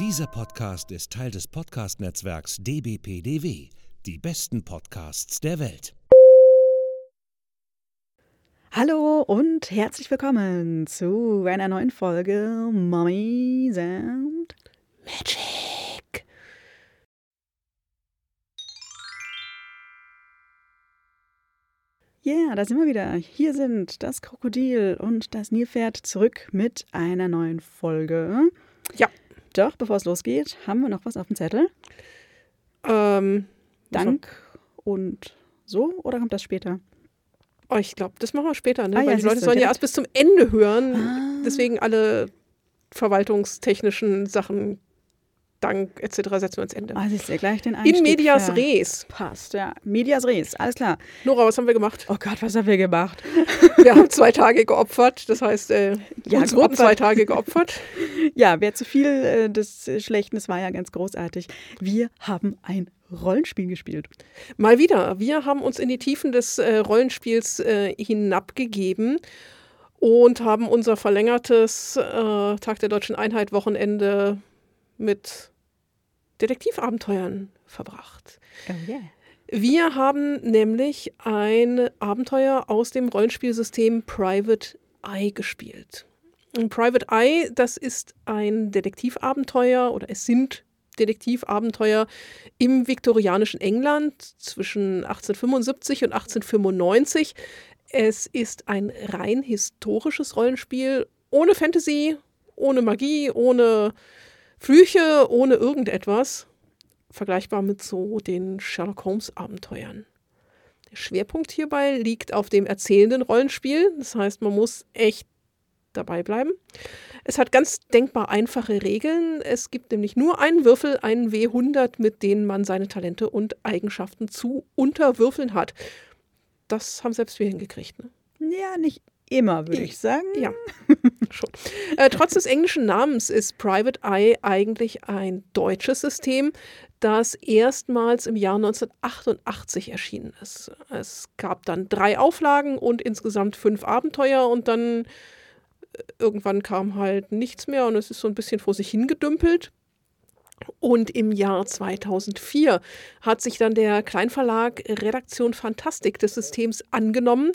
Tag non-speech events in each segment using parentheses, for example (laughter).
Dieser Podcast ist Teil des Podcast-Netzwerks dbpdw. Die besten Podcasts der Welt. Hallo und herzlich willkommen zu einer neuen Folge Mommy Sound Magic. Ja, yeah, da sind wir wieder. Hier sind das Krokodil und das Nilpferd zurück mit einer neuen Folge. Ja. Doch, bevor es losgeht, haben wir noch was auf dem Zettel. Ähm, Dank und so oder kommt das später? Oh, ich glaube, das machen wir später, ne? Ah, ja, Weil die Leute sollen ja erst bis zum Ende hören. Ah. Deswegen alle verwaltungstechnischen Sachen, Dank etc. setzen wir ans Ende. Ah, siehst du gleich den Einstieg In medias ver- res. Passt, ja. Medias res, alles klar. Nora, was haben wir gemacht? Oh Gott, was haben wir gemacht? (laughs) Wir haben zwei Tage geopfert. Das heißt, äh, Ja, uns wurden zwei Tage geopfert. (laughs) Ja, wer zu viel äh, des Schlechten, das war ja ganz großartig. Wir haben ein Rollenspiel gespielt. Mal wieder. Wir haben uns in die Tiefen des äh, Rollenspiels äh, hinabgegeben und haben unser verlängertes äh, Tag der Deutschen Einheit Wochenende mit Detektivabenteuern verbracht. Oh yeah. Wir haben nämlich ein Abenteuer aus dem Rollenspielsystem Private Eye gespielt. Und Private Eye, das ist ein Detektivabenteuer oder es sind Detektivabenteuer im viktorianischen England zwischen 1875 und 1895. Es ist ein rein historisches Rollenspiel ohne Fantasy, ohne Magie, ohne Flüche, ohne irgendetwas vergleichbar mit so den Sherlock Holmes Abenteuern. Der Schwerpunkt hierbei liegt auf dem erzählenden Rollenspiel, das heißt, man muss echt dabei bleiben. Es hat ganz denkbar einfache Regeln. Es gibt nämlich nur einen Würfel, einen W100, mit denen man seine Talente und Eigenschaften zu unterwürfeln hat. Das haben selbst wir hingekriegt. Ne? Ja, nicht immer, würde ich sagen. Ja, (laughs) schon. Äh, trotz des englischen Namens ist Private Eye eigentlich ein deutsches System, das erstmals im Jahr 1988 erschienen ist. Es gab dann drei Auflagen und insgesamt fünf Abenteuer und dann äh, irgendwann kam halt nichts mehr und es ist so ein bisschen vor sich hingedümpelt. Und im Jahr 2004 hat sich dann der Kleinverlag Redaktion Fantastik des Systems angenommen,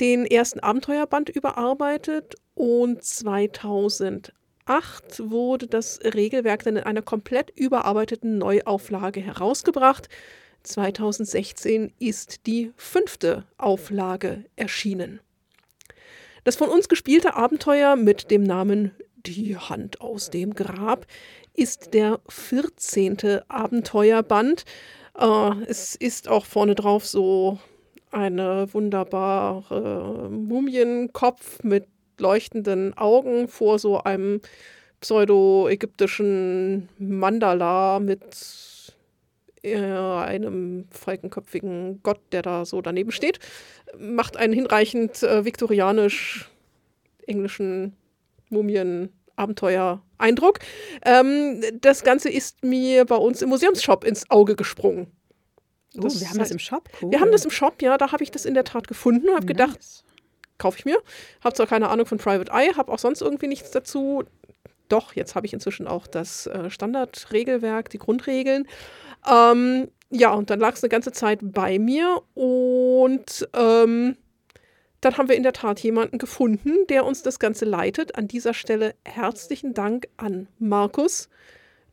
den ersten Abenteuerband überarbeitet und 2008 wurde das Regelwerk dann in einer komplett überarbeiteten Neuauflage herausgebracht. 2016 ist die fünfte Auflage erschienen. Das von uns gespielte Abenteuer mit dem Namen Die Hand aus dem Grab ist der 14. Abenteuerband. Äh, es ist auch vorne drauf so eine wunderbare Mumienkopf mit leuchtenden Augen vor so einem pseudo-ägyptischen Mandala mit äh, einem falkenköpfigen Gott, der da so daneben steht. Macht einen hinreichend äh, viktorianisch-englischen Mumien-Abenteuer-Eindruck. Ähm, das Ganze ist mir bei uns im Museumsshop ins Auge gesprungen. Oh, Das wir haben das halt- im Shop. Cool. Wir haben das im Shop, ja, da habe ich das in der Tat gefunden und habe gedacht, Nice. kaufe ich mir. Habe zwar keine Ahnung von Private Eye, habe auch sonst irgendwie nichts dazu. Doch, jetzt habe ich inzwischen auch das äh, Standardregelwerk, die Grundregeln. Ähm, ja, und dann lag es eine ganze Zeit bei mir und ähm, dann haben wir in der Tat jemanden gefunden, der uns das Ganze leitet. An dieser Stelle herzlichen Dank an Markus,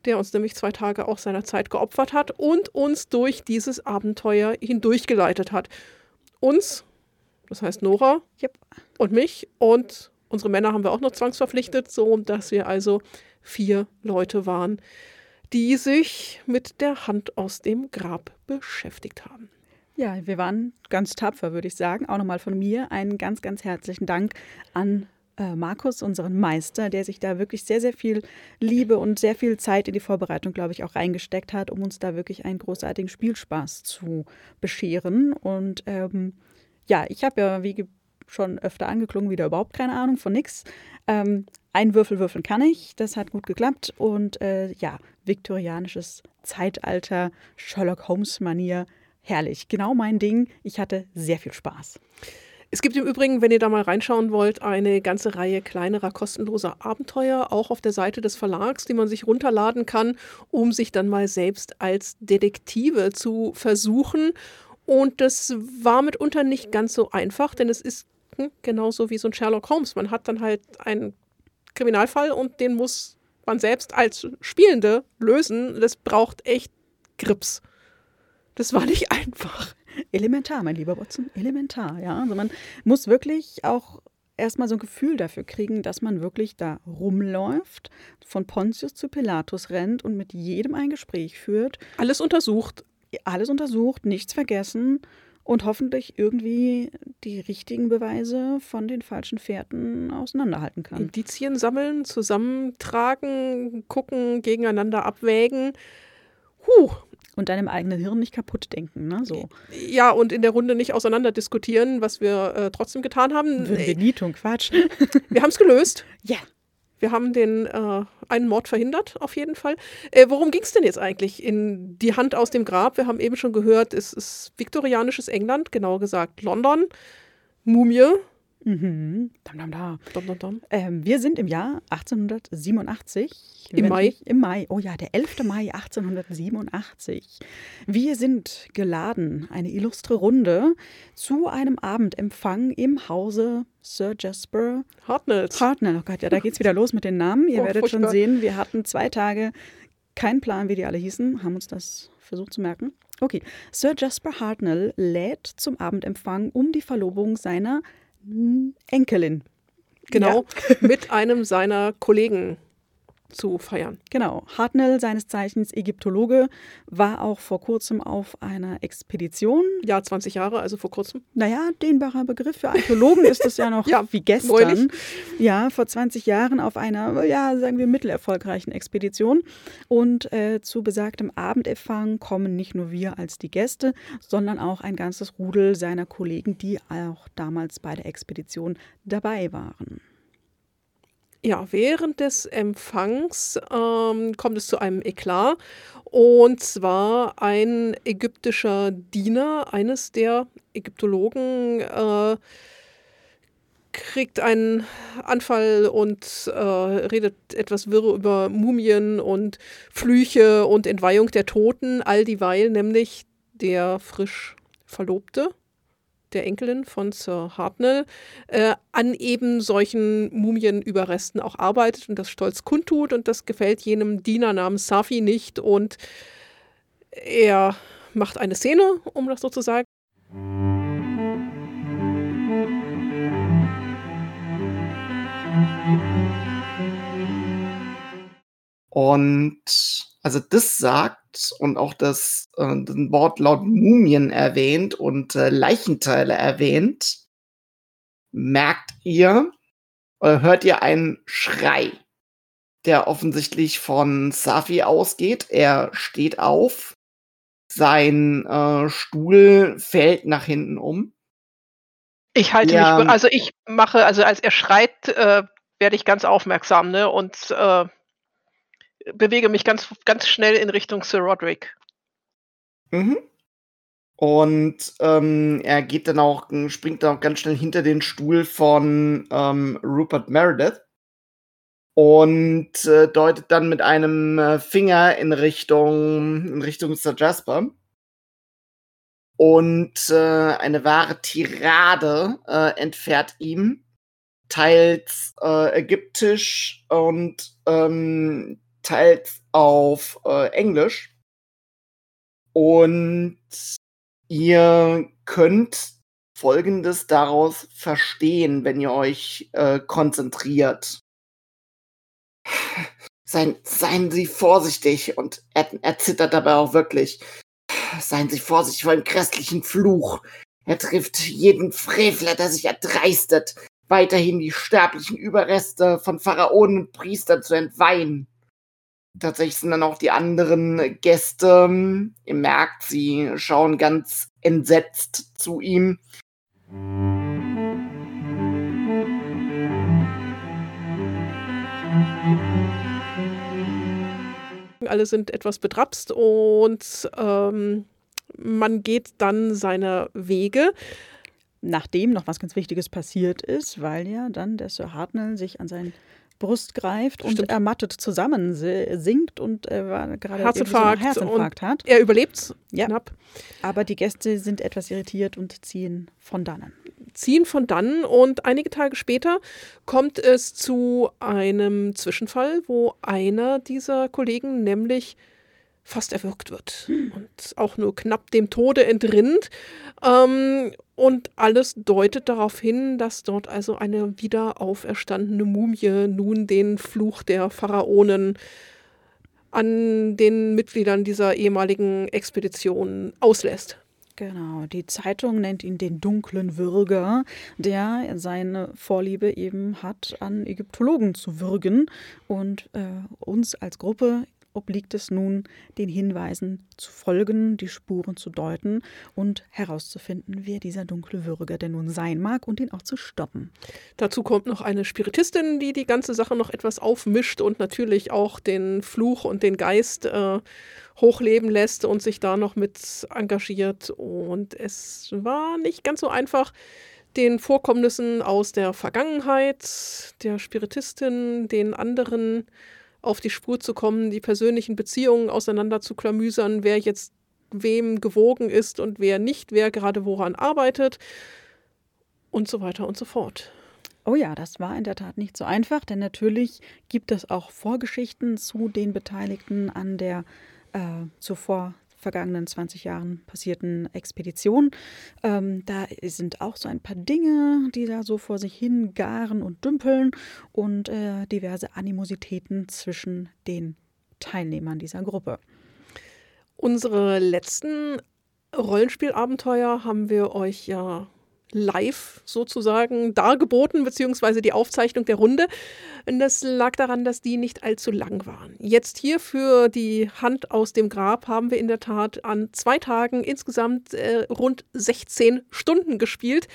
der uns nämlich zwei Tage auch seiner Zeit geopfert hat und uns durch dieses Abenteuer hindurchgeleitet hat. Uns, das heißt Nora Yep. und mich und unsere Männer haben wir auch noch zwangsverpflichtet, so dass wir also vier Leute waren, die sich mit der Hand aus dem Grab beschäftigt haben. Ja, wir waren ganz tapfer, würde ich sagen. Auch nochmal von mir einen ganz, ganz herzlichen Dank an äh, Markus, unseren Meister, der sich da wirklich sehr, sehr viel Liebe und sehr viel Zeit in die Vorbereitung, glaube ich, auch reingesteckt hat, um uns da wirklich einen großartigen Spielspaß zu bescheren. Und ähm, ja, ich habe ja, wie schon öfter angeklungen, wieder überhaupt keine Ahnung von nix. Ähm, ein Würfel würfeln kann ich, das hat gut geklappt. Und äh, ja, viktorianisches Zeitalter, Sherlock Holmes-Manier, herrlich. Genau mein Ding. Ich hatte sehr viel Spaß. Es gibt im Übrigen, wenn ihr da mal reinschauen wollt, eine ganze Reihe kleinerer kostenloser Abenteuer, auch auf der Seite des Verlags, die man sich runterladen kann, um sich dann mal selbst als Detektive zu versuchen. Und das war mitunter nicht ganz so einfach, denn es ist hm, genauso wie so ein Sherlock Holmes. Man hat dann halt einen Kriminalfall und den muss man selbst als Spielende lösen. Das braucht echt Grips. Das war nicht (laughs) einfach. Elementar, mein lieber Watson, elementar, ja. Also man muss wirklich auch erstmal so ein Gefühl dafür kriegen, dass man wirklich da rumläuft, von Pontius zu Pilatus rennt und mit jedem ein Gespräch führt. Alles untersucht. Alles untersucht, nichts vergessen und hoffentlich irgendwie die richtigen Beweise von den falschen Fährten auseinanderhalten kann. Indizien sammeln, zusammentragen, gucken, gegeneinander abwägen. Huh, und deinem eigenen Hirn nicht kaputt denken. Ne? So. Ja, und in der Runde nicht auseinander diskutieren, was wir äh, trotzdem getan haben. Tun, Quatsch. (laughs) wir haben es gelöst. Ja. Wir haben den äh, einen Mord verhindert, auf jeden Fall. Äh, worum ging es denn jetzt eigentlich in die Hand aus dem Grab? Wir haben eben schon gehört, es ist viktorianisches England, genauer gesagt London. Mumie, Mhm. Dam, dam, da. Dam, dam, dam. Ähm, wir sind im Jahr 1887. Im Mai? Ich, Im Mai. Oh ja, der 11. Mai 1887. Wir sind geladen, eine illustre Runde, zu einem Abendempfang im Hause Sir Jasper Hartnell. Hartnell. Oh Gott, ja, da geht's wieder los mit den Namen. Ihr Oh, werdet schon furchtbar. sehen, wir hatten zwei Tage keinen Plan, wie die alle hießen, haben uns das versucht zu merken. Okay, Sir Jasper Hartnell lädt zum Abendempfang um die Verlobung seiner Enkelin. Genau, mit einem seiner Kollegen zu feiern. Genau. Hartnell, seines Zeichens Ägyptologe, war auch vor kurzem auf einer Expedition. Ja, 20 Jahre, also vor kurzem. Naja, dehnbarer Begriff für Archäologen ist das ja noch (laughs) Ja, wie gestern. neulich. Ja, vor 20 Jahren auf einer, ja, sagen wir, mittelerfolgreichen Expedition. Und äh, zu besagtem Abendempfang kommen nicht nur wir als die Gäste, sondern auch ein ganzes Rudel seiner Kollegen, die auch damals bei der Expedition dabei waren. Ja, während des Empfangs ähm, kommt es zu einem Eklat. Und zwar ein ägyptischer Diener, eines der Ägyptologen, äh, kriegt einen Anfall und äh, redet etwas wirr über Mumien und Flüche und Entweihung der Toten, all dieweil nämlich der frisch Verlobte der Enkelin von Sir Hartnell, äh, an eben solchen Mumienüberresten auch arbeitet und das stolz kundtut. Und das gefällt jenem Diener namens Safi nicht. Und er macht eine Szene, um das so zu sagen. Und also das sagt und auch das, äh, das Wortlaut Mumien erwähnt und äh, Leichenteile erwähnt, merkt ihr oder hört ihr einen Schrei, der offensichtlich von Safi ausgeht. Er steht auf, sein äh, Stuhl fällt nach hinten um. Ich halte Ja. mich, also ich mache, also als er schreit, äh, werde ich ganz aufmerksam, ne? Und äh, bewege mich ganz, ganz schnell in Richtung Sir Roderick. Mhm. Und ähm, er geht dann auch, springt dann auch ganz schnell hinter den Stuhl von ähm, Rupert Meredith und äh, deutet dann mit einem äh, Finger in Richtung, in Richtung Sir Jasper. Und äh, eine wahre Tirade äh, entfährt ihm, teils äh, ägyptisch und ähm, teils auf äh, Englisch. Und ihr könnt Folgendes daraus verstehen, wenn ihr euch äh, konzentriert. Seien, seien Sie vorsichtig und er, er zittert dabei auch wirklich. Seien Sie vorsichtig vor dem grässlichen Fluch. Er trifft jeden Frevler, der sich erdreistet, weiterhin die sterblichen Überreste von Pharaonen und Priestern zu entweihen. Tatsächlich sind dann auch die anderen Gäste, ähm, ihr merkt, sie schauen ganz entsetzt zu ihm. Alle sind etwas betrapst und ähm, man geht dann seiner Wege. nachdem noch was ganz Wichtiges passiert ist, weil ja dann der Sir Hartnell sich an seine Brust greift und Stimmt. ermattet zusammen si- sinkt und äh, war gerade Herzinfarkt, so Herzinfarkt hat. Er überlebt Ja. knapp. Aber die Gäste sind etwas irritiert und ziehen von dannen. ziehen von dann und einige Tage später kommt es zu einem Zwischenfall, wo einer dieser Kollegen nämlich fast erwürgt wird und auch nur knapp dem Tode entrinnt. Ähm, und alles deutet darauf hin, dass dort also eine wieder auferstandene Mumie nun den Fluch der Pharaonen an den Mitgliedern dieser ehemaligen Expedition auslässt. Genau, die Zeitung nennt ihn den dunklen Würger, der seine Vorliebe eben hat, an Ägyptologen zu würgen. Und äh, uns als Gruppe obliegt es nun, den Hinweisen zu folgen, die Spuren zu deuten und herauszufinden, wer dieser dunkle Würger denn nun sein mag und ihn auch zu stoppen. Dazu kommt noch eine Spiritistin, die die ganze Sache noch etwas aufmischt und natürlich auch den Fluch und den Geist äh, hochleben lässt und sich da noch mit engagiert. Und es war nicht ganz so einfach, den Vorkommnissen aus der Vergangenheit, der Spiritistin, den anderen auf die Spur zu kommen, die persönlichen Beziehungen auseinander zu klamüsern, wer jetzt wem gewogen ist und wer nicht, wer gerade woran arbeitet und so weiter und so fort. Oh ja, das war in der Tat nicht so einfach, denn natürlich gibt es auch Vorgeschichten zu den Beteiligten an der äh, zuvor vergangenen 20 Jahren passierten Expedition. Ähm, da sind auch so ein paar Dinge, die da so vor sich hin garen und dümpeln und äh, diverse Animositäten zwischen den Teilnehmern dieser Gruppe. Unsere letzten Rollenspielabenteuer haben wir euch ja live sozusagen dargeboten, beziehungsweise die Aufzeichnung der Runde. Und das lag daran, dass die nicht allzu lang waren. Jetzt hier für die Hand aus dem Grab haben wir in der Tat an zwei Tagen insgesamt äh, rund 16 Stunden gespielt.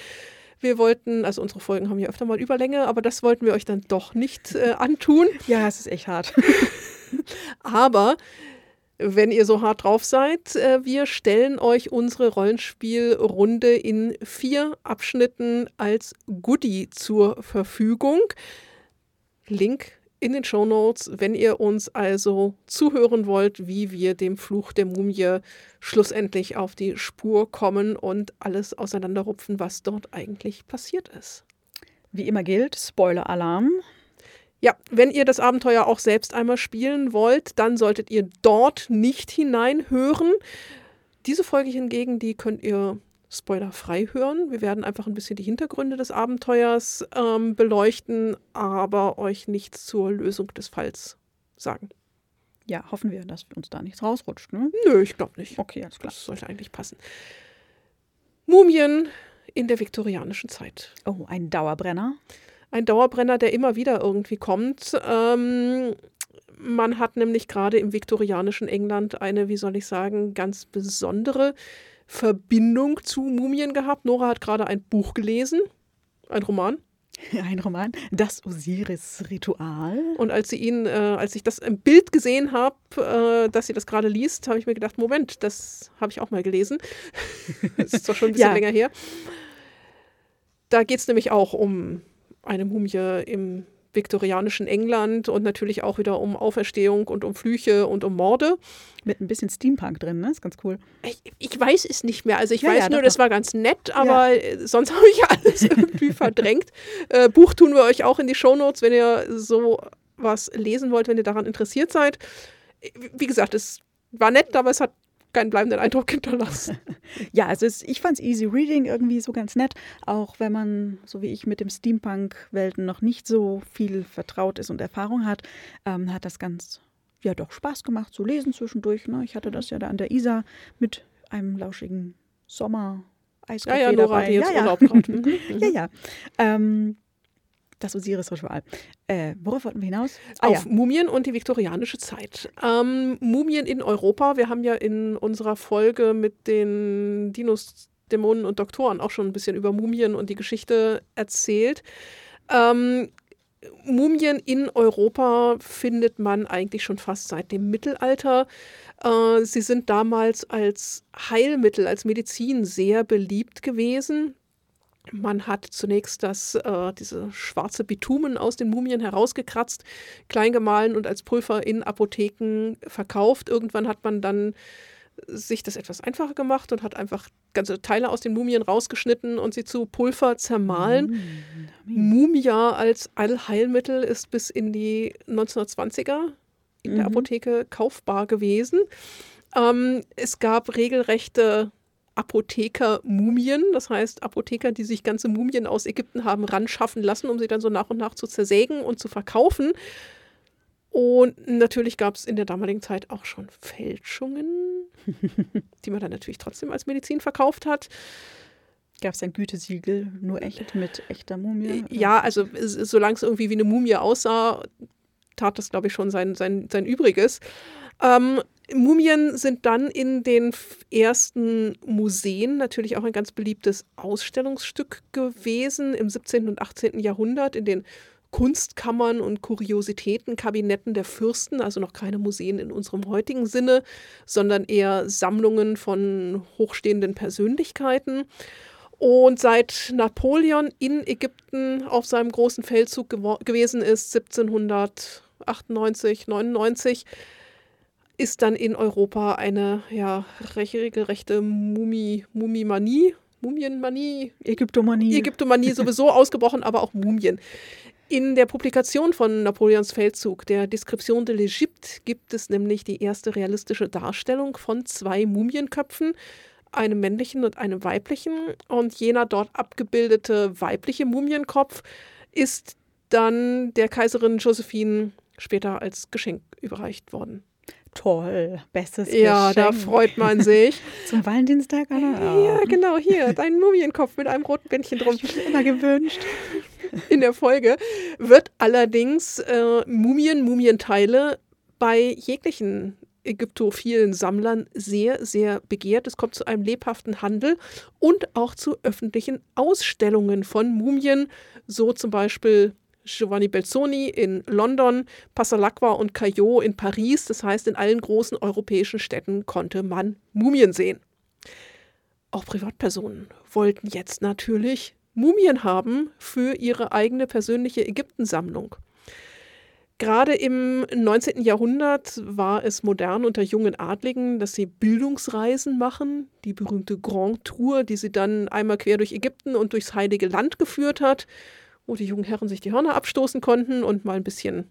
Wir wollten, also unsere Folgen haben ja öfter mal Überlänge, aber das wollten wir euch dann doch nicht äh, antun. Ja, es ist echt hart. (laughs) Aber wenn ihr so hart drauf seid, äh, wir stellen euch unsere Rollenspielrunde in vier Abschnitten als Goodie zur Verfügung. Link in den Show Notes, wenn ihr uns also zuhören wollt, wie wir dem Fluch der Mumie schlussendlich auf die Spur kommen und alles auseinanderrupfen, was dort eigentlich passiert ist. Wie immer gilt, Spoiler-Alarm. Ja, wenn ihr das Abenteuer auch selbst einmal spielen wollt, dann solltet ihr dort nicht hineinhören. Diese Folge hingegen, die könnt ihr spoilerfrei hören. Wir werden einfach ein bisschen die Hintergründe des Abenteuers ähm, beleuchten, aber euch nichts zur Lösung des Falls sagen. Ja, hoffen wir, dass uns da nichts rausrutscht. Ne? Nö, ich glaube nicht. Okay, alles klar. Das sollte eigentlich passen. Mumien in der viktorianischen Zeit. Oh, ein Dauerbrenner. Ein Dauerbrenner, der immer wieder irgendwie kommt. Ähm, man hat nämlich gerade im viktorianischen England eine, wie soll ich sagen, ganz besondere Verbindung zu Mumien gehabt. Nora hat gerade ein Buch gelesen, ein Roman. (laughs) Ein Roman, das Osiris-Ritual. Und als sie ihn, äh, als ich das im Bild gesehen habe, äh, dass sie das gerade liest, habe ich mir gedacht, Moment, das habe ich auch mal gelesen. (laughs) das ist doch schon ein bisschen (laughs) Ja. länger her. Da geht es nämlich auch um eine Mumie im viktorianischen England und natürlich auch wieder um Auferstehung und um Flüche und um Morde. Mit ein bisschen Steampunk drin, ne? Ist ganz cool. Ich, ich weiß es nicht mehr. Also ich Ja, weiß ja, nur, doch, das doch. war ganz nett, aber äh, sonst (laughs) habe ich alles irgendwie (laughs) verdrängt. Äh, Buch tun wir euch auch in die Shownotes, wenn ihr so was lesen wollt, wenn ihr daran interessiert seid. Wie gesagt, es war nett, aber es hat keinen bleibenden Eindruck hinterlassen. (laughs) Ja, also es, ich fand es easy reading irgendwie so ganz nett, auch wenn man, so wie ich, mit dem Steampunk-Welten noch nicht so viel vertraut ist und Erfahrung hat, ähm, hat das ganz, ja doch Spaß gemacht zu lesen zwischendurch. Ne? Ich hatte das ja da an der Isar mit einem lauschigen Sommer. Ja, Eiskaffee ja, Nora dabei. ja, ja. Urlaub. (laughs) Mhm. ja, ja. Ähm, das Osiris-Ritual. Äh, worauf wollten wir hinaus? Ah, Auf ja. Mumien und die viktorianische Zeit. Ähm, Mumien in Europa. Wir haben ja in unserer Folge mit den Dinos, Dämonen und Doktoren auch schon ein bisschen über Mumien und die Geschichte erzählt. Ähm, Mumien in Europa findet man eigentlich schon fast seit dem Mittelalter. Äh, sie sind damals als Heilmittel, als Medizin sehr beliebt gewesen. Man hat zunächst das, äh, diese schwarze Bitumen aus den Mumien herausgekratzt, klein gemahlen und als Pulver in Apotheken verkauft. Irgendwann hat man dann sich das etwas einfacher gemacht und hat einfach ganze Teile aus den Mumien rausgeschnitten und sie zu Pulver zermahlen. Mm, Mumia als Allheilmittel ist bis in die 1920er in der Mhm. Apotheke kaufbar gewesen. Ähm, es gab regelrechte Apotheker-Mumien, das heißt Apotheker, die sich ganze Mumien aus Ägypten haben ran schaffen lassen, um sie dann so nach und nach zu zersägen und zu verkaufen. Und natürlich gab es in der damaligen Zeit auch schon Fälschungen, (laughs) die man dann natürlich trotzdem als Medizin verkauft hat. Gab es ein Gütesiegel, nur echt mit echter Mumie? Ja, also solange es irgendwie wie eine Mumie aussah, tat das, glaube ich, schon sein, sein, sein Übriges. Ähm, Mumien sind dann in den ersten Museen natürlich auch ein ganz beliebtes Ausstellungsstück gewesen im 17. und 18. Jahrhundert in den Kunstkammern und Kuriositätenkabinetten der Fürsten, also noch keine Museen in unserem heutigen Sinne, sondern eher Sammlungen von hochstehenden Persönlichkeiten. Und seit Napoleon in Ägypten auf seinem großen Feldzug gewesen ist, 1798, 99, ist dann in Europa eine ja, rech- regelrechte Mumie, Mumimanie, Mumienmanie, Ägyptomanie. Ägyptomanie (laughs) sowieso ausgebrochen, aber auch Mumien. In der Publikation von Napoleons Feldzug, der Description de l'Égypte, gibt es nämlich die erste realistische Darstellung von zwei Mumienköpfen, einem männlichen und einem weiblichen. Und jener dort abgebildete weibliche Mumienkopf ist dann der Kaiserin Josephine später als Geschenk überreicht worden. Toll, bestes Ja, da Geschenk. freut man sich. (laughs) Zum Valentinstag, oder? ja, genau, hier, dein Mumienkopf mit einem roten Bändchen drum. Ich mir immer gewünscht. in der Folge, wird allerdings äh, Mumien, Mumienteile bei jeglichen ägyptophilen Sammlern sehr, sehr begehrt. Es kommt zu einem lebhaften Handel und auch zu öffentlichen Ausstellungen von Mumien, so zum Beispiel Giovanni Belzoni in London, Passalacqua und Caillot in Paris. Das heißt, in allen großen europäischen Städten konnte man Mumien sehen. Auch Privatpersonen wollten jetzt natürlich Mumien haben für ihre eigene persönliche Ägyptensammlung. Gerade im 19. Jahrhundert war es modern unter jungen Adligen, dass sie Bildungsreisen machen. Die berühmte Grand Tour, die sie dann einmal quer durch Ägypten und durchs Heilige Land geführt hat, wo die jungen Herren sich die Hörner abstoßen konnten und mal ein bisschen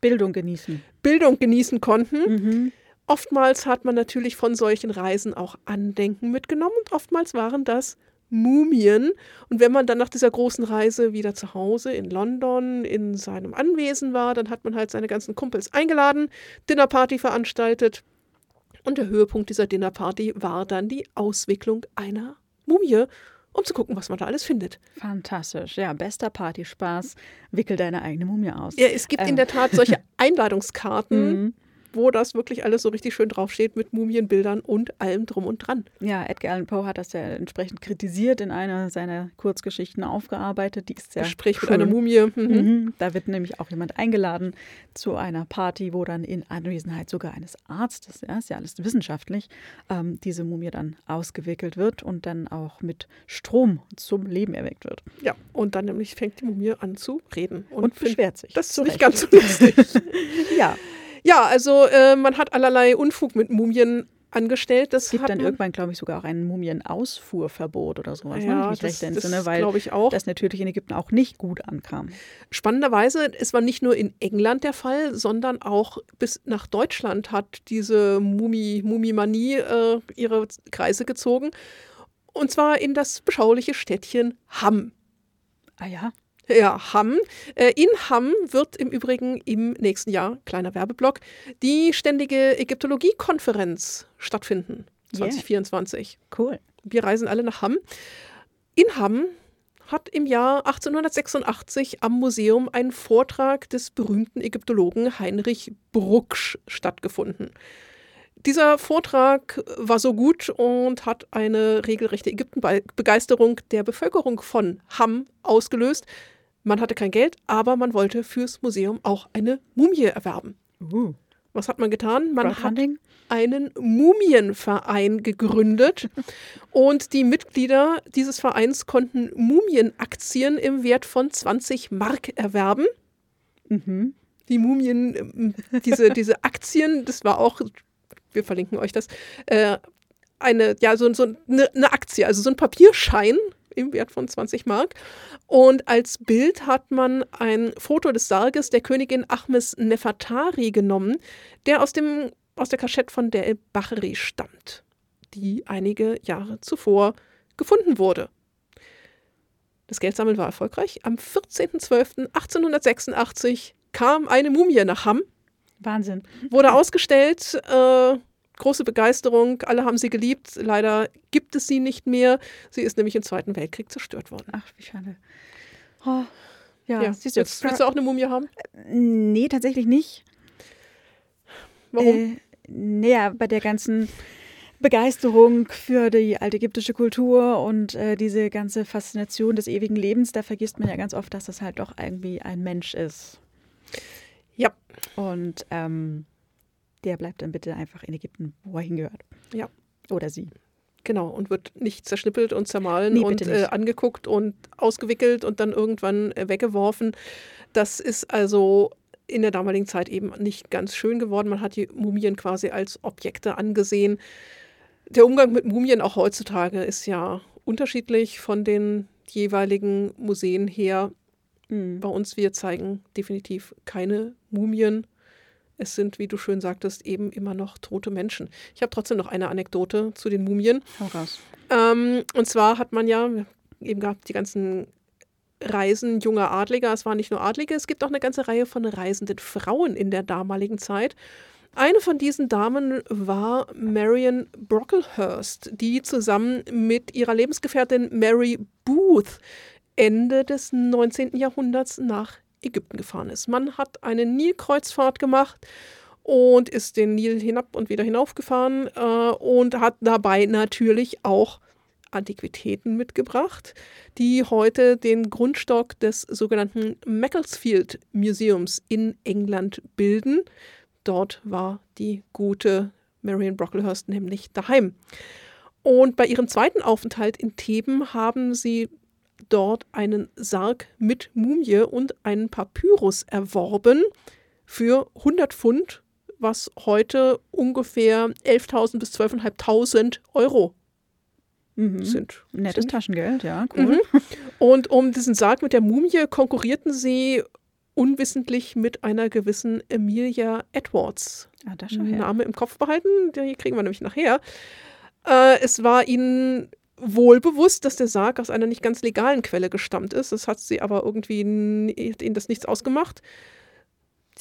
Bildung genießen. Bildung genießen konnten. Mhm. Oftmals hat man natürlich von solchen Reisen auch Andenken mitgenommen und oftmals waren das Mumien. Und wenn man dann nach dieser großen Reise wieder zu Hause in London in seinem Anwesen war, dann hat man halt seine ganzen Kumpels eingeladen, Dinnerparty veranstaltet. Und der Höhepunkt dieser Dinnerparty war dann die Auswicklung einer Mumie, um zu gucken, was man da alles findet. Fantastisch. Ja, bester Partyspaß. Wickel deine eigene Mumie aus. Ja, es gibt in Ähm. der Tat solche (laughs) Einladungskarten, Mhm. Wo das wirklich alles so richtig schön draufsteht mit Mumienbildern und allem drum und dran. Ja, Edgar Allan Poe hat das ja entsprechend kritisiert, in einer seiner Kurzgeschichten aufgearbeitet. Die ist sehr Gespräch mit schön. einer Mumie. Mhm. Mhm. Da wird nämlich auch jemand eingeladen zu einer Party, wo dann in Anwesenheit sogar eines Arztes, ja, ist ja alles wissenschaftlich, ähm, diese Mumie dann ausgewickelt wird und dann auch mit Strom zum Leben erweckt wird. Ja, und dann nämlich fängt die Mumie an zu reden. Und, find- beschwert sich. Das ist nicht ganz so lustig. (laughs) Ja, ja, also äh, man hat allerlei Unfug mit Mumien angestellt. Das es gibt dann irgendwann, glaube ich, sogar auch ein Mumienausfuhrverbot oder sowas, ne? ja, ich das, recht entsinne, weil glaube ich auch. das natürlich in Ägypten auch nicht gut ankam. Spannenderweise, es war nicht nur in England der Fall, sondern auch bis nach Deutschland hat diese Mumimanie äh, ihre Kreise gezogen. Und zwar in das beschauliche Städtchen Hamm. Ah ja, Ja, Hamm. Äh, In Hamm wird im Übrigen im nächsten Jahr, kleiner Werbeblock, die ständige Ägyptologie-Konferenz stattfinden. Yeah. 2024. cool. Wir reisen alle nach Hamm. In Hamm hat im Jahr 1886 am Museum ein Vortrag des berühmten Ägyptologen Heinrich Brucksch stattgefunden. Dieser Vortrag war so gut und hat eine regelrechte Ägyptenbegeisterung der Bevölkerung von Hamm ausgelöst. Man hatte kein Geld, aber man wollte fürs Museum auch eine Mumie erwerben. Uh. Was hat man getan? Man hat einen Mumienverein gegründet (laughs) und die Mitglieder dieses Vereins konnten Mumienaktien im Wert von 20 Mark erwerben. Mhm. Die Mumien, ähm, diese, (laughs) diese Aktien, das war auch, wir verlinken euch das, äh, eine, ja, so, so eine, eine Aktie, also so ein Papierschein im Wert von 20 Mark. Und als Bild hat man ein Foto des Sarges der Königin Ahmes Nefertari genommen, der aus dem aus der Kaschette von der Bacheri stammt, die einige Jahre zuvor gefunden wurde. Das Geldsammeln war erfolgreich. Am 14.12.1886 kam eine Mumie nach Hamm, Wahnsinn. wurde ausgestellt, äh, große Begeisterung, alle haben sie geliebt. Leider gibt es sie nicht mehr. Sie ist nämlich im Zweiten Weltkrieg zerstört worden. Ach, wie schade. Oh, ja, Ja, siehst du, jetzt willst du auch eine Mumie haben? Nee, tatsächlich nicht. Warum? Äh, naja, bei der ganzen Begeisterung für die altägyptische Kultur und äh, diese ganze Faszination des ewigen Lebens, da vergisst man ja ganz oft, dass das halt doch irgendwie ein Mensch ist. Ja. Und ähm, der bleibt dann bitte einfach in Ägypten, wo er hingehört. Ja. Oder sie. Genau, und wird nicht zerschnippelt und zermahlen Nee, und äh, angeguckt und ausgewickelt und dann irgendwann äh, weggeworfen. Das ist also in der damaligen Zeit eben nicht ganz schön geworden. Man hat die Mumien quasi als Objekte angesehen. Der Umgang mit Mumien auch heutzutage ist ja unterschiedlich von den jeweiligen Museen her. Mhm. Bei uns, wir zeigen definitiv keine Mumien. Es sind, wie du schön sagtest, eben immer noch tote Menschen. Ich habe trotzdem noch eine Anekdote zu den Mumien. Raus. Ähm, und zwar hat man ja eben gehabt die ganzen Reisen junger Adliger. Es waren nicht nur Adlige, es gibt auch eine ganze Reihe von reisenden Frauen in der damaligen Zeit. Eine von diesen Damen war Marion Brocklehurst, die zusammen mit ihrer Lebensgefährtin Mary Booth Ende des 19. Jahrhunderts nach Ägypten gefahren ist. Man hat eine Nilkreuzfahrt gemacht und ist den Nil hinab und wieder hinaufgefahren äh, und hat dabei natürlich auch Antiquitäten mitgebracht, die heute den Grundstock des sogenannten Macclesfield Museums in England bilden. Dort war die gute Marion Brocklehurst nämlich daheim. Und bei ihrem zweiten Aufenthalt in Theben haben sie dort einen Sarg mit Mumie und einen Papyrus erworben für 100 Pfund, was heute ungefähr 11.000 bis 12.500 Euro Mhm. sind. Nettes sind. Taschengeld, ja, cool. Mhm. (laughs) Und um diesen Sarg mit der Mumie konkurrierten sie unwissentlich mit einer gewissen Emilia Edwards. Ah, da schau her. Name im Kopf behalten, die kriegen wir nämlich nachher. Äh, es war ihnen wohl bewusst, dass der Sarg aus einer nicht ganz legalen Quelle gestammt ist. Das hat sie aber irgendwie, hat ihnen das nichts ausgemacht.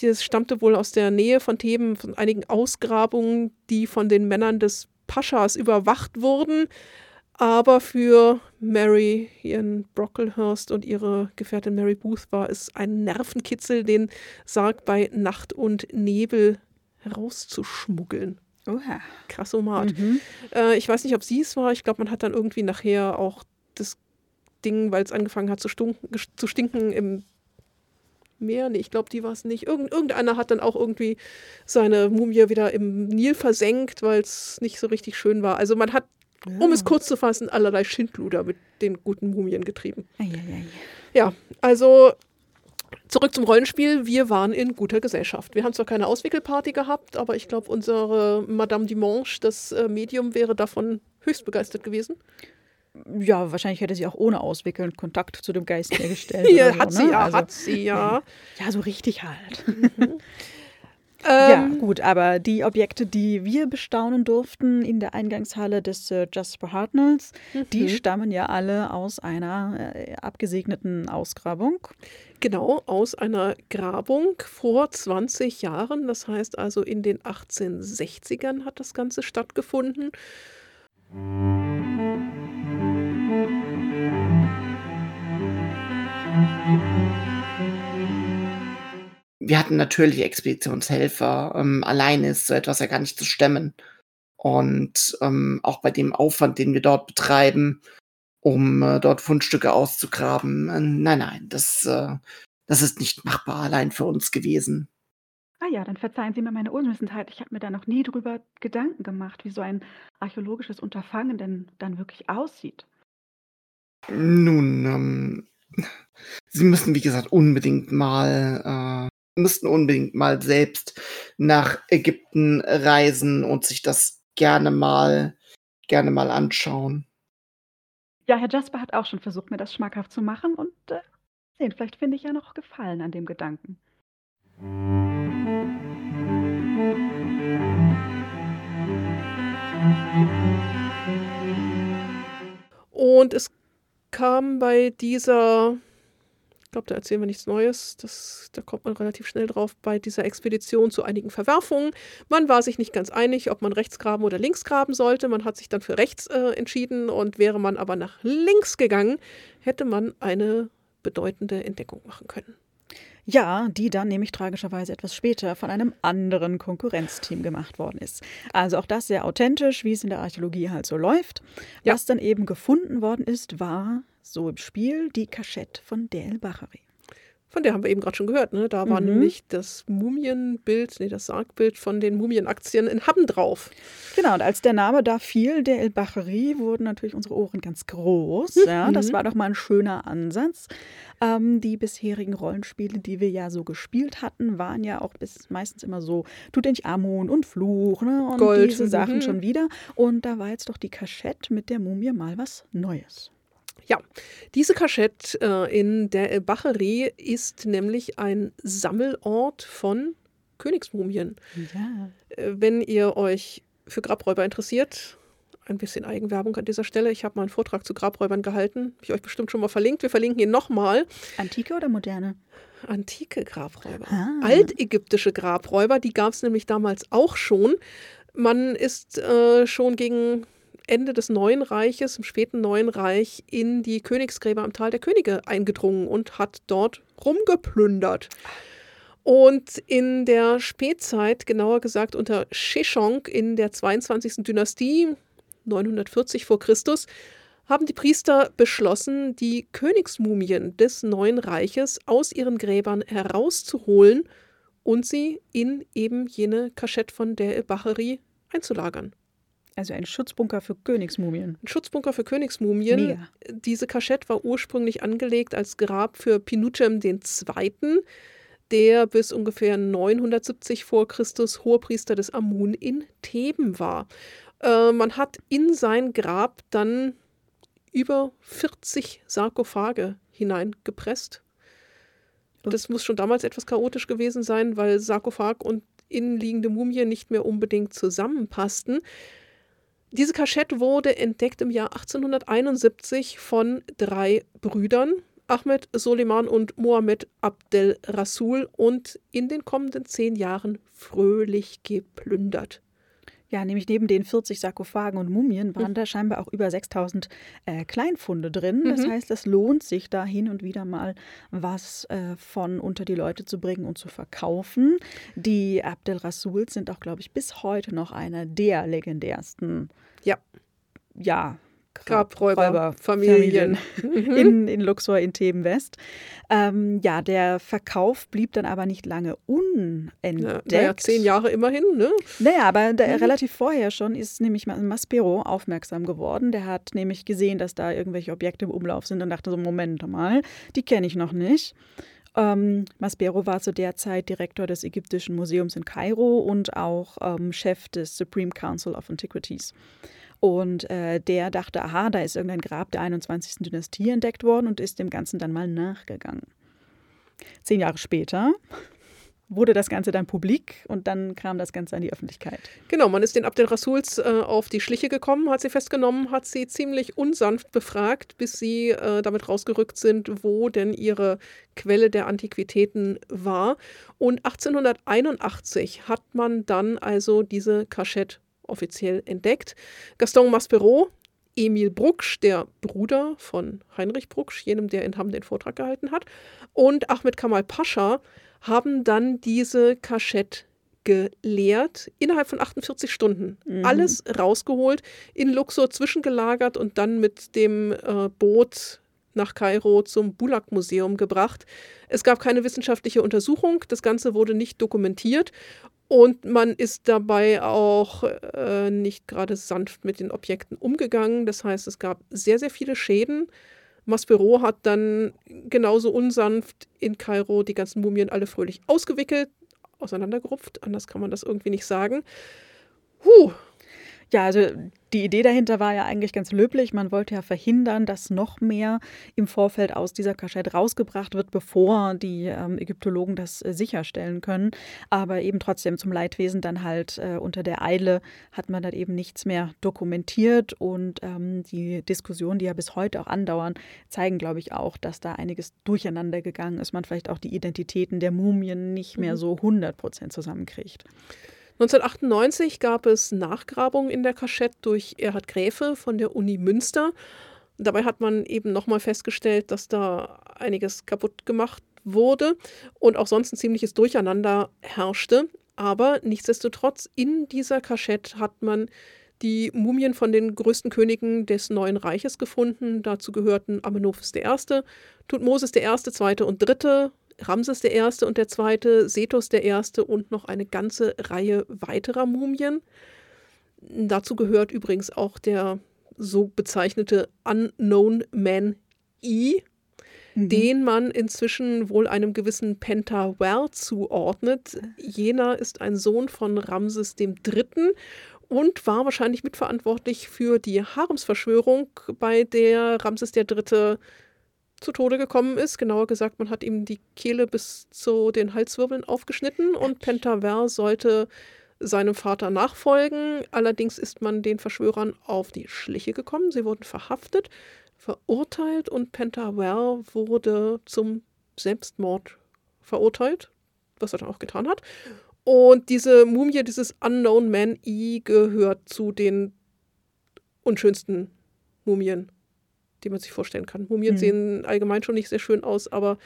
Das stammte wohl aus der Nähe von Theben, von einigen Ausgrabungen, die von den Männern des Paschas überwacht wurden. Aber für Mary, ihren Brocklehurst und ihre Gefährtin Mary Booth war es ein Nervenkitzel, den Sarg bei Nacht und Nebel herauszuschmuggeln. Oha. Krassomat. Mhm. Äh, ich weiß nicht, ob sie es war. Ich glaube, man hat dann irgendwie nachher auch das Ding, weil es angefangen hat zu, stunken, zu stinken im Meer. Nee, ich glaube, die war es nicht. Irgend, irgendeiner hat dann auch irgendwie seine Mumie wieder im Nil versenkt, weil es nicht so richtig schön war. Also man hat, um es kurz zu fassen, allerlei Schindluder mit den guten Mumien getrieben. Eieiei. Ja, also zurück zum Rollenspiel. Wir waren in guter Gesellschaft. Wir haben zwar keine Auswickelparty gehabt, aber ich glaube, unsere Madame Dimanche, das äh, Medium, wäre davon höchst begeistert gewesen. Ja, wahrscheinlich hätte sie auch ohne Auswickeln Kontakt zu dem Geist hergestellt. (laughs) Hier oder hat so, sie ne? ja, Also, hat sie ja. (laughs) Ja, so richtig halt. Ja, Ähm, gut, aber die Objekte, die wir bestaunen durften in der Eingangshalle des äh, Jasper Hartnells, die Mhm. stammen ja alle aus einer äh, abgesegneten Ausgrabung. Genau, aus einer Grabung vor 20 Jahren. Das heißt also in den 1860ern hat das Ganze stattgefunden. Wir hatten natürlich Expeditionshelfer. Ähm, alleine ist so etwas ja gar nicht zu stemmen. Und ähm, auch bei dem Aufwand, den wir dort betreiben, um äh, dort Fundstücke auszugraben, äh, nein, nein, das, äh, das ist nicht machbar allein für uns gewesen. Ah ja, dann verzeihen Sie mir meine Unwissenheit. Ich habe mir da noch nie drüber Gedanken gemacht, wie so ein archäologisches Unterfangen denn dann wirklich aussieht. Nun, ähm, Sie müssen, wie gesagt, unbedingt mal, äh, müssten unbedingt mal selbst nach Ägypten reisen und sich das gerne mal, gerne mal anschauen. Ja, Herr Jasper hat auch schon versucht, mir das schmackhaft zu machen und äh, sehen, vielleicht finde ich ja noch Gefallen an dem Gedanken. Und es kam bei dieser, ich glaube, da erzählen wir nichts Neues, das, da kommt man relativ schnell drauf, bei dieser Expedition zu einigen Verwerfungen. Man war sich nicht ganz einig, ob man rechts graben oder links graben sollte. Man hat sich dann für rechts äh, entschieden und wäre man aber nach links gegangen, hätte man eine bedeutende Entdeckung machen können. Ja, die dann nämlich tragischerweise etwas später von einem anderen Konkurrenzteam gemacht worden ist. Also auch das sehr authentisch, wie es in der Archäologie halt so läuft. Ja. Was dann eben gefunden worden ist, war so im Spiel die Kaschette von Del Bachary. Von der haben wir eben gerade schon gehört. Ne? Da war Mhm. nämlich das Mumienbild, nee, das Sargbild von den Mumienaktien in Hamm drauf. Genau, und als der Name da fiel, der El Bachari, wurden natürlich unsere Ohren ganz groß. Ja, das war doch mal ein schöner Ansatz. Ähm, die bisherigen Rollenspiele, die wir ja so gespielt hatten, waren ja auch bis meistens immer so Tutanchamun und Fluch ne? und Gold, diese Sachen mhm. schon wieder. Und da war jetzt doch die Kaschette mit der Mumie mal was Neues. Ja, diese Kaschette äh, in der El Bacheri ist nämlich ein Sammelort von Königsmumien. Ja. Äh, wenn ihr euch für Grabräuber interessiert, ein bisschen Eigenwerbung an dieser Stelle. Ich habe mal einen Vortrag zu Grabräubern gehalten. Habe ich euch bestimmt schon mal verlinkt. Wir verlinken ihn nochmal. Antike oder moderne? Antike Grabräuber. Ah. Altägyptische Grabräuber, die gab es nämlich damals auch schon. Man ist äh, schon gegen Ende des Neuen Reiches, im späten Neuen Reich, in die Königsgräber am Tal der Könige eingedrungen und hat dort rumgeplündert. Und in der Spätzeit, genauer gesagt unter Sheshonq in der 22. Dynastie, 940 vor Christus, haben die Priester beschlossen, die Königsmumien des Neuen Reiches aus ihren Gräbern herauszuholen und sie in eben jene Kaschette von der Bacheri einzulagern. Also ein Schutzbunker für Königsmumien. Ein Schutzbunker für Königsmumien. Mega. Diese Kaschette war ursprünglich angelegt als Grab für Pinuchem II., der bis ungefähr 970 vor Christus Hohepriester des Amun in Theben war. Äh, man hat in sein Grab dann über 40 Sarkophage hineingepresst. Das muss schon damals etwas chaotisch gewesen sein, weil Sarkophag und innenliegende Mumie nicht mehr unbedingt zusammenpassten. Diese Kaschette wurde entdeckt im Jahr 1871 von drei Brüdern, Ahmed Soliman und Mohammed Abdel Rasul, und in den kommenden zehn Jahren fröhlich geplündert. Ja, nämlich neben den 40 Sarkophagen und Mumien waren da scheinbar auch über 6000 äh, Kleinfunde drin. Das Mhm. heißt, es lohnt sich da hin und wieder mal was äh, von unter die Leute zu bringen und zu verkaufen. Die Abdel Rasuls sind auch, glaube ich, bis heute noch einer der legendärsten, Ja. ja, Grabräuberfamilien. (laughs) in, in Luxor in Theben West. Ähm, ja, der Verkauf blieb dann aber nicht lange Ja, unentdeckt. naja, zehn Jahre immerhin, ne? Naja, aber da, Mhm. relativ vorher schon ist nämlich Ma- Maspero aufmerksam geworden. Der hat nämlich gesehen, dass da irgendwelche Objekte im Umlauf sind und dachte so, Moment mal, die kenne ich noch nicht. Ähm, Maspero war zu der Zeit Direktor des Ägyptischen Museums in Kairo und auch ähm, Chef des Supreme Council of Antiquities. Und äh, der dachte, aha, da ist irgendein Grab der 21. Dynastie entdeckt worden und ist dem Ganzen dann mal nachgegangen. Zehn Jahre später wurde das Ganze dann publik und dann kam das Ganze an die Öffentlichkeit. Genau, man ist den Abdel Rasuls äh, auf die Schliche gekommen, hat sie festgenommen, hat sie ziemlich unsanft befragt, bis sie äh, damit rausgerückt sind, wo denn ihre Quelle der Antiquitäten war. Und 1881 hat man dann also diese Kaschette offiziell entdeckt. Gaston Maspero, Emil Brucksch, der Bruder von Heinrich Brucksch, jenem, der in Hamm den Vortrag gehalten hat, und Ahmed Kamal Pascha haben dann diese Kaschette geleert, innerhalb von 48 Stunden. Mhm. Alles rausgeholt, in Luxor zwischengelagert und dann mit dem äh, Boot nach Kairo zum Bulak-Museum gebracht. Es gab keine wissenschaftliche Untersuchung, das Ganze wurde nicht dokumentiert und man ist dabei auch äh, nicht gerade sanft mit den Objekten umgegangen. Das heißt, es gab sehr, sehr viele Schäden. Maspero hat dann genauso unsanft in Kairo die ganzen Mumien alle fröhlich ausgewickelt, auseinandergerupft. Anders kann man das irgendwie nicht sagen. Huh, ja, also die Idee dahinter war ja eigentlich ganz löblich. Man wollte ja verhindern, dass noch mehr im Vorfeld aus dieser Kaschette rausgebracht wird, bevor die ähm, Ägyptologen das äh, sicherstellen können. Aber eben trotzdem zum Leidwesen dann halt äh, unter der Eile hat man dann eben nichts mehr dokumentiert. Und ähm, die Diskussionen, die ja bis heute auch andauern, zeigen, glaube ich, auch, dass da einiges durcheinander gegangen ist. Man vielleicht auch die Identitäten der Mumien nicht mehr mhm. so 100 Prozent zusammenkriegt. 1998 gab es Nachgrabungen in der Kaschette durch Erhard Gräfe von der Uni Münster. Dabei hat man eben nochmal festgestellt, dass da einiges kaputt gemacht wurde und auch sonst ein ziemliches Durcheinander herrschte. Aber nichtsdestotrotz, in dieser Kaschette hat man die Mumien von den größten Königen des Neuen Reiches gefunden. Dazu gehörten Amenophis I., Tutmosis I., II. und III., Ramses I. und der Zweite, Sethos I. und noch eine ganze Reihe weiterer Mumien. Dazu gehört übrigens auch der so bezeichnete Unknown Man E, mhm. den man inzwischen wohl einem gewissen Pentawell zuordnet. Jener ist ein Sohn von Ramses III. und war wahrscheinlich mitverantwortlich für die Haremsverschwörung, bei der Ramses III zu Tode gekommen ist. Genauer gesagt, man hat ihm die Kehle bis zu den Halswirbeln aufgeschnitten und Pentaver sollte seinem Vater nachfolgen. Allerdings ist man den Verschwörern auf die Schliche gekommen. Sie wurden verhaftet, verurteilt und Pentaver wurde zum Selbstmord verurteilt, was er dann auch getan hat. Und diese Mumie, dieses Unknown Man E, gehört zu den unschönsten Mumien die man sich vorstellen kann. Mumien mhm. sehen allgemein schon nicht sehr schön aus, aber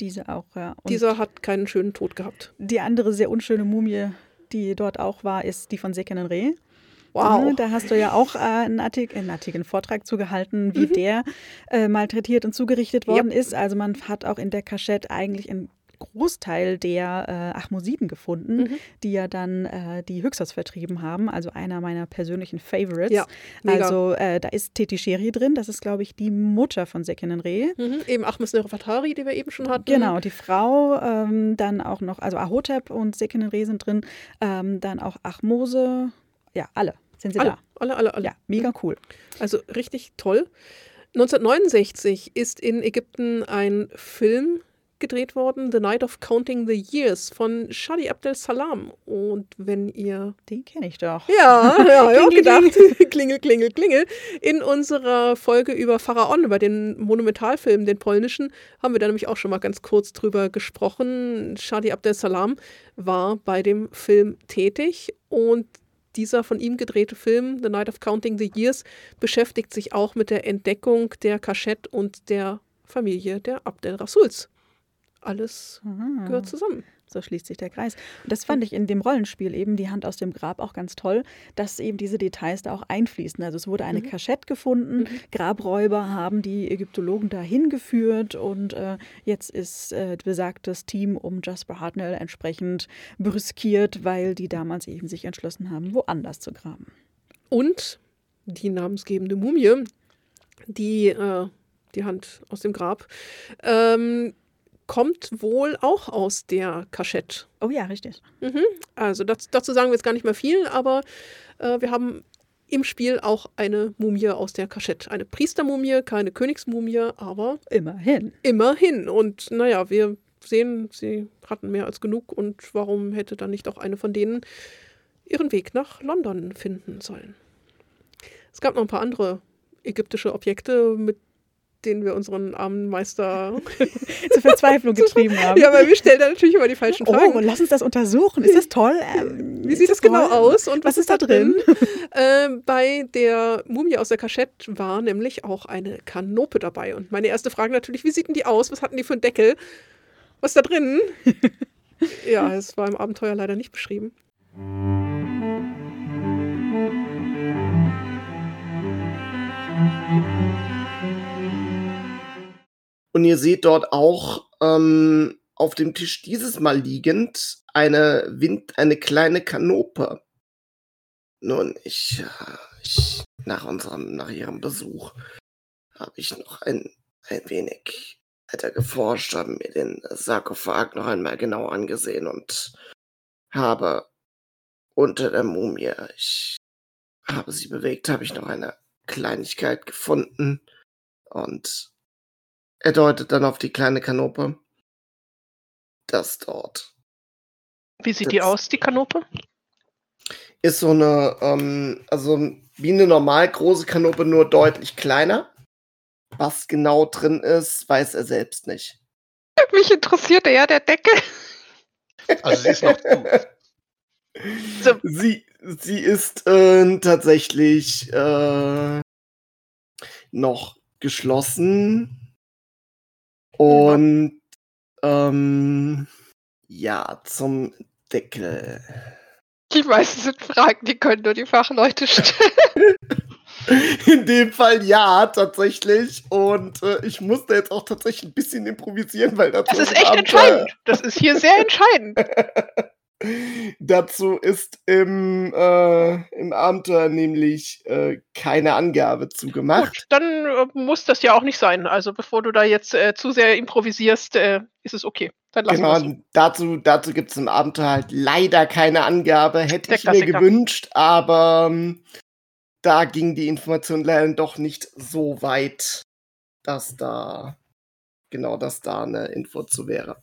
diese auch, ja. Und dieser hat keinen schönen Tod gehabt. Die andere sehr unschöne Mumie, die dort auch war, ist die von Sekenen Wow. Da hast du ja auch äh, einen, Artik einen artigen Vortrag zugehalten, wie mhm. der äh, malträtiert und zugerichtet worden yep. ist. Also man hat auch in der Kaschette eigentlich in Großteil der äh, Achmosiden gefunden, mhm. die ja dann äh, die Hüxers vertrieben haben. Also einer meiner persönlichen Favorites. Ja, also äh, da ist Teti Sheri drin. Das ist, glaube ich, die Mutter von Sekinen Reh. Mhm. Eben Achmes Nerofatari, die wir eben schon hatten. Genau, die Frau. Ähm, dann auch noch, also Ahotep und Sekinen Reh sind drin. Ähm, dann auch Achmose. Ja, alle sind sie alle, da. Alle, alle, alle. Ja, mega cool. Also richtig toll. 1969 ist in Ägypten ein Film gedreht worden, The Night of Counting the Years von Shadi Abdel Salam. Und wenn ihr. Den kenne ich doch. Ja, ja, ja, gedacht. (laughs) klingel, klingel, klingel. In unserer Folge über Pharaon, über den Monumentalfilm, den polnischen, haben wir da nämlich auch schon mal ganz kurz drüber gesprochen. Shadi Abdel Salam war bei dem Film tätig und dieser von ihm gedrehte Film, The Night of Counting the Years, beschäftigt sich auch mit der Entdeckung der Kaschette und der Familie der Abdel Rasuls alles Aha. gehört zusammen. So schließt sich der Kreis. Und das fand ich in dem Rollenspiel eben, die Hand aus dem Grab, auch ganz toll, dass eben diese Details da auch einfließen. Also es wurde eine mhm. Kaschette gefunden, mhm. Grabräuber haben die Ägyptologen da hingeführt und äh, jetzt ist äh, besagtes Team um Jasper Hartnell entsprechend brüskiert, weil die damals eben sich entschlossen haben, woanders zu graben. Und die namensgebende Mumie, die äh, die Hand aus dem Grab, ähm, kommt wohl auch aus der Kaschette. Oh ja, richtig. Mhm. Also das, dazu sagen wir jetzt gar nicht mehr viel, aber äh, wir haben im Spiel auch eine Mumie aus der Kaschette. Eine Priestermumie, keine Königsmumie, aber immerhin. Immerhin. Und naja, wir sehen, sie hatten mehr als genug und warum hätte dann nicht auch eine von denen ihren Weg nach London finden sollen? Es gab noch ein paar andere ägyptische Objekte, mit den wir unseren armen Meister (laughs) zur Verzweiflung (laughs) getrieben haben. Ja, weil wir stellen da natürlich immer die falschen oh, Fragen. Oh, und lass uns das untersuchen. Ist das toll? Ähm, Wie sieht das genau aus und was, was ist da drin? (laughs) äh, bei der Mumie aus der Kaschette war nämlich auch eine Kanope dabei. Und meine erste Frage natürlich, wie sieht denn die aus? Was hatten die für einen Deckel? Was ist da drin? ja, es war im Abenteuer leider nicht beschrieben. Und ihr seht dort auch ähm, auf dem Tisch dieses Mal liegend eine Wind, eine kleine Kanope. Nun, ich, äh, ich nach unserem, nach ihrem Besuch habe ich noch ein, ein wenig weiter geforscht, habe mir den Sarkophag noch einmal genau angesehen und habe unter der Mumie, ich habe sie bewegt, habe ich noch eine Kleinigkeit gefunden und er deutet dann auf die kleine Kanope. Das dort. Wie sieht Das- die aus, die Kanope? Ist so eine, ähm, also wie eine normal große Kanope, nur deutlich kleiner. Was genau drin ist, weiß er selbst nicht. (laughs) Mich interessiert eher der Deckel. (laughs) Also sie ist noch zu. So. Sie, sie ist äh, tatsächlich äh, noch geschlossen. Und ähm, ja, zum Deckel. Die meisten sind Fragen, die können nur die Fachleute stellen. (laughs) In dem Fall ja, tatsächlich. Und äh, ich musste jetzt auch tatsächlich ein bisschen improvisieren, weil dazu Das ist echt entscheidend. Das ist hier sehr entscheidend. (laughs) dazu ist im, äh, im Abenteuer nämlich äh, keine Angabe zugemacht. Gut, dann äh, muss das ja auch nicht sein. Also bevor du da jetzt äh, zu sehr improvisierst, äh, ist es okay. Dann lassen Genau, dazu, dazu gibt es im Abenteuer halt leider keine Angabe. Hätte Der ich mir gewünscht, aber ähm, da ging die Information leider doch nicht so weit, dass da genau, dass da eine Info zu wäre.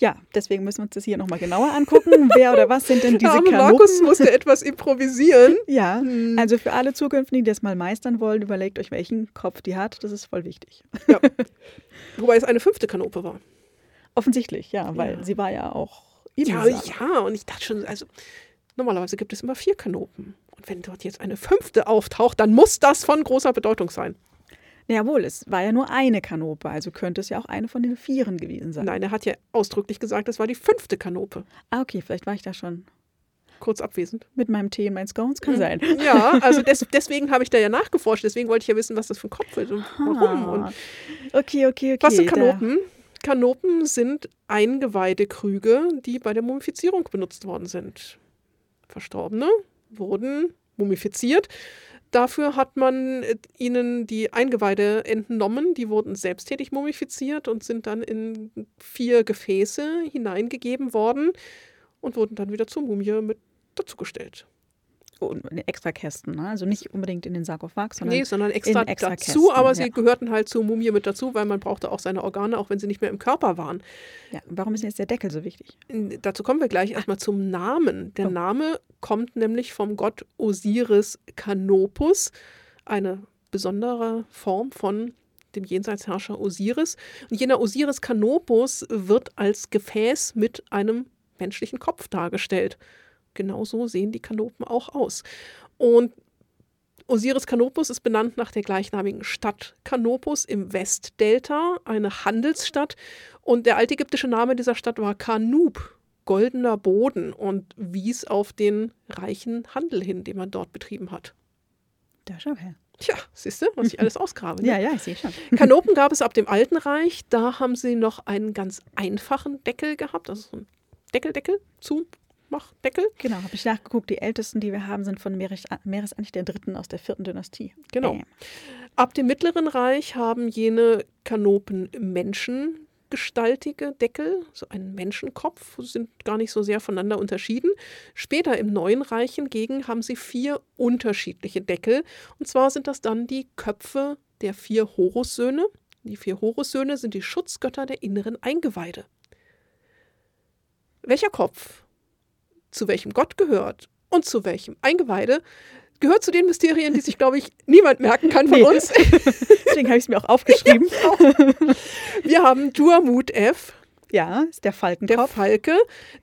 Ja, deswegen müssen wir uns das hier nochmal genauer angucken. (laughs) Wer oder was sind denn diese arme Kanopen? Markus musste etwas improvisieren. (laughs) Ja, Hm. also für alle Zukünftigen, die das mal meistern wollen, überlegt euch, welchen Kopf die hat. Das ist voll wichtig. (laughs) Wobei es eine fünfte Kanope war. Offensichtlich, ja, weil Ja. sie war ja auch Ja, ja, und ich dachte schon, also normalerweise gibt es immer vier Kanopen. Und wenn dort jetzt eine fünfte auftaucht, dann muss das von großer Bedeutung sein. Jawohl, es war ja nur eine Kanope, also könnte es ja auch eine von den Vieren gewesen sein. Nein, er hat ja ausdrücklich gesagt, es war die fünfte Kanope. Ah, okay, vielleicht war ich da schon Kurz abwesend. mit meinem Tee und meinen Scones, kann sein. (laughs) Ja, also des, (laughs) deswegen habe ich da ja nachgeforscht. Deswegen wollte ich ja wissen, was das für ein Kopf ist und warum. Und Ah, Okay, okay, okay. was sind da- Kanopen? Kanopen sind Eingeweidekrüge, die bei der Mumifizierung benutzt worden sind. Verstorbene wurden mumifiziert. Dafür hat man äh, ihnen die Eingeweide entnommen. Die wurden selbsttätig mumifiziert und sind dann in vier Gefäße hineingegeben worden und wurden dann wieder zur Mumie mit dazugestellt. Extra Kästen, ne? also nicht unbedingt in den Sarkophag, sondern Nee, sondern extra, in extra dazu, Kästen, aber ja. sie gehörten halt zur Mumie mit dazu, weil man brauchte auch seine Organe, auch wenn sie nicht mehr im Körper waren. ja, warum ist jetzt der Deckel so wichtig? Dazu kommen wir gleich erstmal zum Namen. Der Oh. Name kommt nämlich vom Gott Osiris Canopus, eine besondere Form von dem Jenseitsherrscher Osiris. Und jener Osiris Canopus wird als Gefäß mit einem menschlichen Kopf dargestellt. Genauso sehen die Kanopen auch aus. Und Osiris Canopus ist benannt nach der gleichnamigen Stadt Canopus im Westdelta, eine Handelsstadt. Und der altägyptische Name dieser Stadt war Kanub, goldener Boden, und wies auf den reichen Handel hin, den man dort betrieben hat. Da schau her. Tja, siehst du, was ich alles ausgrabe. (laughs) Ne? Ja, ja, ich sehe schon. (laughs) Kanopen gab es ab dem Alten Reich. Da haben sie noch einen ganz einfachen Deckel gehabt, also so ein Deckeldeckel, Zumachdeckel. Genau, habe ich nachgeguckt. Die ältesten, die wir haben, sind von Meres, Meresanich der Dritten aus der vierten Dynastie. Genau. Bam. Ab dem Mittleren Reich haben jene Kanopen menschengestaltige Deckel, so einen Menschenkopf, sind gar nicht so sehr voneinander unterschieden. Später im Neuen Reich hingegen haben sie vier unterschiedliche Deckel. Und zwar sind das dann die Köpfe der vier Horussöhne. Die vier Horussöhne sind die Schutzgötter der inneren Eingeweide. Welcher Kopf zu welchem Gott gehört und zu welchem Eingeweide, gehört zu den Mysterien, die sich, glaube ich, niemand merken kann von Nee. uns. (laughs) Deswegen habe ich es mir auch aufgeschrieben. Wir haben Duamut F, ja, ist der der Falkenkopf. Falke,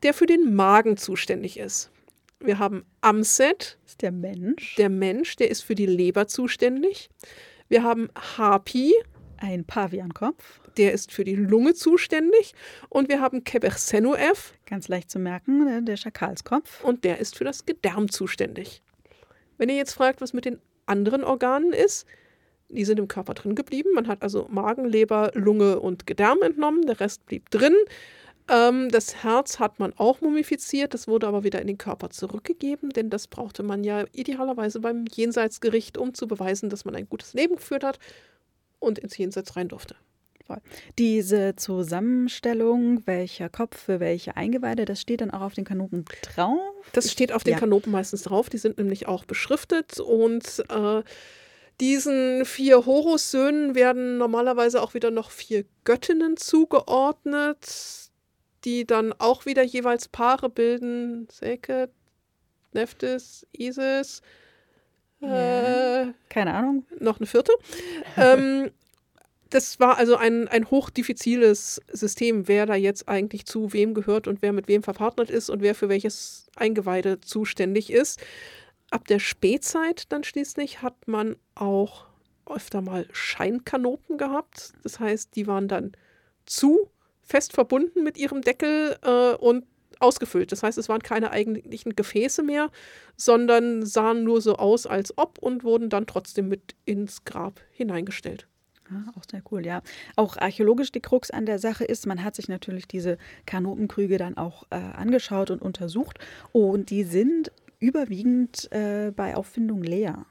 der für den Magen zuständig ist. Wir haben Amset, ist der Mensch. der Mensch, der ist für die Leber zuständig. Wir haben Hapi, Ein Paviankopf. Der ist für die Lunge zuständig. Und wir haben Kebersenu-F. Ganz leicht zu merken, der, der Schakalskopf. Und der ist für das Gedärm zuständig. Wenn ihr jetzt fragt, was mit den anderen Organen ist, die sind im Körper drin geblieben. Man hat also Magen, Leber, Lunge und Gedärm entnommen. Der Rest blieb drin. Ähm, das Herz hat man auch mumifiziert. Das wurde aber wieder in den Körper zurückgegeben, denn das brauchte man ja idealerweise beim Jenseitsgericht, um zu beweisen, dass man ein gutes Leben geführt hat und ins Jenseits rein durfte. Diese Zusammenstellung, welcher Kopf für welche Eingeweide, das steht dann auch auf den Kanopen drauf? Das steht auf den Ja. Kanopen meistens drauf. Die sind nämlich auch beschriftet und äh, diesen vier Horus-Söhnen werden normalerweise auch wieder noch vier Göttinnen zugeordnet, die dann auch wieder jeweils Paare bilden. Seket, Nephthys, Isis, Ja. äh, Keine Ahnung. noch eine vierte. ähm, das war also ein, ein hochdiffiziles System, wer da jetzt eigentlich zu wem gehört und wer mit wem verpartnert ist und wer für welches Eingeweide zuständig ist. Ab der Spätzeit dann schließlich hat man auch öfter mal Scheinkanopen gehabt. Das heißt, die waren dann zu fest verbunden mit ihrem Deckel äh, und ausgefüllt. Das heißt, es waren keine eigentlichen Gefäße mehr, sondern sahen nur so aus, als ob und wurden dann trotzdem mit ins Grab hineingestellt. Ah, auch sehr cool, ja. Auch archäologisch die Krux an der Sache ist, man hat sich natürlich diese Kanopenkrüge dann auch äh, angeschaut und untersucht und die sind überwiegend äh, bei Auffindung leer.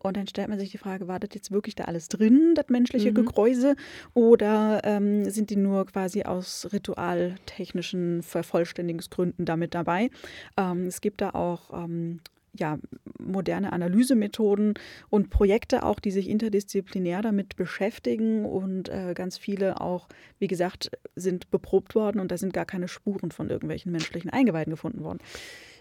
Und dann stellt man sich die Frage, war das jetzt wirklich da alles drin, das menschliche Mhm. Gekräuse, oder ähm, sind die nur quasi aus ritualtechnischen Vervollständigungsgründen damit dabei? Ähm, es gibt da auch ähm, ja, moderne Analysemethoden und Projekte auch, die sich interdisziplinär damit beschäftigen und äh, ganz viele auch, wie gesagt, sind beprobt worden und da sind gar keine Spuren von irgendwelchen menschlichen Eingeweiden gefunden worden.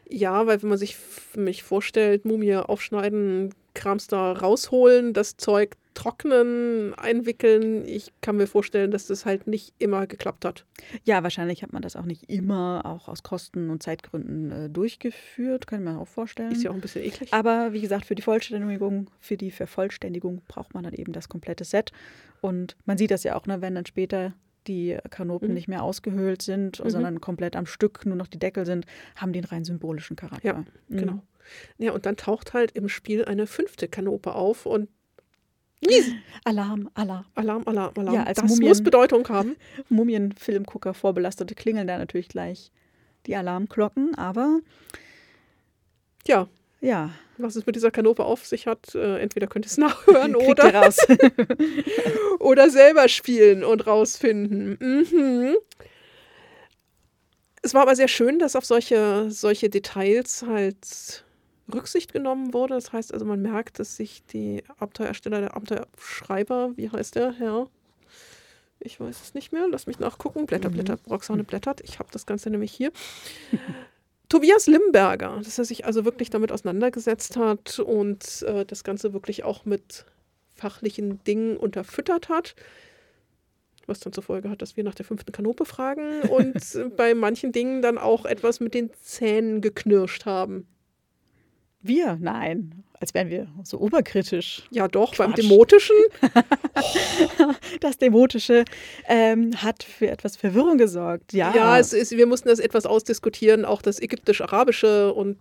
Ja, weil wenn man sich mich vorstellt, Mumie aufschneiden, Krams da rausholen, das Zeug trocknen, einwickeln, ich kann mir vorstellen, dass das halt nicht immer geklappt hat. Ja, wahrscheinlich hat man das auch nicht immer, auch aus Kosten- und Zeitgründen äh, durchgeführt, kann man auch vorstellen. Ist ja auch ein bisschen eklig. Aber wie gesagt, für die Vollständigung, für die Vervollständigung braucht man dann eben das komplette Set. Und man sieht das ja auch, ne, wenn dann später die Kanopen Mhm. nicht mehr ausgehöhlt sind, Mhm. sondern komplett am Stück nur noch die Deckel sind, haben einen rein symbolischen Charakter. Ja, Mhm. Genau. Ja, und dann taucht halt im Spiel eine fünfte Kanope auf und Alarm, Alarm. Alarm, Alarm, Alarm. Ja, als das Mumien- muss Bedeutung haben. (laughs) Mumienfilmgucker vorbelastete klingeln da natürlich gleich die Alarmglocken, aber Ja, ja, was es mit dieser Kanope auf sich hat, äh, entweder könnt ihr es (laughs) nachhören oder, (laughs) oder selber spielen und rausfinden. Mhm. Es war aber sehr schön, dass auf solche, solche Details halt Rücksicht genommen wurde. Das heißt also, man merkt, dass sich die Abenteuersteller, der Abenteuerschreiber, wie heißt der Herr? Ich weiß es nicht mehr. Lass mich nachgucken. Blätter, Mhm. Blätter. Roxane blättert. Ich habe das Ganze nämlich hier. (laughs) Tobias Limberger, dass er sich also wirklich damit auseinandergesetzt hat und äh, das Ganze wirklich auch mit fachlichen Dingen unterfüttert hat. Was dann zur Folge hat, dass wir nach der fünften Kanope fragen (laughs) und bei manchen Dingen dann auch etwas mit den Zähnen geknirscht haben. Wir? Nein, als wären wir so oberkritisch. Ja, doch, beim Quatsch. Demotischen. (laughs) Das Demotische ähm, hat für etwas Verwirrung gesorgt. Ja, Ja, ist, wir mussten das etwas ausdiskutieren, auch das ägyptisch-arabische und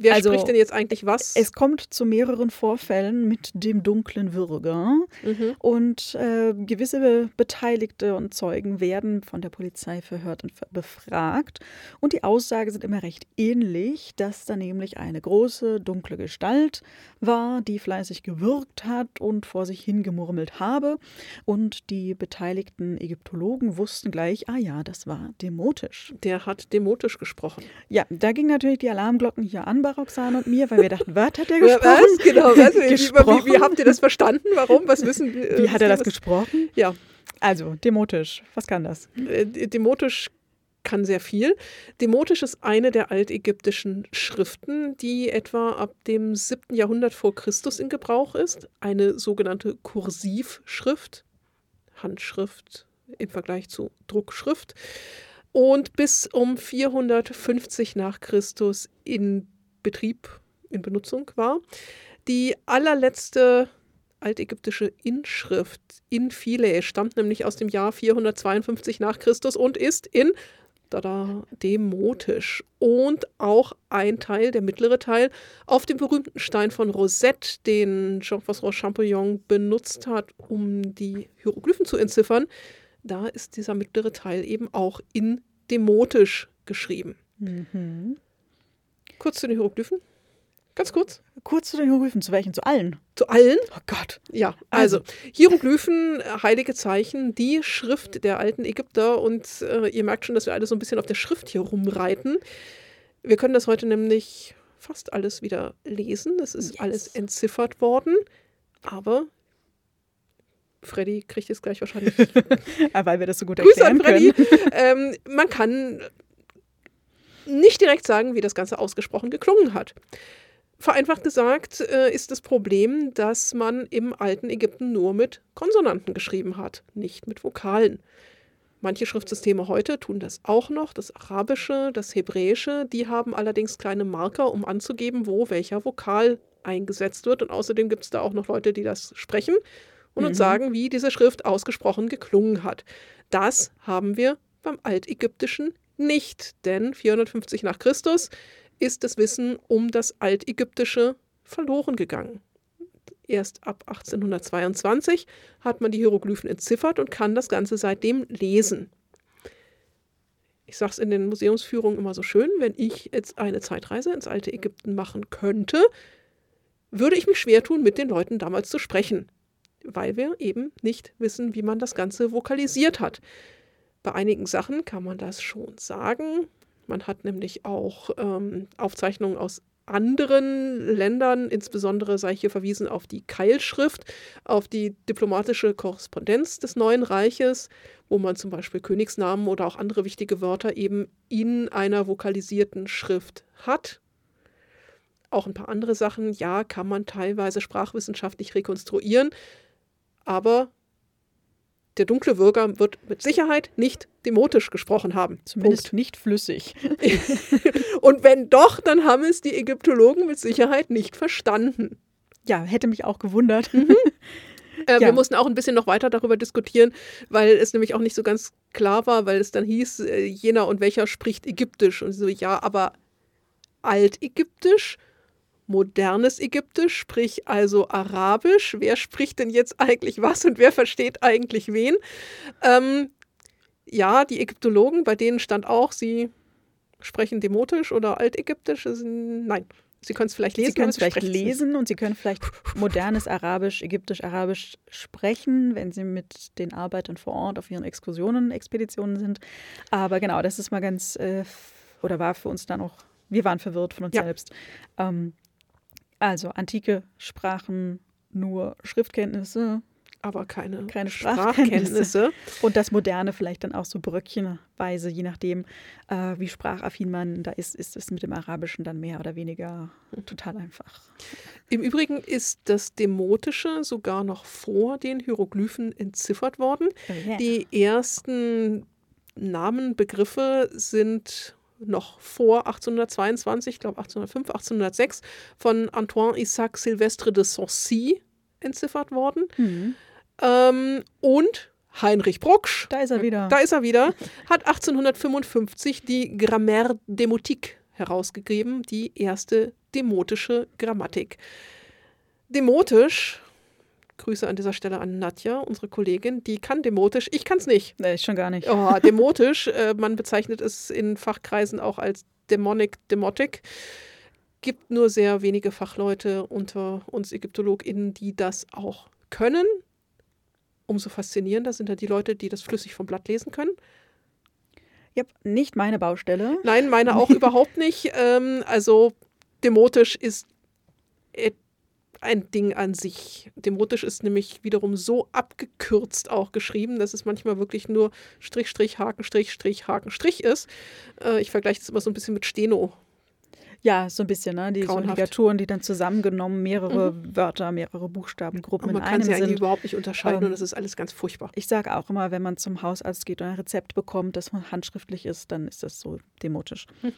wer Also, spricht denn jetzt eigentlich was? es kommt zu mehreren Vorfällen mit dem dunklen Würger. mhm. Und äh, gewisse Beteiligte und Zeugen werden von der Polizei verhört und befragt. Und die Aussagen sind immer recht ähnlich, dass da nämlich eine große, dunkle Gestalt war, die fleißig gewürgt hat und vor sich hingemurmelt habe. Und die beteiligten Ägyptologen wussten gleich, ah ja, das war demotisch. Der hat demotisch gesprochen. Ja, da gingen natürlich die Alarmglocken hier an bei Roxane und mir, weil wir dachten, was hat der Ja, gesprochen? Was? Genau, (laughs) was? Wie, wie, gesprochen? wie habt ihr das verstanden? Warum? Was wissen äh, Wie hat er das was- gesprochen? Ja, Also, demotisch. Was kann das? äh, Demotisch kann sehr viel. Demotisch ist eine der altägyptischen Schriften, die etwa ab dem 7. Jahrhundert vor Christus in Gebrauch ist. Eine sogenannte Kursivschrift, Handschrift im Vergleich zu Druckschrift. Und bis um 450 nach Christus in Betrieb, in Benutzung war. Die allerletzte altägyptische Inschrift in Philae stammt nämlich aus dem Jahr 452 nach Christus und ist in tada, demotisch. Und auch ein Teil, der mittlere Teil, auf dem berühmten Stein von Rosette, den Jean-François Champollion benutzt hat, um die Hieroglyphen zu entziffern, da ist dieser mittlere Teil eben auch in demotisch geschrieben. Mhm. Kurz zu den Hieroglyphen. Ganz kurz. Kurz zu den Hieroglyphen, zu welchen? Zu allen? Zu allen. Oh Gott. Ja, also Hieroglyphen, äh, heilige Zeichen, die Schrift der alten Ägypter und äh, ihr merkt schon, dass wir alle so ein bisschen auf der Schrift hier rumreiten. Wir können das heute nämlich fast alles wieder lesen. Es ist Yes. alles entziffert worden, aber Freddy kriegt es gleich wahrscheinlich (laughs) Ah, weil wir das so gut Grüße erklären an Freddy. ähm, man kann nicht direkt sagen, wie das Ganze ausgesprochen geklungen hat. Vereinfacht gesagt äh, ist das Problem, dass man im alten Ägypten nur mit Konsonanten geschrieben hat, nicht mit Vokalen. Manche Schriftsysteme heute tun das auch noch, das Arabische, das Hebräische, die haben allerdings kleine Marker, um anzugeben, wo welcher Vokal eingesetzt wird. Und außerdem gibt es da auch noch Leute, die das sprechen und uns Mhm. sagen, wie diese Schrift ausgesprochen geklungen hat. Das haben wir beim Altägyptischen nicht, denn 450 nach Christus ist das Wissen um das Altägyptische verloren gegangen. Erst ab 1822 hat man die Hieroglyphen entziffert und kann das Ganze seitdem lesen. Ich sage es in den Museumsführungen immer so schön, wenn ich jetzt eine Zeitreise ins alte Ägypten machen könnte, würde ich mich schwer tun, mit den Leuten damals zu sprechen, weil wir eben nicht wissen, wie man das Ganze vokalisiert hat. Bei einigen Sachen kann man das schon sagen. Man hat nämlich auch ähm, Aufzeichnungen aus anderen Ländern, insbesondere sei hier verwiesen auf die Keilschrift, auf die diplomatische Korrespondenz des Neuen Reiches, wo man zum Beispiel Königsnamen oder auch andere wichtige Wörter eben in einer vokalisierten Schrift hat. Auch ein paar andere Sachen, ja, kann man teilweise sprachwissenschaftlich rekonstruieren, aber der dunkle Bürger wird mit Sicherheit nicht demotisch gesprochen haben. Zumindest nicht flüssig. (laughs) Und wenn doch, dann haben es die Ägyptologen mit Sicherheit nicht verstanden. Ja, hätte mich auch gewundert. (laughs) Äh, Ja. Wir mussten auch ein bisschen noch weiter darüber diskutieren, weil es nämlich auch nicht so ganz klar war, weil es dann hieß, äh, jener und welcher spricht Ägyptisch. Und so, ja, aber Altägyptisch, modernes Ägyptisch, sprich also Arabisch. Wer spricht denn jetzt eigentlich was und wer versteht eigentlich wen? Ähm, ja, die Ägyptologen, bei denen stand auch, sie sprechen Demotisch oder Altägyptisch. Nein, sie können es vielleicht lesen. Sie können es vielleicht lesen und Sie können vielleicht modernes Arabisch, ägyptisch-arabisch sprechen, wenn Sie mit den Arbeitern vor Ort auf Ihren Exkursionen, Expeditionen sind. Aber genau, das ist mal ganz, äh, oder war für uns dann auch, wir waren verwirrt von uns Ja. selbst. Ähm, also antike Sprachen, nur Schriftkenntnisse aber keine, Keine Sprachkenntnisse. und das Moderne vielleicht dann auch so bröckchenweise, je nachdem, äh, wie sprachaffin man da ist, ist es mit dem Arabischen dann mehr oder weniger total einfach. Im Übrigen ist das Demotische sogar noch vor den Hieroglyphen entziffert worden. Oh, yeah. Die ersten Namen, Begriffe sind noch vor 1822, ich glaube 1805, 1806, von Antoine Isaac Silvestre de Sancy entziffert worden. Mhm. Ähm, und Heinrich Brucksch, Da ist er wieder. da ist er wieder, hat 1855 die Grammaire Demotique herausgegeben, die erste demotische Grammatik. Demotisch, Grüße an dieser Stelle an Nadja, unsere Kollegin, die kann Demotisch, ich kann es nicht. Nee, ich schon gar nicht. Oh, (laughs) Demotisch, äh, man bezeichnet es in Fachkreisen auch als Demonic, Demotic. Gibt nur sehr wenige Fachleute unter uns ÄgyptologInnen, die das auch können. Umso faszinierender sind da die Leute, die das flüssig vom Blatt lesen können. Ja, nicht meine Baustelle. Nein, meine auch (laughs) überhaupt nicht. Ähm, also Demotisch ist ein Ding an sich. Demotisch ist nämlich wiederum so abgekürzt auch geschrieben, dass es manchmal wirklich nur Strich, Strich, Haken, Strich, Strich, Haken, Strich ist. Äh, ich vergleiche das immer so ein bisschen mit Steno. Ja, so ein bisschen, ne? Die Grauenhaft. Ligaturen, die dann zusammengenommen mehrere Wörter, mehrere Buchstabengruppen Und in man kann einem sie eigentlich sind. überhaupt nicht unterscheiden Ähm, und das ist alles ganz furchtbar. Ich sage auch immer, wenn man zum Hausarzt geht und ein Rezept bekommt, das handschriftlich ist, dann ist das so demotisch. (laughs)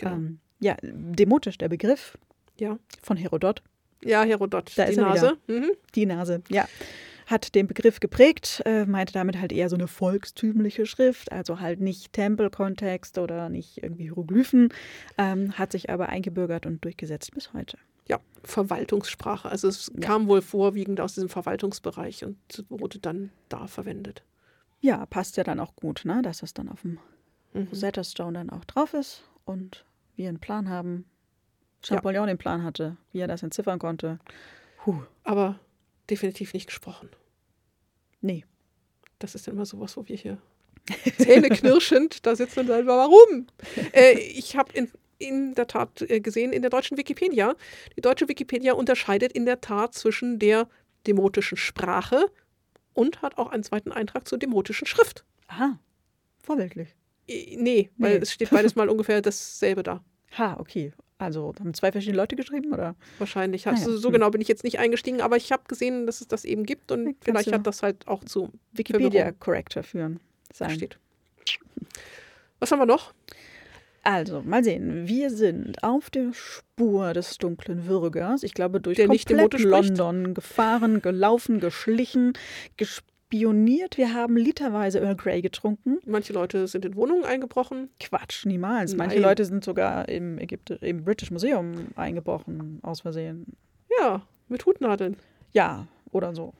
Genau. Ähm, ja, demotisch, der Begriff ja. von Herodot, Ja, Herodot, Da die ist Nase. Mhm. Die Nase, ja. Hat den Begriff geprägt, äh, meinte damit halt eher so eine volkstümliche Schrift, also halt nicht Tempelkontext oder nicht irgendwie Hieroglyphen, ähm, hat sich aber eingebürgert und durchgesetzt bis heute. Ja, Verwaltungssprache. Also es Ja. kam wohl vorwiegend aus diesem Verwaltungsbereich und wurde dann da verwendet. Ja, passt ja dann auch gut, ne? dass das dann auf dem Mhm. Rosetta Stone dann auch drauf ist und wir einen Plan haben. Champollion den Plan hatte, wie er das entziffern konnte. Puh, Aber definitiv nicht gesprochen. nee. Das ist dann immer sowas, wo wir hier (laughs) zähneknirschend da sitzen und sagen, warum? äh, ich habe in, in der Tat äh, gesehen in der deutschen Wikipedia, die deutsche Wikipedia unterscheidet in der Tat zwischen der demotischen Sprache und hat auch einen zweiten Eintrag zur demotischen Schrift. Aha, vorbildlich. Nee, weil Nee. es steht beides mal (laughs) ungefähr dasselbe da. Ha, okay. Also haben zwei verschiedene Leute geschrieben, oder? Wahrscheinlich. Ah ja, Also, so hm. genau bin ich jetzt nicht eingestiegen, aber ich habe gesehen, dass es das eben gibt und Kannst vielleicht hat das halt auch zu Wikipedia Verwirrung Corrector führen. Sein. steht. Was haben wir noch? Also, mal sehen. Wir sind auf der Spur des dunklen Würgers. Ich glaube, durch Der komplett spricht. London gefahren, gelaufen, geschlichen, gespioniert. Wir haben literweise Earl Grey getrunken. Manche Leute sind in Wohnungen eingebrochen. Quatsch, niemals. Manche Nein. Leute sind sogar im, Ägypte, im British Museum eingebrochen, aus Versehen. Ja, mit Hutnadeln. Ja, oder so.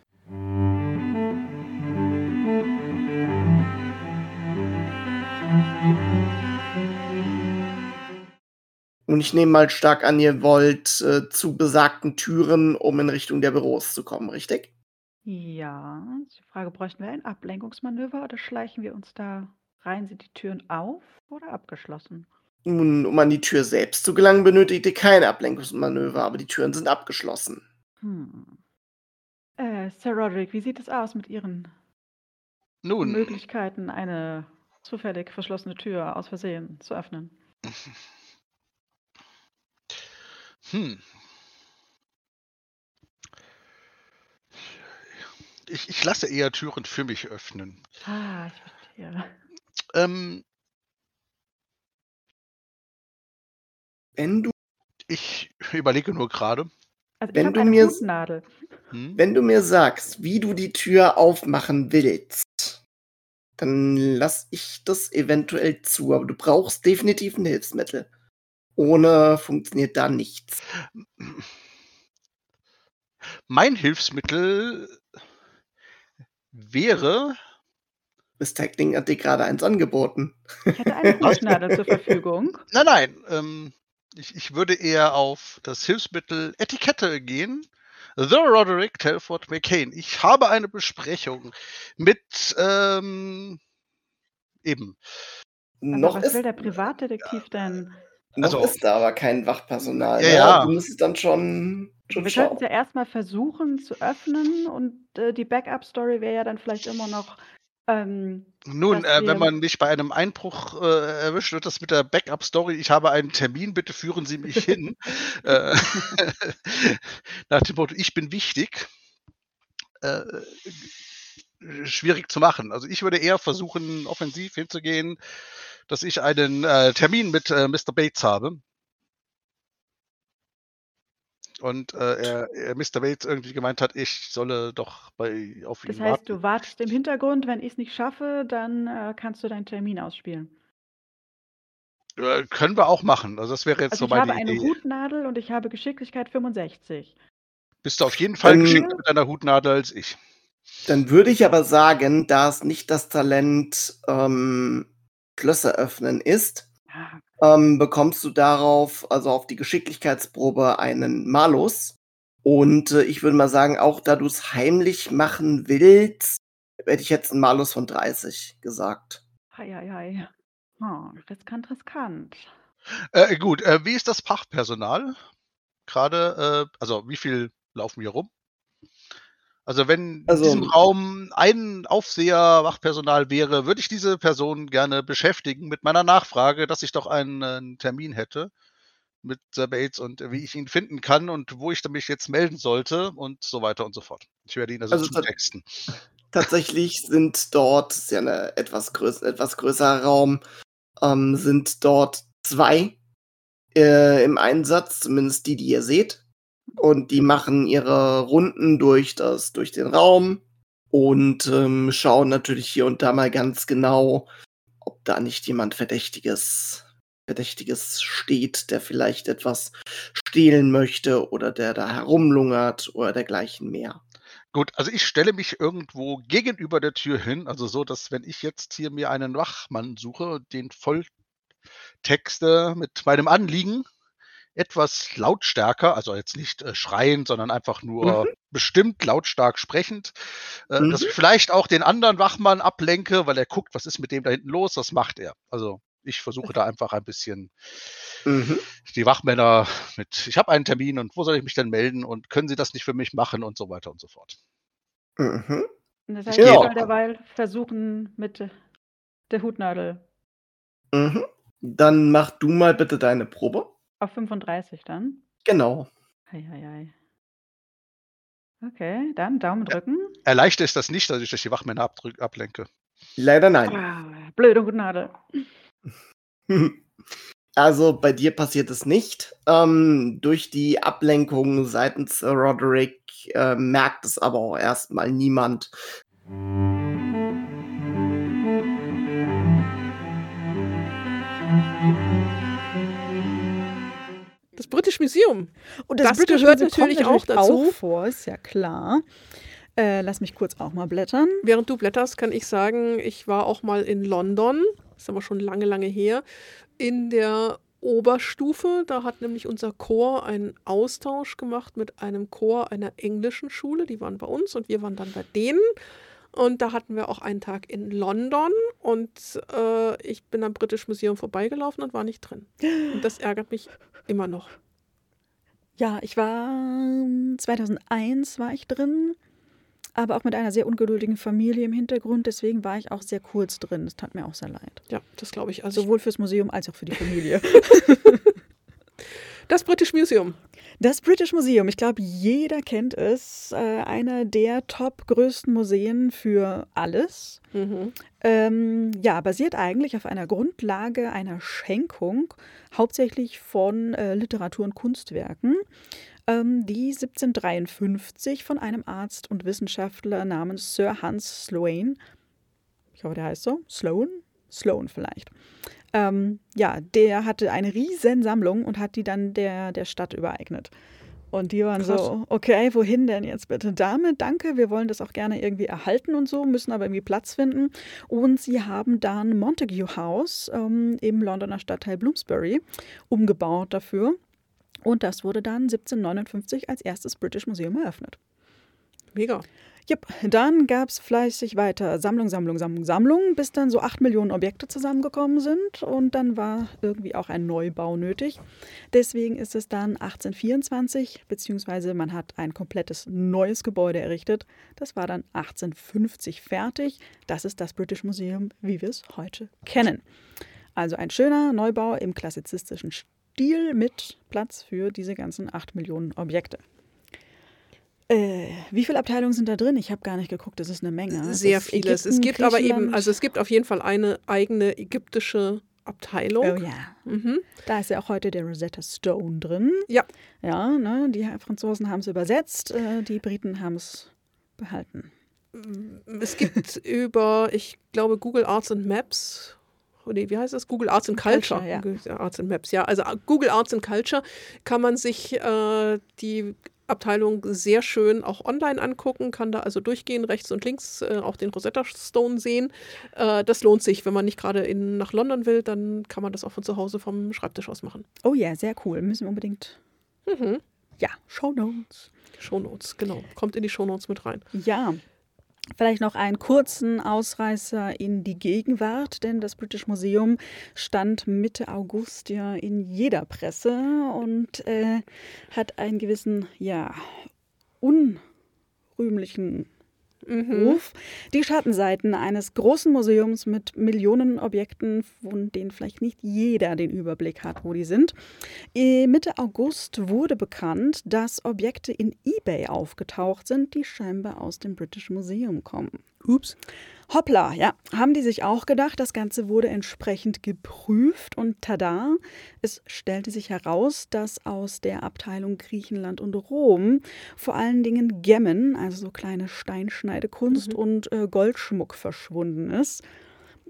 Und ich nehme mal stark an, ihr wollt äh, zu besagten Türen, um in Richtung der Büros zu kommen, richtig? Ja, ist die Frage, bräuchten wir ein Ablenkungsmanöver oder schleichen wir uns da rein? Sind die Türen auf oder abgeschlossen? Nun, um an die Tür selbst zu gelangen, benötigt ihr kein Ablenkungsmanöver, aber die Türen sind abgeschlossen. Hm. Äh, Sir Roderick, wie sieht es aus mit Ihren Nun, Möglichkeiten, eine zufällig verschlossene Tür aus Versehen zu öffnen? (laughs) hm. Ich, ich lasse eher Türen für mich öffnen. Ah, ich verstehe. Ähm, Wenn du, ich überlege nur gerade. Also Wenn du mir-. Hm? wenn du mir sagst, wie du die Tür aufmachen willst, dann lass ich das eventuell zu, aber du brauchst definitiv ein Hilfsmittel. Ohne funktioniert da nichts. Mein Hilfsmittel wäre. Miss Tackling hat dir gerade eins angeboten. Ich hätte eine (laughs) Hutnadel zur Verfügung. Nein, nein. Ähm, ich, ich würde eher auf das Hilfsmittel Etikette gehen. The Roderick Telford McCain. Ich habe eine Besprechung mit ähm, eben. Aber noch was ist, will der Privatdetektiv denn? noch also- ist da aber kein Wachpersonal. Ja, ne? ja. Du müsstest dann schon Wir könnten es ja erstmal versuchen zu öffnen und äh, die Backup-Story wäre ja dann vielleicht immer noch. Ähm, Nun, äh, wenn man mich bei einem Einbruch äh, erwischt, wird das mit der Backup-Story. Ich habe einen Termin, bitte führen Sie mich hin. (laughs) äh, (laughs) nach dem Motto, ich bin wichtig. Äh, schwierig zu machen. Also ich würde eher versuchen, offensiv hinzugehen, dass ich einen äh, Termin mit äh, Mr. Bates habe. Und äh, er, er Mr. Bates irgendwie gemeint hat, ich solle doch bei auf ihn das heißt, warten. du wartest im Hintergrund, wenn ich es nicht schaffe, dann äh, kannst du deinen Termin ausspielen. Äh, können wir auch machen. Also das wäre jetzt Also so ich meine habe eine Idee. Hutnadel und ich habe Geschicklichkeit 65. Bist du auf jeden Fall Ähm, geschickter mit deiner Hutnadel als ich. Dann würde ich aber sagen, da es nicht das Talent ähm, Schlösser öffnen ist, Ah, ähm, bekommst du darauf, also auf die Geschicklichkeitsprobe, einen Malus. Und äh, ich würde mal sagen, auch da du es heimlich machen willst, hätte ich jetzt einen Malus von 30 gesagt. Hei, hei, hei. Oh, riskant, riskant. Äh, gut, äh, wie ist das Fachpersonal? Gerade, äh, also wie viel laufen hier rum? Also wenn Also- in diesem Raum ein Aufseher Wachpersonal wäre, würde ich diese Person gerne beschäftigen mit meiner Nachfrage, dass ich doch einen, äh, Termin hätte mit Sir Bates und wie ich ihn finden kann und wo ich mich jetzt melden sollte und so weiter und so fort. Ich werde ihn also, Also zutexten. Tatsächlich sind dort, ist ja eine etwas, größ etwas größerer Raum, ähm, sind dort zwei äh, im Einsatz, zumindest die, die ihr seht. Und die machen ihre Runden durch, das, durch den Raum und ähm, schauen natürlich hier und da mal ganz genau, ob da nicht jemand Verdächtiges, Verdächtiges steht, der vielleicht etwas stehlen möchte oder der da herumlungert oder dergleichen mehr. Gut, also ich stelle mich irgendwo gegenüber der Tür hin, also so, dass wenn ich jetzt hier mir einen Wachmann suche, den voll texte mit meinem Anliegen, etwas lautstärker, also jetzt nicht äh, schreiend, sondern einfach nur Mhm. bestimmt lautstark sprechend, äh, dass Mhm. ich vielleicht auch den anderen Wachmann ablenke, weil er guckt, was ist mit dem da hinten los, was macht er? Also ich versuche da einfach ein bisschen Mhm. die Wachmänner mit, ich habe einen Termin und wo soll ich mich denn melden und können Sie das nicht für mich machen und so weiter und so fort. Mhm. Das heißt, ich soll derweil versuchen, mit der Hutnadel Mhm. Dann mach du mal bitte deine Probe. Auf 35 dann. Genau. Eieiei. Okay, dann Daumen drücken. Erleichtert ist das nicht, dass ich durch die Wachmänner abdrück, ablenke. Leider nein. Ah, blöde Hutnadel. (laughs) Also bei dir passiert es nicht. Ähm, durch die Ablenkung seitens Roderick äh, merkt es aber auch erstmal niemand. Das British Museum. Und Das British gehört Museum kommt natürlich auch dazu. Auch vor, ist ja klar. Äh, lass mich kurz auch mal blättern. Während du blätterst, kann ich sagen, ich war auch mal in London, ist aber schon lange, lange her, in der Oberstufe. Da hat nämlich unser Chor einen Austausch gemacht mit einem Chor einer englischen Schule. Die waren bei uns und wir waren dann bei denen. Und da hatten wir auch einen Tag in London und äh, ich bin am British Museum vorbeigelaufen und war nicht drin. Und das ärgert mich immer noch. Ja, ich war 2001 war ich drin, aber auch mit einer sehr ungeduldigen Familie im Hintergrund. Deswegen war ich auch sehr kurz drin. Das tat mir auch sehr leid. Ja, das glaube ich. Also Sowohl fürs Museum als auch für die Familie. (laughs) das British Museum. Das British Museum, ich glaube, jeder kennt es. Äh, einer der top größten Museen für alles. Mhm. Ähm, ja, basiert eigentlich auf einer Grundlage einer Schenkung, hauptsächlich von äh, Literatur- und Kunstwerken, ähm, die 1753 von einem Arzt und Wissenschaftler namens Sir Hans Sloane, ich hoffe, der heißt so, Sloane? Sloane vielleicht. Ähm, ja, der hatte eine riesen Sammlung und hat die dann der, der Stadt übereignet. Und die waren Krass. so, okay, wohin denn jetzt bitte damit? Danke, wir wollen das auch gerne irgendwie erhalten und so, müssen aber irgendwie Platz finden. Und sie haben dann Montague House ähm, im Londoner Stadtteil Bloomsbury umgebaut dafür. Und das wurde dann 1759 als erstes British Museum eröffnet. Mega. Jupp, dann gab es fleißig weiter Sammlung, Sammlung, Sammlung, Sammlung, bis dann so acht Millionen Objekte zusammengekommen sind und dann war irgendwie auch ein Neubau nötig. Deswegen ist es dann 1824, beziehungsweise man hat ein komplettes neues Gebäude errichtet. Das war dann 1850 fertig. Das ist das British Museum, wie wir es heute kennen. Also ein schöner Neubau im klassizistischen Stil mit Platz für diese ganzen acht Millionen Objekte. Äh, wie viele Abteilungen sind da drin? Ich habe gar nicht geguckt, das ist eine Menge. Sehr vieles. es gibt aber eben, also es gibt auf jeden Fall eine eigene ägyptische Abteilung. Oh ja. Mhm. Da ist ja auch heute der Rosetta Stone drin. Ja. Ja, ne, die Franzosen haben es übersetzt, äh, die Briten haben es behalten. Es gibt (laughs) über, ich glaube, Google Arts and Maps. Oh nee, wie heißt das? Google Arts and Culture. Culture, ja. Google Arts and Maps, ja. Also äh, Google Arts and Culture kann man sich äh, die Abteilung sehr schön auch online angucken, kann da also durchgehen, rechts und links äh, auch den Rosetta Stone sehen. Äh, das lohnt sich, wenn man nicht gerade nach London will, dann kann man das auch von zu Hause vom Schreibtisch aus machen. Oh ja, sehr cool. Müssen wir unbedingt. Mhm. Ja, Show Notes. Shownotes, genau. Kommt in die Shownotes mit rein. Ja. Vielleicht noch einen kurzen Ausreißer in die Gegenwart, denn das British Museum stand Mitte August ja in jeder Presse und äh, hat einen gewissen, ja, unrühmlichen Mhm. Ruf. Die Schattenseiten eines großen Museums mit Millionen Objekten, von denen vielleicht nicht jeder den Überblick hat, wo die sind. Äh, Mitte August wurde bekannt, dass Objekte in eBay aufgetaucht sind, die scheinbar aus dem British Museum kommen. Ups. Hoppla, ja, haben die sich auch gedacht. Das Ganze wurde entsprechend geprüft und tada, es stellte sich heraus, dass aus der Abteilung Griechenland und Rom vor allen Dingen Gemmen, also so kleine Steinschneidekunst Mhm. und äh, Goldschmuck verschwunden ist.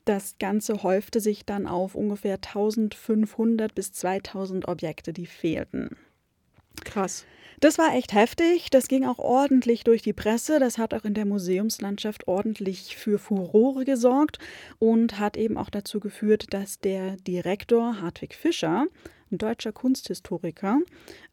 Das Ganze häufte sich dann auf ungefähr 1500 bis 2000 Objekte, die fehlten. Krass. Das war echt heftig. Das ging auch ordentlich durch die Presse. Das hat auch in der Museumslandschaft ordentlich für Furore gesorgt und hat eben auch dazu geführt, dass der Direktor Hartwig Fischer, ein deutscher Kunsthistoriker,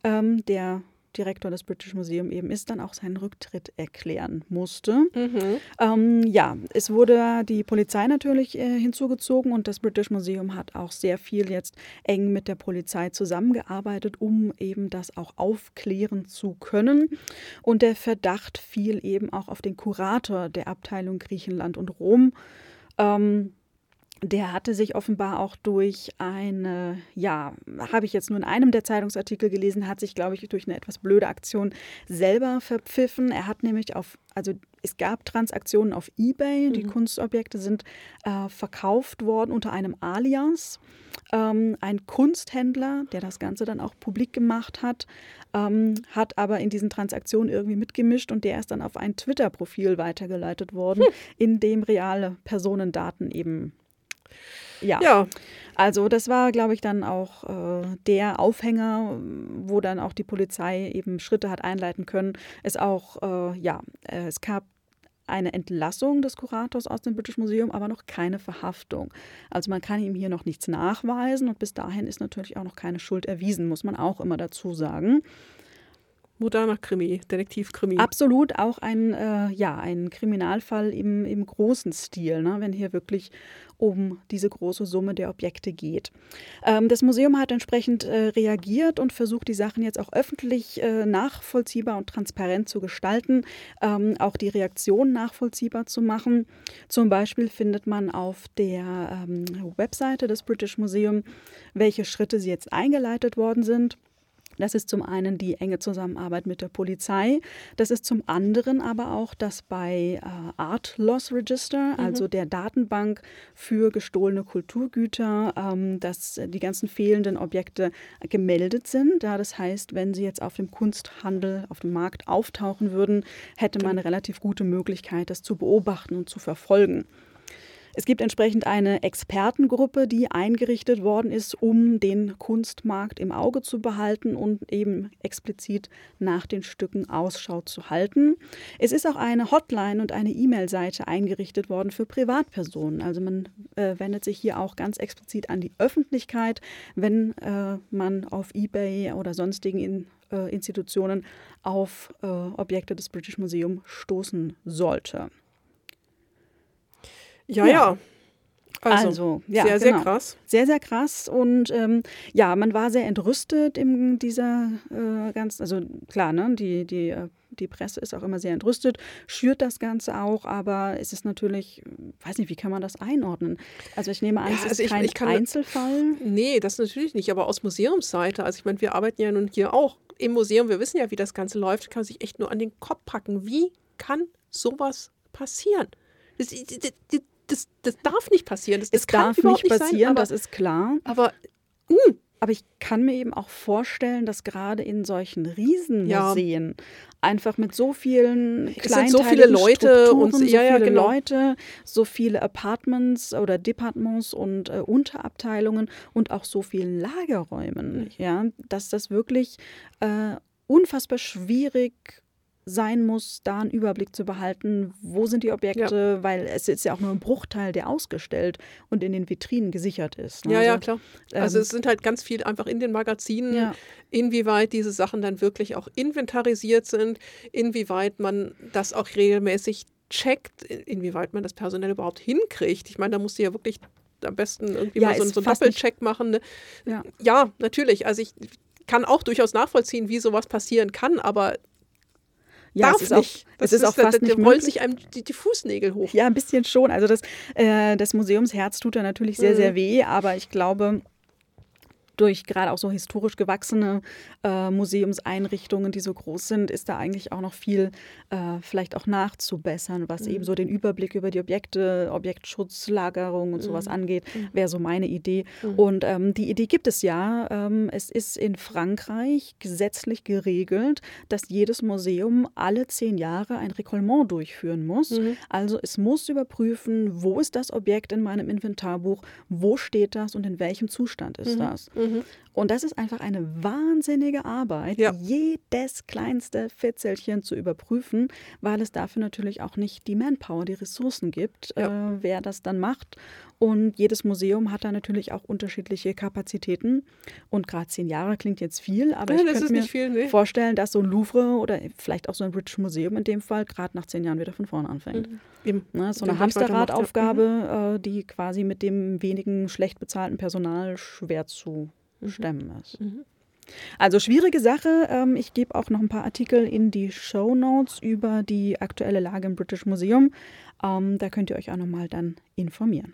ähm, der Direktor des British Museum eben ist, dann auch seinen Rücktritt erklären musste. Mhm. Ähm, ja, es wurde die Polizei natürlich äh, hinzugezogen und das British Museum hat auch sehr viel jetzt eng mit der Polizei zusammengearbeitet, um eben das auch aufklären zu können. Und der Verdacht fiel eben auch auf den Kurator der Abteilung Griechenland und Rom. Ähm, der hatte sich offenbar auch durch eine, ja, habe ich jetzt nur in einem der Zeitungsartikel gelesen, hat sich, glaube ich, durch eine etwas blöde Aktion selber verpfiffen. Er hat nämlich auf, also es gab Transaktionen auf eBay, die Mhm. Kunstobjekte sind äh, verkauft worden unter einem Alias. Ähm, ein Kunsthändler, der das Ganze dann auch publik gemacht hat, ähm, hat aber in diesen Transaktionen irgendwie mitgemischt und der ist dann auf ein Twitter-Profil weitergeleitet worden, in dem reale Personendaten eben ja, Ja, also das war, glaube ich, dann auch äh, der Aufhänger, wo dann auch die Polizei eben Schritte hat einleiten können. Es auch, äh, ja, es gab eine Entlassung des Kurators aus dem British Museum, aber noch keine Verhaftung. Also man kann ihm hier noch nichts nachweisen und bis dahin ist natürlich auch noch keine Schuld erwiesen, muss man auch immer dazu sagen. Moderner Krimi, Detektivkrimi. Absolut auch ein, äh, ja, ein Kriminalfall im, im großen Stil, ne, wenn hier wirklich um diese große Summe der Objekte geht. Ähm, das Museum hat entsprechend äh, reagiert und versucht, die Sachen jetzt auch öffentlich äh, nachvollziehbar und transparent zu gestalten, ähm, auch die Reaktion nachvollziehbar zu machen. Zum Beispiel findet man auf der ähm, Webseite des British Museum, welche Schritte sie jetzt eingeleitet worden sind. Das ist zum einen die enge Zusammenarbeit mit der Polizei. Das ist zum anderen aber auch, dass bei äh, Art Loss Register, also der Datenbank für gestohlene Kulturgüter, ähm, dass die ganzen fehlenden Objekte gemeldet sind. Ja, das heißt, wenn sie jetzt auf dem Kunsthandel, auf dem Markt auftauchen würden, hätte man eine relativ gute Möglichkeit, das zu beobachten und zu verfolgen. Es gibt entsprechend eine Expertengruppe, die eingerichtet worden ist, um den Kunstmarkt im Auge zu behalten und eben explizit nach den Stücken Ausschau zu halten. Es ist auch eine Hotline und eine E-Mail-Seite eingerichtet worden für Privatpersonen. Also man äh, wendet sich hier auch ganz explizit an die Öffentlichkeit, wenn äh, man auf eBay oder sonstigen in, äh, Institutionen auf äh, Objekte des British Museum stoßen sollte. Ja, ja. ja. Also, Also, ja, sehr, sehr genau. krass. Sehr, sehr krass. Und ähm, ja, man war sehr entrüstet in dieser äh, ganzen, also klar, ne, die, die, äh, die Presse ist auch immer sehr entrüstet, schürt das Ganze auch, aber es ist natürlich, weiß nicht, wie kann man das einordnen? Also ich nehme an, Ja, es ist also ich- kein ich kann- Einzelfall. Nee, das natürlich nicht, aber aus Museumsseite, also ich meine, wir arbeiten ja nun hier auch im Museum, wir wissen ja, wie das Ganze läuft, kann man sich echt nur an den Kopf packen. Wie kann sowas passieren? Das, das, das, das, das darf nicht passieren. Das, das Es darf nicht sein, passieren, aber, das ist klar. aber Aber ich kann mir eben auch vorstellen, dass gerade in solchen Riesenmuseen einfach mit so vielen sind so viele Leute und- Strukturen, ja, so ja, viele genau. Leute, so viele Apartments oder Departements und äh, Unterabteilungen und auch so vielen Lagerräumen, ja, dass das wirklich äh, unfassbar schwierig sein muss, da einen Überblick zu behalten, wo sind die Objekte, weil es ist ja auch nur ein Bruchteil, der ausgestellt und in den Vitrinen gesichert ist. ne? ja, ja, Also, klar. Also ähm, es sind halt ganz viel einfach in den Magazinen, Ja. inwieweit diese Sachen dann wirklich auch inventarisiert sind, inwieweit man das auch regelmäßig checkt, inwieweit man das personell überhaupt hinkriegt. Ich meine, da musst du ja wirklich am besten irgendwie Ja, mal so, so einen Doppelcheck machen. Ne? Ja. ja, natürlich. Also ich kann auch durchaus nachvollziehen, wie sowas passieren kann, aber Ja, darf es ist auch, nicht. es ist auch da- fast da, nicht da rollen sich einem die, die Fußnägel hoch. Ja, ein bisschen schon. Also das, äh, das Museumsherz tut da natürlich sehr, Mhm. sehr weh, aber ich glaube, durch gerade auch so historisch gewachsene äh, Museumseinrichtungen, die so groß sind, ist da eigentlich auch noch viel äh, vielleicht auch nachzubessern, was Mhm. eben so den Überblick über die Objekte, Objektschutz, Lagerung und sowas Mhm. angeht, Mhm. wäre so meine Idee. Mhm. Und ähm, die Idee gibt es ja. Ähm, es ist in Frankreich gesetzlich geregelt, dass jedes Museum alle zehn Jahre ein Recollement durchführen muss. Mhm. Also es muss überprüfen, wo ist das Objekt in meinem Inventarbuch, wo steht das und in welchem Zustand ist das. Mhm. Und das ist einfach eine wahnsinnige Arbeit, Ja. jedes kleinste Fitzelchen zu überprüfen, weil es dafür natürlich auch nicht die Manpower, die Ressourcen gibt, Ja. äh, wer das dann macht. Und jedes Museum hat da natürlich auch unterschiedliche Kapazitäten. Und gerade zehn Jahre klingt jetzt viel, aber Ja, (laughs) ich könnte mir nicht viel, nee. vorstellen, dass so ein Louvre oder vielleicht auch so ein British Museum in dem Fall gerade nach zehn Jahren wieder von vorne anfängt. Mhm. Eben. Ne, so eine weitermacht, ja. Hamsterradaufgabe, äh, die quasi mit dem wenigen schlecht bezahlten Personal schwer zu stemmen ist. Mhm. Also schwierige Sache. Ähm, ich gebe auch noch ein paar Artikel in die Show Notes über die aktuelle Lage im British Museum. Ähm, da könnt ihr euch auch nochmal dann informieren.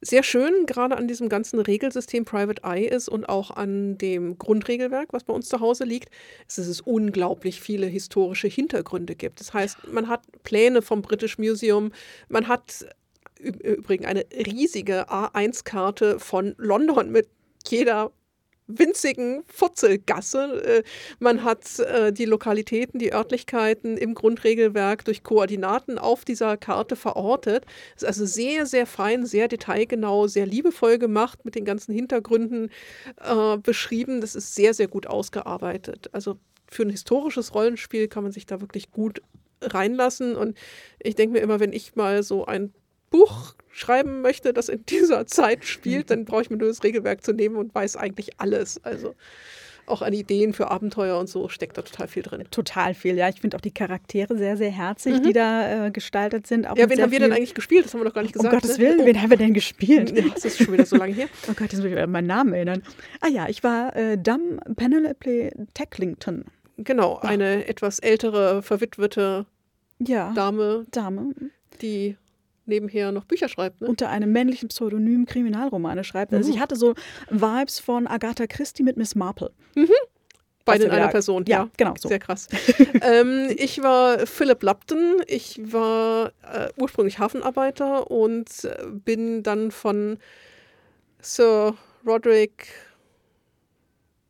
Sehr schön gerade an diesem ganzen Regelsystem Private Eye ist und auch an dem Grundregelwerk, was bei uns zu Hause liegt, ist, dass es unglaublich viele historische Hintergründe gibt. Das heißt, man hat Pläne vom British Museum, man hat übrigens eine riesige A1-Karte von London mit jeder winzigen Futzelgasse. Äh, Man hat äh, die Lokalitäten, die Örtlichkeiten im Grundregelwerk durch Koordinaten auf dieser Karte verortet. Ist also sehr, sehr fein, sehr detailgenau, sehr liebevoll gemacht, mit den ganzen Hintergründen äh, beschrieben. Das ist sehr, sehr gut ausgearbeitet. Also für ein historisches Rollenspiel kann man sich da wirklich gut reinlassen. Und ich denke mir immer, wenn ich mal so ein Buch schreiben möchte, das in (laughs) dieser Zeit spielt, dann brauche ich mir nur das Regelwerk zu nehmen und weiß eigentlich alles. Also auch an Ideen für Abenteuer und so steckt da total viel drin. Total viel, ja. Ich finde auch die Charaktere sehr, sehr herzig, die da äh, gestaltet sind. Mhm. Ja, wen haben wir denn eigentlich gespielt? Das haben wir noch gar nicht Um gesagt. Gottes ne? Willen, wen haben wir denn gespielt? Ja, das ist schon wieder so lange her. (laughs) Oh Gott, jetzt muss ich wieder an meinen Namen erinnern. Ah ja, ich war äh, Dame Penelope Tacklington. Genau, eine etwas ältere, verwitwete Ja, Dame, Dame. die nebenher noch Bücher schreibt. Ne? unter einem männlichen Pseudonym Kriminalromane schreibt. Also Uh. ich hatte so Vibes von Agatha Christie mit Miss Marple. Beide in einer Person, ja, ja. genau so. Sehr krass. (laughs) ähm, ich war Philip Lupton. Ich war äh, ursprünglich Hafenarbeiter und äh, bin dann von Sir Roderick,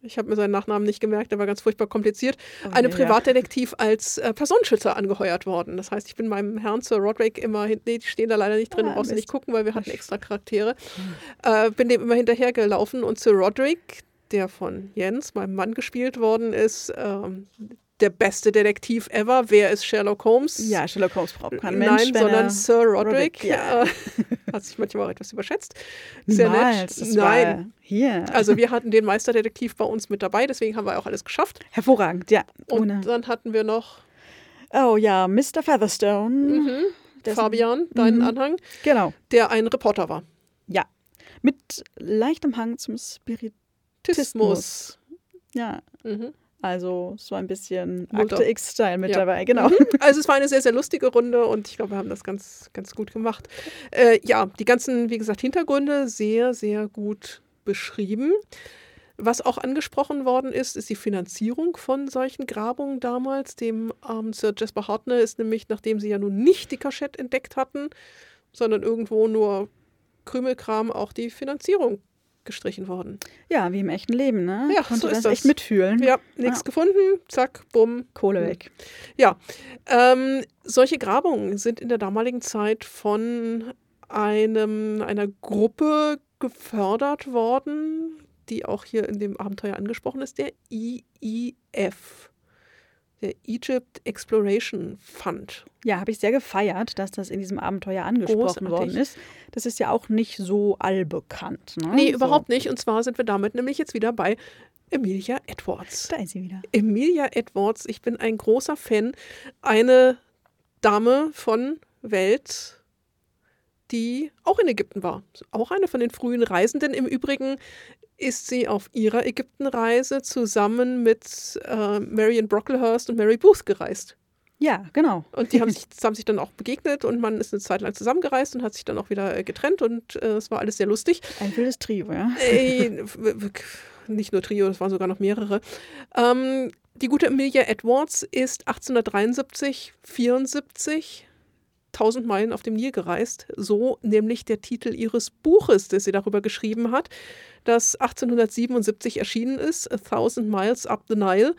ich habe mir seinen Nachnamen nicht gemerkt, der war ganz furchtbar kompliziert, eine ja. Privatdetektiv als äh, Personenschützer angeheuert worden. Das heißt, ich bin meinem Herrn Sir Roderick immer, hin- nee, die stehen da leider nicht drin, Ah, brauchst du nicht gucken, weil wir hatten extra Charaktere. Äh, bin dem immer hinterhergelaufen und Sir Roderick, der von Jens, meinem Mann, gespielt worden ist, ähm, der beste Detektiv ever. Wer ist Sherlock Holmes? Ja, Sherlock Holmes braucht kein Mensch. Nein, sondern er- Sir Roderick. Roderick, ja. (laughs) hat (laughs) sich manchmal auch etwas überschätzt. Sehr Niemals, nett. Nein. Hier. Also wir hatten den Meisterdetektiv bei uns mit dabei, deswegen haben wir auch alles geschafft. Hervorragend, ja. Und Ohne. dann hatten wir noch Oh ja, Mr. Featherstone. mhm, Fabian, deinen Mhm. Anhang, Genau, der ein Reporter war. ja. Mit leichtem Hang zum Spiritismus. Tismus. Ja, Mhm. Also so ein bisschen. Akte X-Style mit Ja. dabei, genau. Mhm. (laughs) Also es war eine sehr, sehr lustige Runde und ich glaube, wir haben das ganz, ganz gut gemacht. Äh, ja, die ganzen, wie gesagt, Hintergründe sehr, sehr gut beschrieben. Was auch angesprochen worden ist, ist die Finanzierung von solchen Grabungen damals. Dem ähm, Sir Jasper Hartnell ist nämlich, nachdem sie ja nun nicht die Kaschette entdeckt hatten, sondern irgendwo nur Krümelkram, auch die Finanzierung gestrichen worden. Ja, wie im echten Leben, ne? Ja, Konnte so ist das das. echt mitfühlen. Ja, nichts Ja. gefunden, zack, bumm, Kohle weg. Ja, ähm, solche Grabungen sind in der damaligen Zeit von einem, einer Gruppe gefördert worden, die auch hier in dem Abenteuer angesprochen ist, der der Egypt Exploration Fund. Ja, habe ich sehr gefeiert, dass das in diesem Abenteuer angesprochen Großartig. worden ist. Das ist ja auch nicht so allbekannt. Ne? Nee, so. überhaupt nicht. Und zwar sind wir damit nämlich jetzt wieder bei Emilia Edwards. Da ist sie wieder. Emilia Edwards, ich bin ein großer Fan. Eine Dame von Welt, die auch in Ägypten war. Auch eine von den frühen Reisenden. Im Übrigen ist sie auf ihrer Ägyptenreise zusammen mit äh, Marion Brocklehurst und Mary Booth gereist. Ja, genau. Und die haben (laughs) sich, haben sich dann auch begegnet und man ist eine Zeit lang zusammengereist und hat sich dann auch wieder äh, getrennt und äh, es war alles sehr lustig. Ein wildes Trio, ja. W- nicht nur Trio, das waren sogar noch mehrere. Ähm, die gute Emilia Edwards ist 1873, 74 1000 Meilen auf dem Nil gereist, so nämlich der Titel ihres Buches, das sie darüber geschrieben hat, das 1877 erschienen ist, A Thousand Miles Up the Nile,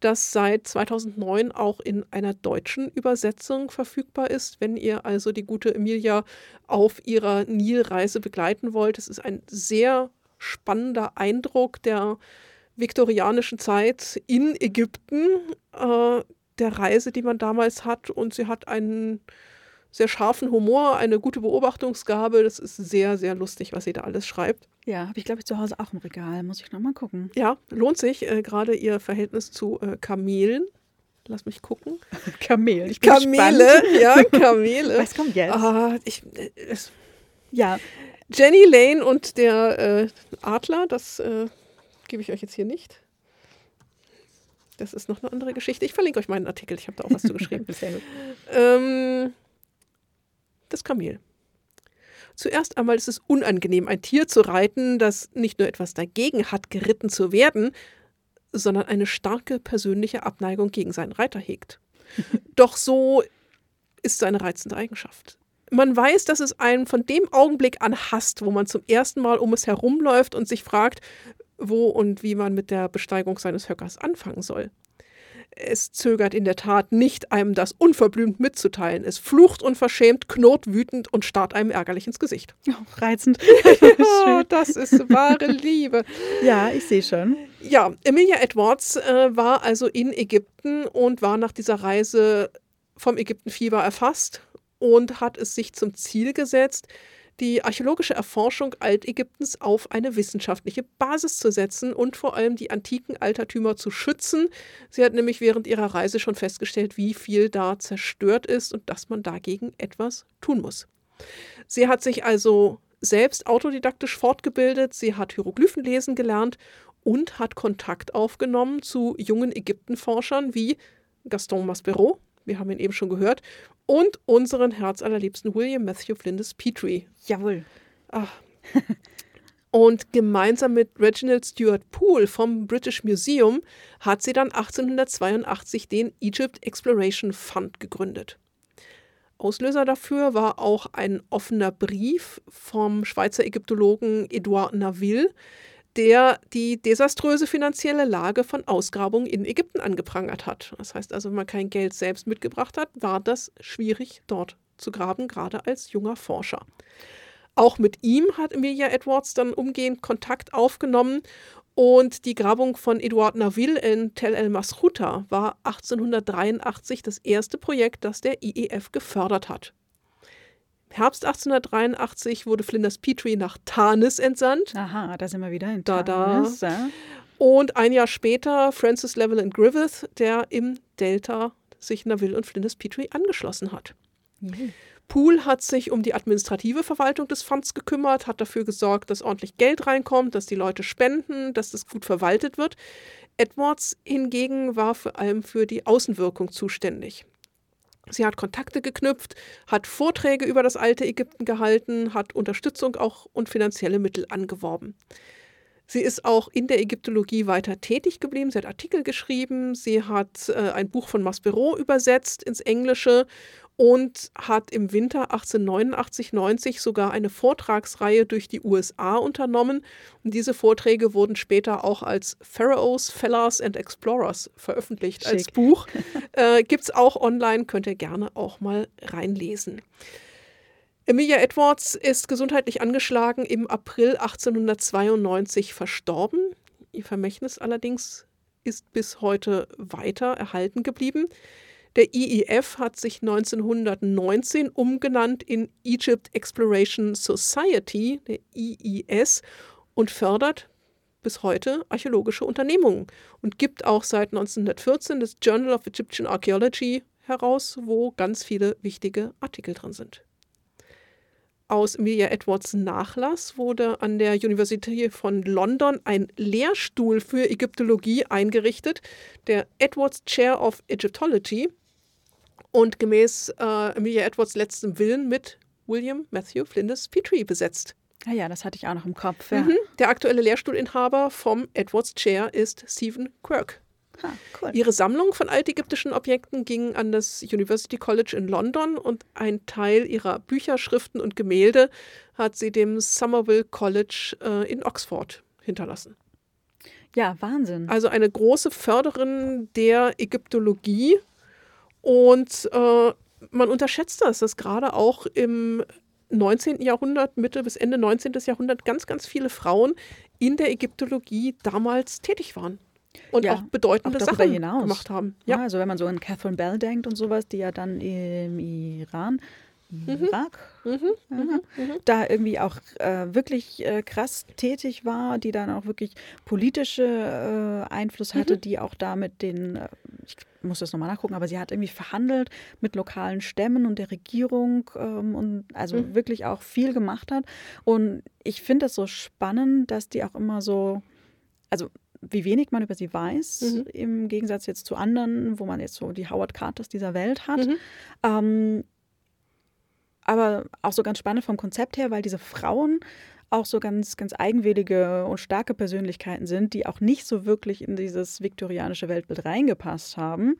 das seit 2009 auch in einer deutschen Übersetzung verfügbar ist. Wenn ihr also die gute Emilia auf ihrer Nilreise begleiten wollt, es ist ein sehr spannender Eindruck der viktorianischen Zeit in Ägypten, äh, der Reise, die man damals hat. Und sie hat einen sehr scharfen Humor, eine gute Beobachtungsgabe. Das ist sehr, sehr lustig, was sie da alles schreibt. Ja, habe ich, glaube ich, zu Hause auch im Regal. Muss ich nochmal gucken. Ja, lohnt sich. Äh, Gerade ihr Verhältnis zu äh, Kamelen. Lass mich gucken. (laughs) Kamel. Ich bin Kamele, gespannt. (laughs) ja, (laughs) Kamele. Was kommt jetzt? Ah, ich, äh, ja. Jenny Lane und der äh, Adler, das äh, gebe ich euch jetzt hier nicht. Das ist noch eine andere Geschichte. Ich verlinke euch meinen Artikel. Ich habe da auch was zu geschrieben. ähm, das Kamel. Zuerst einmal ist es unangenehm, ein Tier zu reiten, das nicht nur etwas dagegen hat, geritten zu werden, sondern eine starke persönliche Abneigung gegen seinen Reiter hegt. (laughs) Doch so ist seine reizende Eigenschaft. Man weiß, dass es einen von dem Augenblick an hasst, wo man zum ersten Mal um es herumläuft und sich fragt, wo und wie man mit der Besteigung seines Höckers anfangen soll. Es zögert in der Tat nicht, einem das unverblümt mitzuteilen. Es flucht unverschämt, knurrt wütend und starrt einem ärgerlich ins Gesicht. Oh, reizend. (laughs) (laughs) oh, das ist wahre Liebe. Ja, ich sehe schon. Ja, Emilia Edwards äh, war also in Ägypten und war nach dieser Reise vom Ägyptenfieber erfasst und hat es sich zum Ziel gesetzt, die archäologische Erforschung Altägyptens auf eine wissenschaftliche Basis zu setzen und vor allem die antiken Altertümer zu schützen. Sie hat nämlich während ihrer Reise schon festgestellt, wie viel da zerstört ist und dass man dagegen etwas tun muss. Sie hat sich also selbst autodidaktisch fortgebildet, sie hat Hieroglyphen lesen gelernt und hat Kontakt aufgenommen zu jungen Ägyptenforschern wie Gaston Maspero, wir haben ihn eben schon gehört, und unseren herzallerliebsten William Matthew Flinders Petrie. Jawohl. Ach. (laughs) Und gemeinsam mit Reginald Stuart Poole vom British Museum hat sie dann 1882 den Egypt Exploration Fund gegründet. Auslöser dafür war auch ein offener Brief vom Schweizer Ägyptologen Edouard Naville, der die desaströse finanzielle Lage von Ausgrabungen in Ägypten angeprangert hat. Das heißt also, wenn man kein Geld selbst mitgebracht hat, war das schwierig, dort zu graben, gerade als junger Forscher. Auch mit ihm hat Emilia Edwards dann umgehend Kontakt aufgenommen und die Grabung von Edouard Naville in Tel el Masruta war 1883 das erste Projekt, das der IEF gefördert hat. Herbst 1883 wurde Flinders Petrie nach Tarnis entsandt. Aha, da sind wir wieder in Tarnis. Da, da. Und ein Jahr später Francis Level Griffith, der im Delta sich Naville und Flinders Petrie angeschlossen hat. Mhm. Poole hat sich um die administrative Verwaltung des Fonds gekümmert, hat dafür gesorgt, dass ordentlich Geld reinkommt, dass die Leute spenden, dass das gut verwaltet wird. Edwards hingegen war vor allem für die Außenwirkung zuständig. Sie hat Kontakte geknüpft, hat Vorträge über das alte Ägypten gehalten, hat Unterstützung auch und finanzielle Mittel angeworben. Sie ist auch in der Ägyptologie weiter tätig geblieben. Sie hat Artikel geschrieben, sie hat äh, ein Buch von Maspero übersetzt ins Englische und hat im Winter 1889-90 sogar eine Vortragsreihe durch die USA unternommen. Und diese Vorträge wurden später auch als Pharaohs, Fellers and Explorers veröffentlicht Schick. als Buch. (laughs) Äh, Gibt es auch online, könnt ihr gerne auch mal reinlesen. Emilia Edwards ist gesundheitlich angeschlagen, im April 1892 verstorben. Ihr Vermächtnis allerdings ist bis heute weiter erhalten geblieben. Der IEF hat sich 1919 umgenannt in Egypt Exploration Society, der IES, und fördert bis heute archäologische Unternehmungen und gibt auch seit 1914 das Journal of Egyptian Archaeology heraus, wo ganz viele wichtige Artikel drin sind. Aus Emilia Edwards Nachlass wurde an der Universität von London ein Lehrstuhl für Ägyptologie eingerichtet, der Edwards Chair of Egyptology, und gemäß äh, Emilia Edwards letztem Willen mit William Matthew Flinders Petrie besetzt. Ah ja, das hatte ich auch noch im Kopf. Ja. Mhm. Der aktuelle Lehrstuhlinhaber vom Edwards Chair ist Stephen Quirk. Ha, cool. Ihre Sammlung von altägyptischen Objekten ging an das University College in London und ein Teil ihrer Bücher, Schriften und Gemälde hat sie dem Somerville College äh, in Oxford hinterlassen. Ja, Wahnsinn. Also eine große Förderin der Ägyptologie und äh, man unterschätzt das, dass gerade auch im 19. Jahrhundert, Mitte bis Ende 19. Jahrhundert ganz, ganz viele Frauen in der Ägyptologie damals tätig waren und Ja, auch bedeutende auch Sachen hinaus. gemacht haben. Ja. Ja. also wenn man so an Catherine Bell denkt und sowas, die ja dann im Iran, Irak, Mhm. aha, da irgendwie auch äh, wirklich äh, krass tätig war, die dann auch wirklich politische äh, Einfluss hatte, die auch da mit den, äh, ich muss das nochmal nachgucken, aber sie hat irgendwie verhandelt mit lokalen Stämmen und der Regierung ähm, und also wirklich auch viel gemacht hat. Und ich finde das so spannend, dass die auch immer so, also wie wenig man über sie weiß, Mhm. im Gegensatz jetzt zu anderen, wo man jetzt so die Howard Carters dieser Welt hat. Mhm. Ähm, aber auch so ganz spannend vom Konzept her, weil diese Frauen auch so ganz, ganz eigenwillige und starke Persönlichkeiten sind, die auch nicht so wirklich in dieses viktorianische Weltbild reingepasst haben.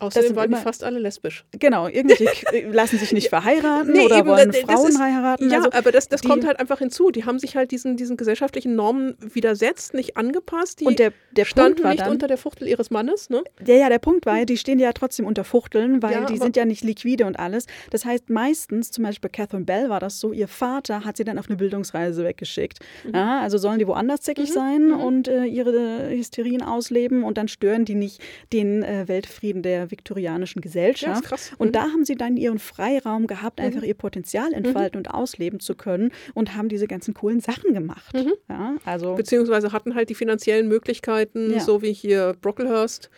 Außerdem waren die immer- fast alle lesbisch. Genau, irgendwelche (laughs) lassen sich nicht verheiraten Nee, oder eben, wollen das Frauen ist- heiraten. Ja, also, aber das, das die- kommt halt einfach hinzu. Die haben sich halt diesen, diesen gesellschaftlichen Normen widersetzt, nicht angepasst. Die und der, der standen Punkt war nicht dann, unter der Fuchtel ihres Mannes. Ne? Ja, ja, der Punkt war die stehen ja trotzdem unter Fuchteln, weil Ja, die sind ja nicht liquide und alles. Das heißt, meistens, zum Beispiel bei Catherine Bell war das so, ihr Vater hat sie dann auf eine Bildungsreise weggeschickt. Mhm. Ja, also sollen die woanders zickig sein und äh, ihre Hysterien ausleben und dann stören die nicht den äh, Weltfrieden der viktorianischen Ja, Gesellschaft. ist krass. Und Mhm. da haben sie dann ihren Freiraum gehabt, einfach ihr Potenzial entfalten und ausleben zu können und haben diese ganzen coolen Sachen gemacht. Mhm. Ja, also Beziehungsweise hatten halt die finanziellen Möglichkeiten, Ja. so wie hier Brocklehurst,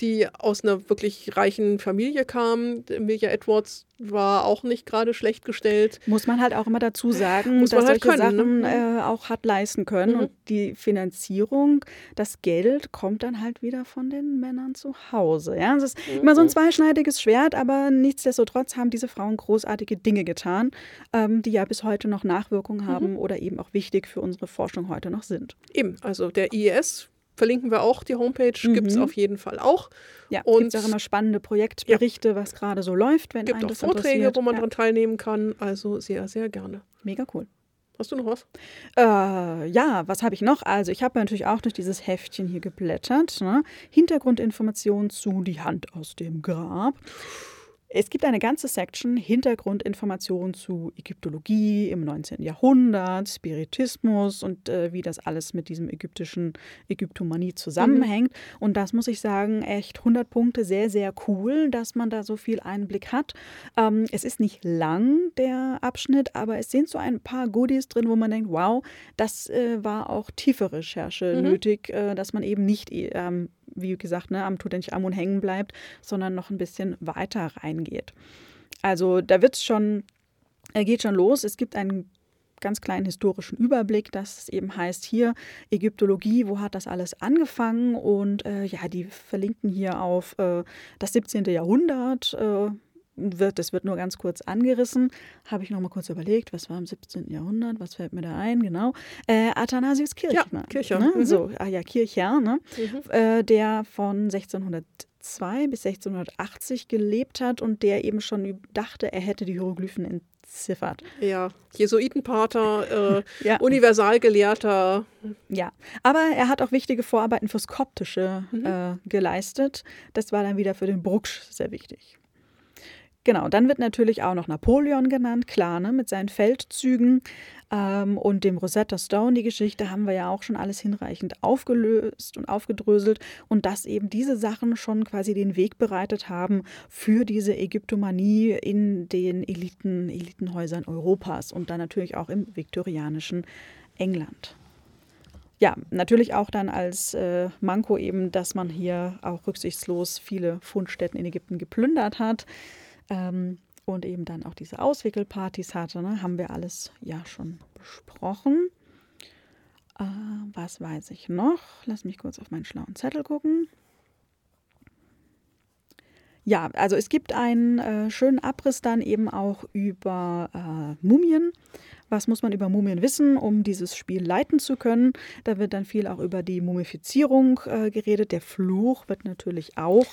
die aus einer wirklich reichen Familie kam. Emilia Edwards war auch nicht gerade schlecht gestellt. Muss man halt auch immer dazu sagen, Muss man dass halt solche können, Sachen ne? äh, auch hat leisten können. Mhm. Und die Finanzierung, das Geld kommt dann halt wieder von den Männern zu Hause. Ja? Das ist immer Mhm. so ein zweischneidiges Schwert, aber nichtsdestotrotz haben diese Frauen großartige Dinge getan, ähm, die ja bis heute noch Nachwirkungen Mhm. haben oder eben auch wichtig für unsere Forschung heute noch sind. Eben, also der IES verlinken wir auch, die Homepage gibt es Mhm. auf jeden Fall auch. Ja, Und- gibt auch immer spannende Projektberichte, was gerade so läuft, wenn gibt einen auch das Vorträge, wo man ja, daran teilnehmen kann. Also sehr, sehr gerne. Mega cool. Hast du noch was? Äh, ja, was habe ich noch? Also ich habe natürlich auch durch dieses Heftchen hier geblättert. Ne? Hintergrundinformationen zu Die Hand aus dem Grab. Es gibt eine ganze Section Hintergrundinformationen zu Ägyptologie im 19. Jahrhundert, Spiritismus und äh, wie das alles mit diesem ägyptischen Ägyptomanie zusammenhängt. Und das muss ich sagen, echt 100 Punkte, sehr, sehr cool, dass man da so viel Einblick hat. Ähm, es ist nicht lang, der Abschnitt, aber es sind so ein paar Goodies drin, wo man denkt, wow, das äh, war auch tiefe Recherche Mhm. nötig, äh, dass man eben nicht, ähm, wie gesagt, ne, am Tutanchamun hängen bleibt, sondern noch ein bisschen weiter reingeht. Also da wird es schon, er geht schon los. Es gibt einen ganz kleinen historischen Überblick, dass es eben heißt hier Ägyptologie, wo hat das alles angefangen und äh, ja, die verlinken hier auf äh, das 17. Jahrhundert. Äh, wird, das wird nur ganz kurz angerissen. Habe ich noch mal kurz überlegt, was war im 17. Jahrhundert, was fällt mir da ein, genau. Äh, Athanasius Kirchner. Ja, Kircher. Ne? Mhm. So, ah ja, Kircher, ne? Mhm. äh, der von 1602 bis 1680 gelebt hat und der eben schon dachte, er hätte die Hieroglyphen entziffert. Ja, Jesuitenpater, (laughs) äh, Ja. Universalgelehrter. Ja, aber er hat auch wichtige Vorarbeiten fürs Koptische Mhm. äh, geleistet. Das war dann wieder für den Brucksch sehr wichtig. Genau, dann wird natürlich auch noch Napoleon genannt, klar, ne, mit seinen Feldzügen. Ähm, und dem Rosetta Stone. Die Geschichte haben wir ja auch schon alles hinreichend aufgelöst und aufgedröselt. Und dass eben diese Sachen schon quasi den Weg bereitet haben für diese Ägyptomanie in den Eliten, Elitenhäusern Europas und dann natürlich auch im viktorianischen England. Ja, natürlich auch dann als äh, Manko eben, dass man hier auch rücksichtslos viele Fundstätten in Ägypten geplündert hat ähm, und eben dann auch diese Auswickelpartys hatte. Ne? Haben wir alles ja schon besprochen. Äh, was weiß ich noch? Lass mich kurz auf meinen schlauen Zettel gucken. Ja, also es gibt einen äh, schönen Abriss dann eben auch über äh, Mumien, Was muss man über Mumien wissen, um dieses Spiel leiten zu können? Da wird dann viel auch über die Mumifizierung äh, geredet. Der Fluch wird natürlich auch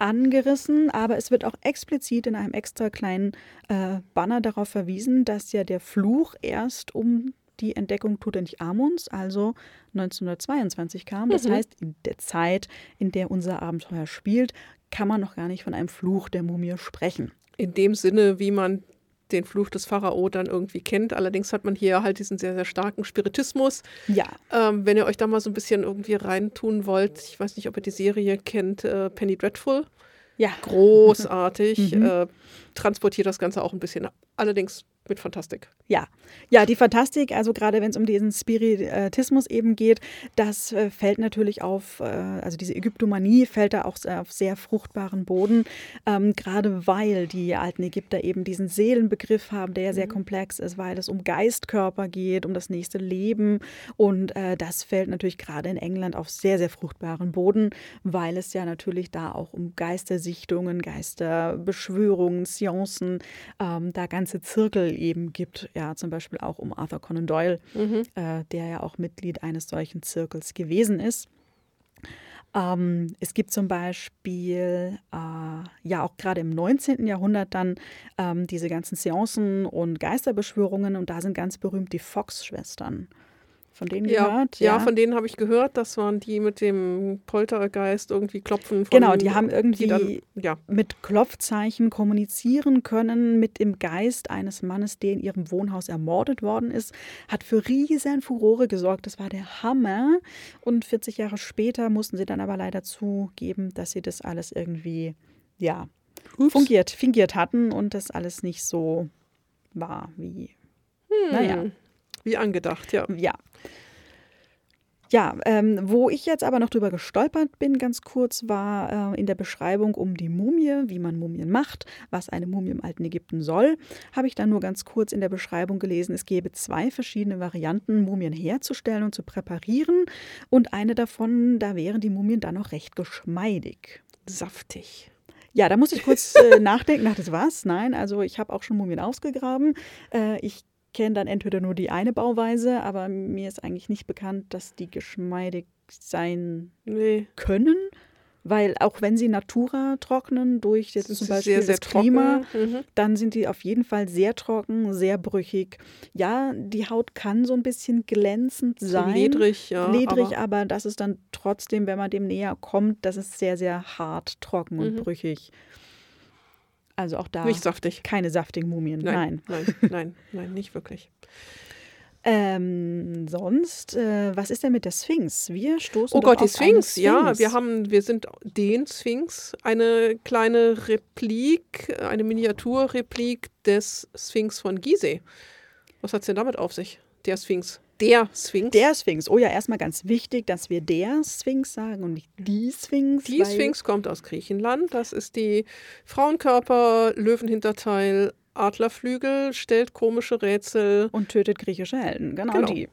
angerissen, aber es wird auch explizit in einem extra kleinen äh, Banner darauf verwiesen, dass ja der Fluch erst um die Entdeckung Tutanchamuns, also 1922 kam. Das Mhm. heißt, in der Zeit, in der unser Abenteuer spielt, kann man noch gar nicht von einem Fluch der Mumie sprechen. In dem Sinne, wie man den Fluch des Pharao dann irgendwie kennt. Allerdings hat man hier halt diesen sehr, sehr starken Spiritismus. Ja, Ähm, wenn ihr euch da mal so ein bisschen irgendwie reintun wollt, ich weiß nicht, ob ihr die Serie kennt, äh, Penny Dreadful. ja. Großartig. (laughs) Mhm. äh, transportiert das Ganze auch ein bisschen. Allerdings mit Fantastik. Ja, ja, die Fantastik, also gerade wenn es um diesen Spiritismus eben geht, das äh, fällt natürlich auf, äh, also diese Ägyptomanie fällt da auch auf sehr fruchtbaren Boden, ähm, gerade weil die alten Ägypter eben diesen Seelenbegriff haben, der ja sehr komplex ist, weil es um Geistkörper geht, um das nächste Leben. Und äh, das fällt natürlich gerade in England auf sehr, sehr fruchtbaren Boden, weil es ja natürlich da auch um Geistersichtungen, Geisterbeschwörungen, Seancen, ähm, da ganze Zirkel eben gibt, ja, zum Beispiel auch um Arthur Conan Doyle, äh, der ja auch Mitglied eines solchen Zirkels gewesen ist. Ähm, es gibt zum Beispiel, äh, ja auch gerade im 19. Jahrhundert dann ähm, diese ganzen Seancen und Geisterbeschwörungen und da sind ganz berühmt die Fox-Schwestern. Von denen Ja, gehört? ja, von denen habe ich gehört. Das waren die mit dem Poltergeist irgendwie klopfen. Von, Genau, die haben irgendwie dann, ja, mit Klopfzeichen kommunizieren können mit dem Geist eines Mannes, der in ihrem Wohnhaus ermordet worden ist, hat für riesen Furore gesorgt. Das war der Hammer. Und 40 Jahre später mussten sie dann aber leider zugeben, dass sie das alles irgendwie, ja, fungiert, fingiert hatten und das alles nicht so war wie, naja, wie angedacht, ja. ja. Ja, ähm, wo ich jetzt aber noch drüber gestolpert bin, ganz kurz, war äh, in der Beschreibung um die Mumie, wie man Mumien macht, was eine Mumie im alten Ägypten soll, habe ich dann nur ganz kurz in der Beschreibung gelesen, es gäbe zwei verschiedene Varianten, Mumien herzustellen und zu präparieren. Und eine davon, da wären die Mumien dann noch recht geschmeidig. Saftig. Ja, da muss ich kurz (laughs) äh, nachdenken. Ach, das was? Nein, also ich habe auch schon Mumien ausgegraben. Äh, ich kenne dann entweder nur die eine Bauweise, aber mir ist eigentlich nicht bekannt, dass die geschmeidig sein Nee. können. Weil auch wenn sie Natura trocknen durch jetzt zum Beispiel sehr, sehr das Klima. Mhm. dann sind die auf jeden Fall sehr trocken, sehr brüchig. Ja, die Haut kann so ein bisschen glänzend sein. ledrig, ja. Ledrig, aber, aber das ist dann trotzdem, wenn man dem näher kommt, das ist sehr, sehr hart, trocken und Mhm. brüchig. Also auch da nicht saftig. keine saftigen Mumien. Nein. Nein, nein, (laughs) nein, nein, nicht wirklich. Ähm, sonst, äh, was ist denn mit der Sphinx? Wir stoßen Oh Gott, die eine Sphinx, ja, wir haben, wir sind den Sphinx, eine kleine Replik, eine Miniaturreplik des Sphinx von Gizeh. Was hat es denn damit auf sich? Der Sphinx. Der Sphinx. Der Sphinx. Oh ja, erstmal ganz wichtig, dass wir der Sphinx sagen und nicht die Sphinx. Die Sphinx kommt aus Griechenland. Das ist die Frauenkörper, Löwenhinterteil, Adlerflügel, stellt komische Rätsel. Und tötet griechische Helden. Genau, Genau. die.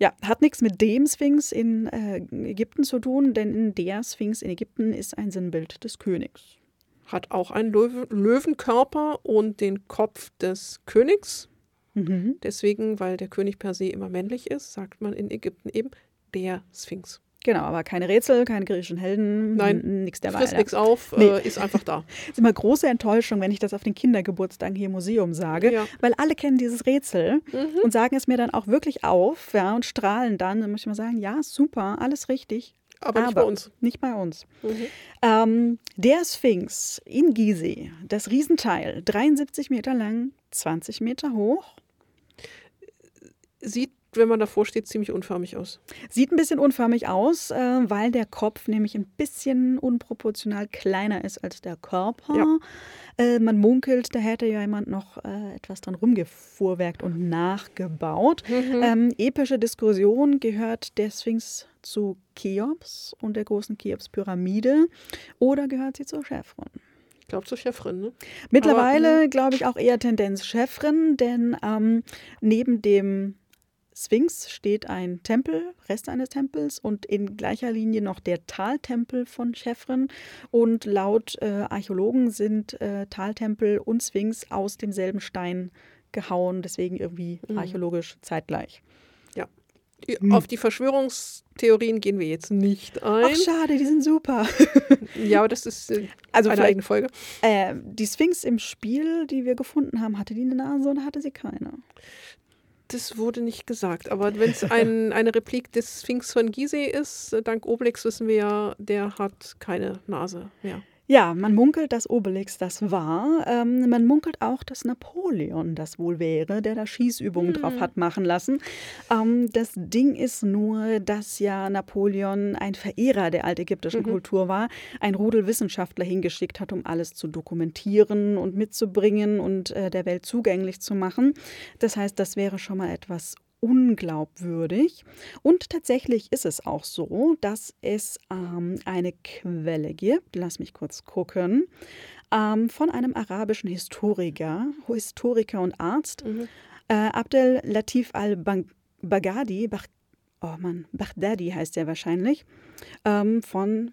Ja, hat nichts mit dem Sphinx in äh, Ägypten zu tun, denn der Sphinx in Ägypten ist ein Sinnbild des Königs. Hat auch einen Löwe Löwenkörper und den Kopf des Königs. Mhm. Deswegen, weil der König per se immer männlich ist, sagt man in Ägypten eben der Sphinx. Genau, aber keine Rätsel, keine griechischen Helden, Nein, nichts der Frisst nichts auf, Nee. äh, ist einfach da. (laughs) ist immer große Enttäuschung, wenn ich das auf den Kindergeburtstagen hier im Museum sage, Ja. weil alle kennen dieses Rätsel und sagen es mir dann auch wirklich auf ja, und strahlen dann. Dann muss ich mal sagen, ja, super, alles richtig. Aber, nicht bei uns. Nicht bei uns. Mhm. Ähm, der Sphinx in Gizeh, das Riesenteil, 73 Meter lang, 20 Meter hoch. Sieht, wenn man davor steht, ziemlich unförmig aus. Sieht ein bisschen unförmig aus, äh, weil der Kopf nämlich ein bisschen unproportional kleiner ist als der Körper. Ja. Äh, man munkelt, da hätte ja jemand noch äh, etwas dran rumgefuhrwerkt und nachgebaut. Mhm. Ähm, epische Diskussion gehört der Sphinx zu Cheops und der großen Cheops-Pyramide oder gehört sie zur Chevron? Ich glaube, zur Chefin, ne? Mittlerweile glaube ich auch eher Tendenz Chefrin, denn ähm, neben dem Sphinx steht ein Tempel, Rest eines Tempels und in gleicher Linie noch der Taltempel von Chefren. Und laut äh, Archäologen sind äh, Taltempel und Sphinx aus demselben Stein gehauen, deswegen irgendwie Mhm. archäologisch zeitgleich. Hm. Auf die Verschwörungstheorien gehen wir jetzt nicht Ach, ein. schade, die sind super. (laughs) Ja, aber das ist äh, Also eine eigene Folge. äh, die Sphinx im Spiel, die wir gefunden haben, hatte die eine Nase oder hatte sie keine? Das wurde nicht gesagt. Aber wenn es ein, (laughs) eine Replik des Sphinx von Gizeh ist, äh, dank Obelix wissen wir ja, der hat keine Nase mehr. Ja, man munkelt, dass Obelix das war. Ähm, man munkelt auch, dass Napoleon das wohl wäre, der da Schießübungen drauf hat machen lassen. Ähm, das Ding ist nur, dass ja Napoleon ein Verehrer der altägyptischen Kultur war, ein Rudel Wissenschaftler hingeschickt hat, um alles zu dokumentieren und mitzubringen und äh, der Welt zugänglich zu machen. Das heißt, das wäre schon mal etwas unglaubwürdig. Und tatsächlich ist es auch so, dass es ähm, eine Quelle gibt, lass mich kurz gucken, ähm, von einem arabischen Historiker, Historiker und Arzt, äh, Abdel Latif al-Baghdadi, Bach, oh Mann, Baghdadi heißt er wahrscheinlich, ähm, von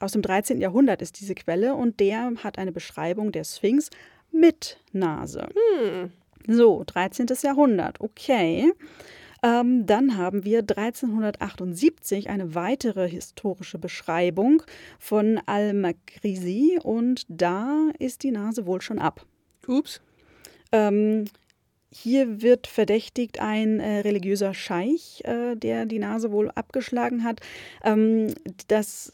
aus dem 13. Jahrhundert ist diese Quelle und der hat eine Beschreibung der Sphinx mit Nase. Hm. So, 13. Jahrhundert, okay. Ähm, dann haben wir 1378 eine weitere historische Beschreibung von Al-Makrizi und da ist die Nase wohl schon ab. Ups. Ähm, hier wird verdächtigt ein äh, religiöser Scheich, äh, der die Nase wohl abgeschlagen hat. Ähm, das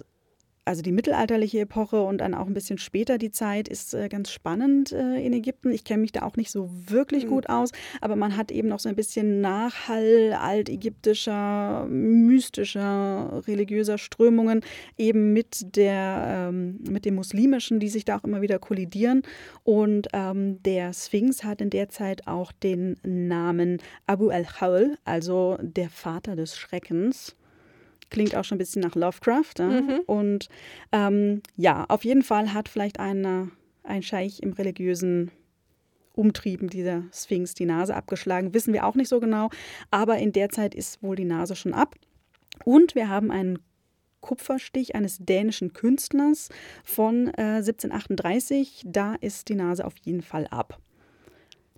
also die mittelalterliche Epoche und dann auch ein bisschen später die Zeit ist äh, ganz spannend äh, in Ägypten. Ich kenne mich da auch nicht so wirklich Mhm. gut aus, aber man hat eben noch so ein bisschen Nachhall altägyptischer, mystischer, religiöser Strömungen eben mit der ähm, mit dem muslimischen, die sich da auch immer wieder kollidieren. Und ähm, der Sphinx hat in der Zeit auch den Namen Abu al-Hawl, also der Vater des Schreckens. Klingt auch schon ein bisschen nach Lovecraft. Ja? Mhm. Und ähm, ja, auf jeden Fall hat vielleicht einer, ein Scheich im religiösen Umtrieben dieser Sphinx die Nase abgeschlagen. Wissen wir auch nicht so genau. Aber in der Zeit ist wohl die Nase schon ab. Und wir haben einen Kupferstich eines dänischen Künstlers von äh, 1738. Da ist die Nase auf jeden Fall ab.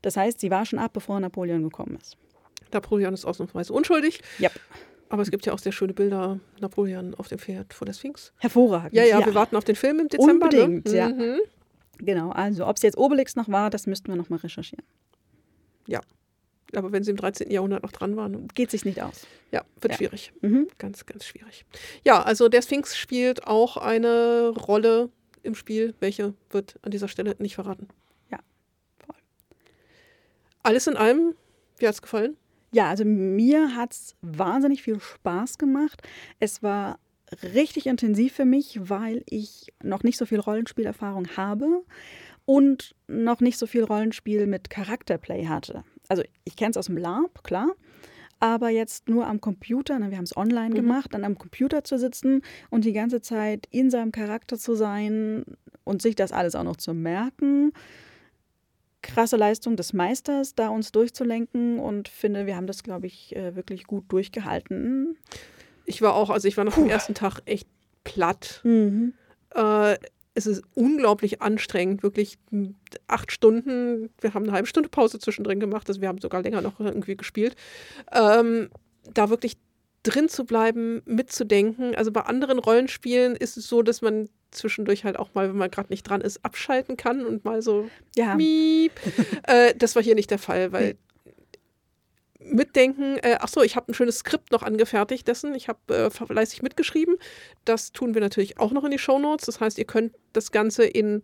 Das heißt, sie war schon ab, bevor Napoleon gekommen ist. Napoleon ist ausnahmsweise unschuldig. Ja, Aber es gibt ja auch sehr schöne Bilder Napoleon auf dem Pferd vor der Sphinx. hervorragend. Ja, ja, wir warten auf den Film im Dezember. Unbedingt, ne? ja. Mhm. Genau, also ob es jetzt Obelix noch war, das müssten wir noch mal recherchieren. Aber wenn sie im 13. Jahrhundert noch dran waren, Geht sich nicht aus. ja, wird Ja. schwierig. Mhm. Ganz, ganz schwierig. Ja, also der Sphinx spielt auch eine Rolle im Spiel. Welche wird an dieser Stelle nicht verraten. Ja, voll. Alles in allem, wie hat es gefallen? Ja, also mir hat es wahnsinnig viel Spaß gemacht. Es war richtig intensiv für mich, weil ich noch nicht so viel Rollenspielerfahrung habe und noch nicht so viel Rollenspiel mit Charakterplay hatte. Also ich kenne es aus dem LARP, klar, aber jetzt nur am Computer, ne, wir haben es online Mhm. gemacht, dann am Computer zu sitzen und die ganze Zeit in seinem Charakter zu sein und sich das alles auch noch zu merken. Krasse Leistung des Meisters, da uns durchzulenken und finde, wir haben das, glaube ich, äh, wirklich gut durchgehalten. Ich war auch, also ich war nach dem ersten Tag echt platt. Mhm. Äh, es ist unglaublich anstrengend, wirklich acht Stunden. Wir haben eine halbe Stunde Pause zwischendrin gemacht, also wir haben sogar länger noch irgendwie gespielt. Ähm, da wirklich drin zu bleiben, mitzudenken. Also bei anderen Rollenspielen ist es so, dass man zwischendurch halt auch mal, wenn man gerade nicht dran ist, abschalten kann und mal so Ja, miep. (laughs) äh, das war hier nicht der Fall, weil mitdenken, äh, ach so, ich habe ein schönes Skript noch angefertigt dessen. Ich habe äh, fleißig mitgeschrieben. Das tun wir natürlich auch noch in die Shownotes. Das heißt, ihr könnt das Ganze in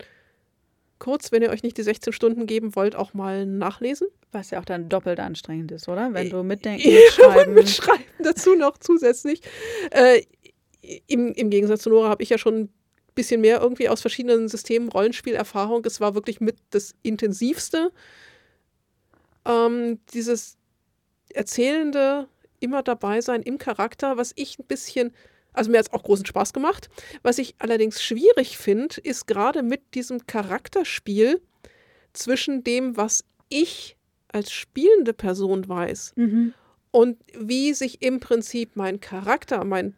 kurz, wenn ihr euch nicht die 16 Stunden geben wollt, auch mal nachlesen. was ja auch dann doppelt anstrengend ist, oder? Wenn du mitdenken, (laughs) mitschreiben. (laughs) mitschreiben dazu noch zusätzlich. Äh, im, Im Gegensatz zu Nora habe ich ja schon bisschen mehr irgendwie aus verschiedenen Systemen Rollenspielerfahrung. Es war wirklich mit das intensivste. Ähm, dieses erzählende immer dabei sein im Charakter, was ich ein bisschen, also mir hat es auch großen Spaß gemacht. Was ich allerdings schwierig finde, ist gerade mit diesem Charakterspiel zwischen dem, was ich als spielende Person weiß Mhm. und wie sich im Prinzip mein Charakter, mein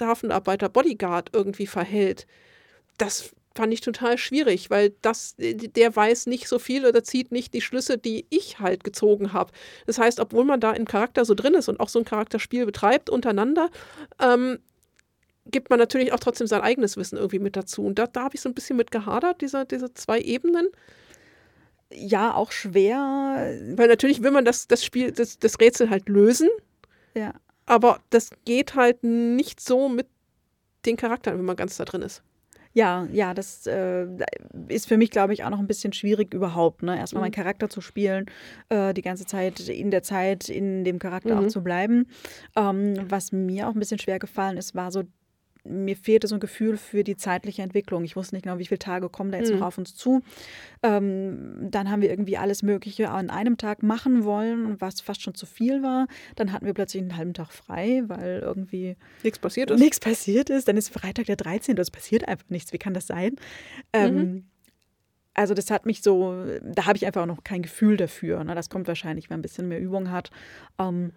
Hafenarbeiter Bodyguard irgendwie verhält. Das fand ich total schwierig, weil das, der weiß nicht so viel oder zieht nicht die Schlüsse, die ich halt gezogen habe. Das heißt, obwohl man da im Charakter so drin ist und auch so ein Charakterspiel betreibt untereinander, ähm, gibt man natürlich auch trotzdem sein eigenes Wissen irgendwie mit dazu. Und da, da habe ich so ein bisschen mit gehadert, diese, diese zwei Ebenen. Ja, auch schwer. Weil natürlich will man das, das Spiel, das, das Rätsel halt lösen. Ja. Aber das geht halt nicht so mit den Charakteren, wenn man ganz da drin ist. Ja, ja, das äh, ist für mich, glaube ich, auch noch ein bisschen schwierig überhaupt. Ne? Erstmal Mhm. meinen Charakter zu spielen, äh, die ganze Zeit in der Zeit in dem Charakter Mhm. auch zu bleiben. Ähm, was mir auch ein bisschen schwer gefallen ist, war so, mir fehlte so ein Gefühl für die zeitliche Entwicklung. Ich wusste nicht genau, wie viele Tage kommen da jetzt Mhm. noch auf uns zu. Ähm, dann haben wir irgendwie alles Mögliche an einem Tag machen wollen, was fast schon zu viel war. Dann hatten wir plötzlich einen halben Tag frei, weil irgendwie Nichts passiert ist. nichts passiert ist. Dann ist Freitag der 13. Es passiert einfach nichts. Wie kann das sein? Ähm, also das hat mich so, da habe ich einfach auch noch kein Gefühl dafür. Ne? Das kommt wahrscheinlich, wenn man ein bisschen mehr Übung hat, ähm,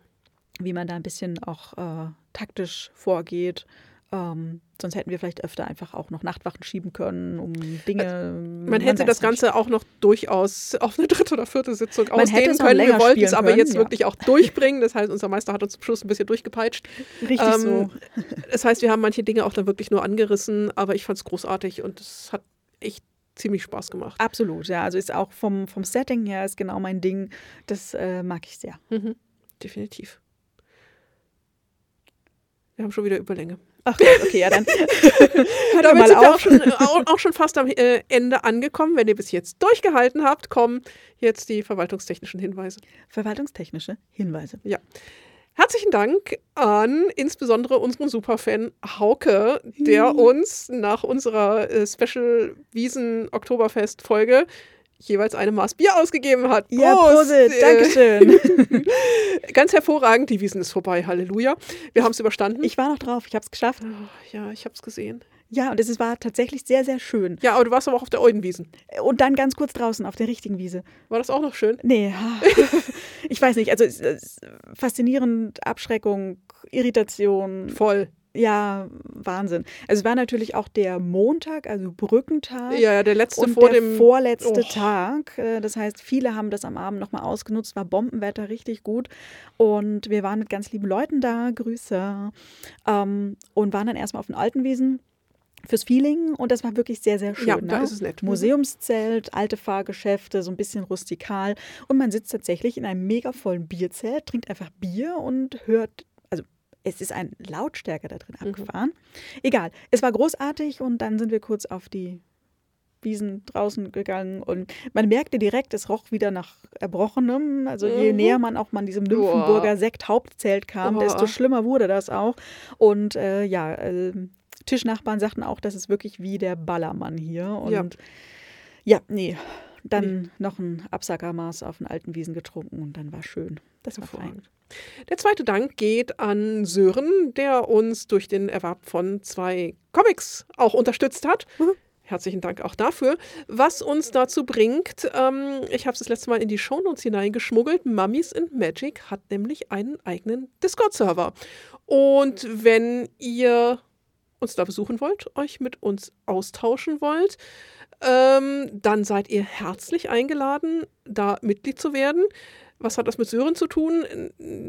wie man da ein bisschen auch äh, taktisch vorgeht. Ähm, sonst hätten wir vielleicht öfter einfach auch noch Nachtwachen schieben können, um Dinge. Man hätte weiß das nicht. Ganze auch noch durchaus auf eine dritte oder vierte Sitzung Man hätte ausdehnen können. Wir wollten es aber können, jetzt ja. wirklich auch durchbringen. Das heißt, unser Meister hat uns zum Schluss ein bisschen durchgepeitscht. Richtig Ähm, so. (laughs) Das heißt, wir haben manche Dinge auch dann wirklich nur angerissen, aber ich fand es großartig und es hat echt ziemlich Spaß gemacht. Absolut, ja. Also ist auch vom, vom Setting her ist genau mein Ding. Das äh, mag ich sehr. Mhm. Definitiv. Wir haben schon wieder Überlänge. Ach Gott, okay, ja, dann (laughs) (laughs) hört Damit mal sind wir auch auf. schon, äh, auch, auch schon fast am äh, Ende angekommen. Wenn ihr bis jetzt durchgehalten habt, kommen jetzt die verwaltungstechnischen Hinweise. Verwaltungstechnische Hinweise. Herzlichen Dank an insbesondere unseren Superfan Hauke, der uns nach unserer äh, Special Wiesen Oktoberfest Folge jeweils eine Maß Bier ausgegeben hat. Ja, Prost! Prosit, Äh, Dankeschön. (laughs) Ganz hervorragend, die Wiesen ist vorbei, Halleluja. Wir haben es überstanden. Ich war noch drauf, ich habe es geschafft. Oh, ja, ich habe es gesehen. Ja, und es war tatsächlich sehr, sehr schön. Ja, aber du warst aber auch auf der Eudenwiesen. Und dann ganz kurz draußen auf der richtigen Wiese. War das auch noch schön? Nee, (laughs) ich weiß nicht. Also faszinierend, Abschreckung, Irritation. Voll. Ja, Wahnsinn. Also es war natürlich auch der Montag, also Brückentag. Ja, ja, der letzte und vor der dem. vorletzte Oh. Tag. Äh, Das heißt, viele haben das am Abend nochmal ausgenutzt, war Bombenwetter, richtig gut. Und wir waren mit ganz lieben Leuten da, Grüße. Ähm, und waren dann erstmal auf den Altenwiesen fürs Feeling und das war wirklich sehr, sehr schön. Ja, ne? da ist es nett. Mhm. Museumszelt, alte Fahrgeschäfte, so ein bisschen rustikal. Und man sitzt tatsächlich in einem mega vollen Bierzelt, trinkt einfach Bier und hört, es ist ein Lautstärke da drin Mhm. abgefahren. Egal, es war großartig und dann sind wir kurz auf die Wiesen draußen gegangen und man merkte direkt, es roch wieder nach Erbrochenem. Also je Mhm. näher man auch mal an diesem Nymphenburger Sekt-Hauptzelt kam, Boah. desto schlimmer wurde das auch. Und äh, ja, äh, Tischnachbarn sagten auch, das ist wirklich wie der Ballermann hier. Und Ja. ja, nee. Dann noch ein Absackermaß auf den alten Wiesen getrunken und dann war schön. Das war fein. Der zweite Dank geht an Sören, der uns durch den Erwerb von zwei Comics auch unterstützt hat. Herzlichen Dank auch dafür. Was uns dazu bringt, ähm, ich habe es das letzte Mal in die Shownotes hineingeschmuggelt, Mummies in Magic hat nämlich einen eigenen Discord-Server. Und wenn ihr uns da besuchen wollt, euch mit uns austauschen wollt, ähm, dann seid ihr herzlich eingeladen, da Mitglied zu werden. Was hat das mit Sören zu tun?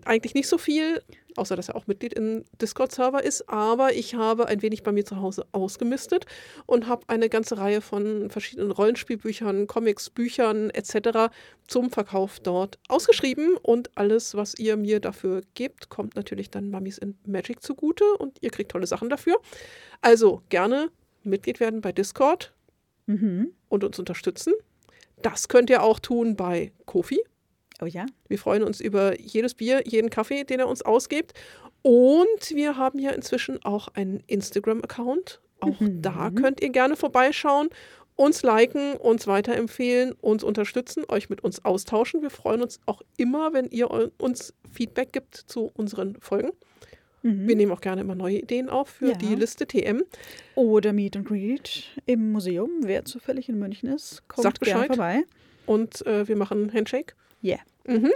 Eigentlich nicht so viel, außer dass er auch Mitglied im Discord-Server ist. Aber ich habe ein wenig bei mir zu Hause ausgemistet und habe eine ganze Reihe von verschiedenen Rollenspielbüchern, Comics, Büchern etc. zum Verkauf dort ausgeschrieben. Und alles, was ihr mir dafür gebt, kommt natürlich dann Mummies in Magic zugute und ihr kriegt tolle Sachen dafür. Also gerne Mitglied werden bei Discord Mhm. und uns unterstützen. Das könnt ihr auch tun bei Kofi. Oh ja. Wir freuen uns über jedes Bier, jeden Kaffee, den er uns ausgibt. Und wir haben ja inzwischen auch einen Instagram-Account. Auch Mhm. da könnt ihr gerne vorbeischauen, uns liken, uns weiterempfehlen, uns unterstützen, euch mit uns austauschen. Wir freuen uns auch immer, wenn ihr uns Feedback gibt zu unseren Folgen. Mhm. Wir nehmen auch gerne immer neue Ideen auf für Ja. die Liste TM. Oder Meet and Greet im Museum. Wer zufällig in München ist, kommt Sagt gerne Bescheid. vorbei. Und äh, wir machen Handshake. Yeah. Mhm.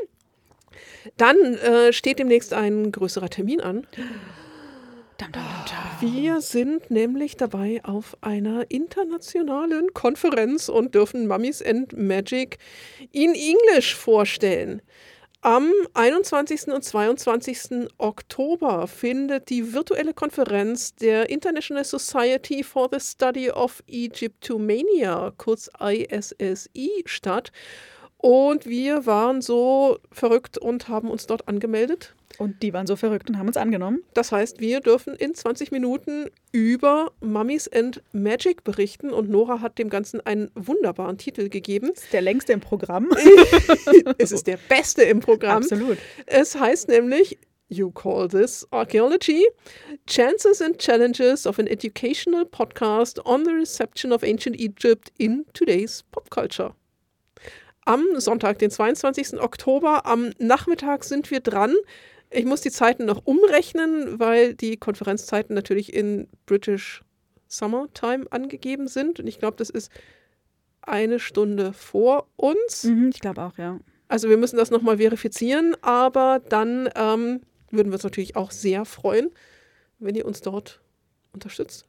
Dann äh, steht demnächst ein größerer Termin an. Dam, dam, dam. Wir sind nämlich dabei auf einer internationalen Konferenz und dürfen Mummies and Magic in Englisch vorstellen. Am 21. und 22. Oktober findet die virtuelle Konferenz der International Society for the Study of Egyptomania, kurz ISSI, statt. Und wir waren so verrückt und haben uns dort angemeldet. Und die waren so verrückt und haben uns angenommen. Das heißt, wir dürfen in 20 Minuten über Mummies and Magic berichten und Nora hat dem Ganzen einen wunderbaren Titel gegeben. Das ist der längste im Programm. (laughs) es ist der beste im Programm. Absolut. Es heißt nämlich You call this archaeology? Chances and challenges of an educational podcast on the reception of ancient Egypt in today's pop culture. Am Sonntag, den 22. Oktober, am Nachmittag sind wir dran. Ich muss die Zeiten noch umrechnen, weil die Konferenzzeiten natürlich in British Summertime angegeben sind. Und ich glaube, das ist eine Stunde vor uns. Mhm, ich glaube auch, ja. Also wir müssen das nochmal verifizieren, aber dann ähm, würden wir uns natürlich auch sehr freuen, wenn ihr uns dort unterstützt.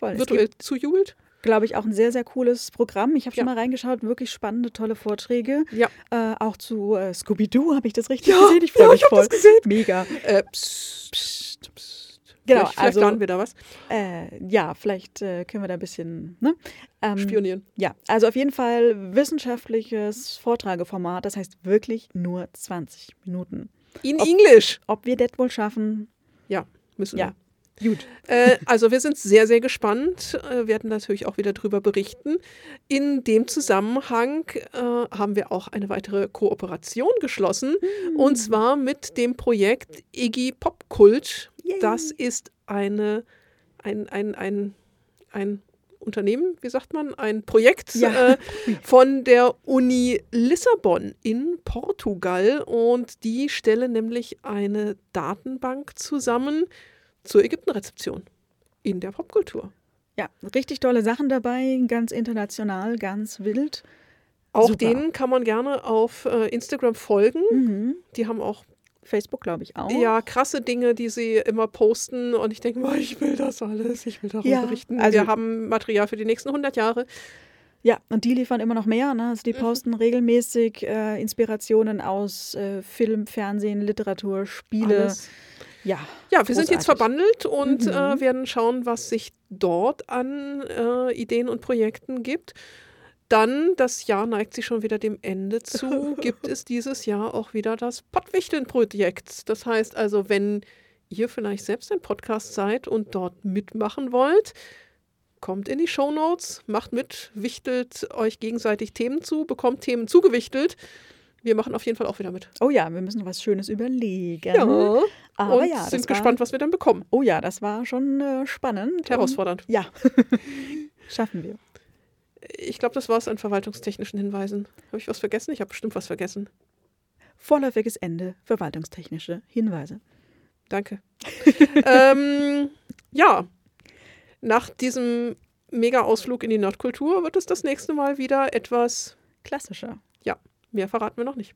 Es virtuell zujubelt. Glaube ich, auch ein sehr, sehr cooles Programm. Ich habe schon Ja. mal reingeschaut, wirklich spannende, tolle Vorträge. Ja. Äh, auch zu äh, Scooby-Doo habe ich das richtig Ja, gesehen. Ich freue ja, mich ich voll. das gesehen. Mega. Äh, psst, psst, psst. Genau, vielleicht, vielleicht also- lernen wir da was. Äh, ja, vielleicht äh, können wir da ein bisschen ne? ähm, Spionieren. Ja, also auf jeden Fall wissenschaftliches Vortrageformat. Das heißt wirklich nur 20 Minuten. In ob- Englisch. Ob wir das wohl schaffen? Ja, müssen Ja. wir. Gut. Äh, also wir sind sehr, sehr gespannt, äh, werden natürlich auch wieder darüber berichten. In dem Zusammenhang äh, haben wir auch eine weitere Kooperation geschlossen und zwar mit dem Projekt Iggy Pop Kult. Yay. Das ist eine, ein, ein, ein, ein Unternehmen, wie sagt man, ein Projekt Ja. äh, (laughs) von der Uni Lissabon in Portugal und die stellen nämlich eine Datenbank zusammen zur Ägyptenrezeption in der Popkultur. Ja, richtig tolle Sachen dabei, ganz international, ganz wild. Auch Super. denen kann man gerne auf äh, Instagram folgen. Mhm. Die haben auch Facebook, glaube ich, auch. ja krasse Dinge, die sie immer posten und ich denke, mal, ich will das alles, ich will darüber Ja, berichten. also- Wir haben Material für die nächsten 100 Jahre. Ja, und die liefern immer noch mehr. Ne? Also die Mhm. posten regelmäßig äh, Inspirationen aus äh, Film, Fernsehen, Literatur, Spiele. Alles. Ja, Ja, wir sind jetzt verbandelt und Mhm. äh, werden schauen, was sich dort an äh, Ideen und Projekten gibt. Dann, das Jahr neigt sich schon wieder dem Ende zu, (laughs) gibt es dieses Jahr auch wieder das Pottwichteln-Projekt. Das heißt also, wenn ihr vielleicht selbst ein Podcast seid und dort mitmachen wollt, kommt in die Shownotes, macht mit, wichtelt euch gegenseitig Themen zu, bekommt Themen zugewichtelt. Wir machen auf jeden Fall auch wieder mit. Oh ja, wir müssen was Schönes überlegen. Aber und ja, sind war, gespannt, was wir dann bekommen. Oh ja, das war schon äh, spannend. und- Herausfordernd. Ja, (laughs) schaffen wir. Ich glaube, das war es an verwaltungstechnischen Hinweisen. Habe ich was vergessen? Ich habe bestimmt was vergessen. Vorläufiges Ende, verwaltungstechnische Hinweise. Danke. (laughs) ähm, ja, nach diesem Mega-Ausflug in die Nordkultur wird es das nächste Mal wieder etwas. Klassischer. Mehr verraten wir noch nicht.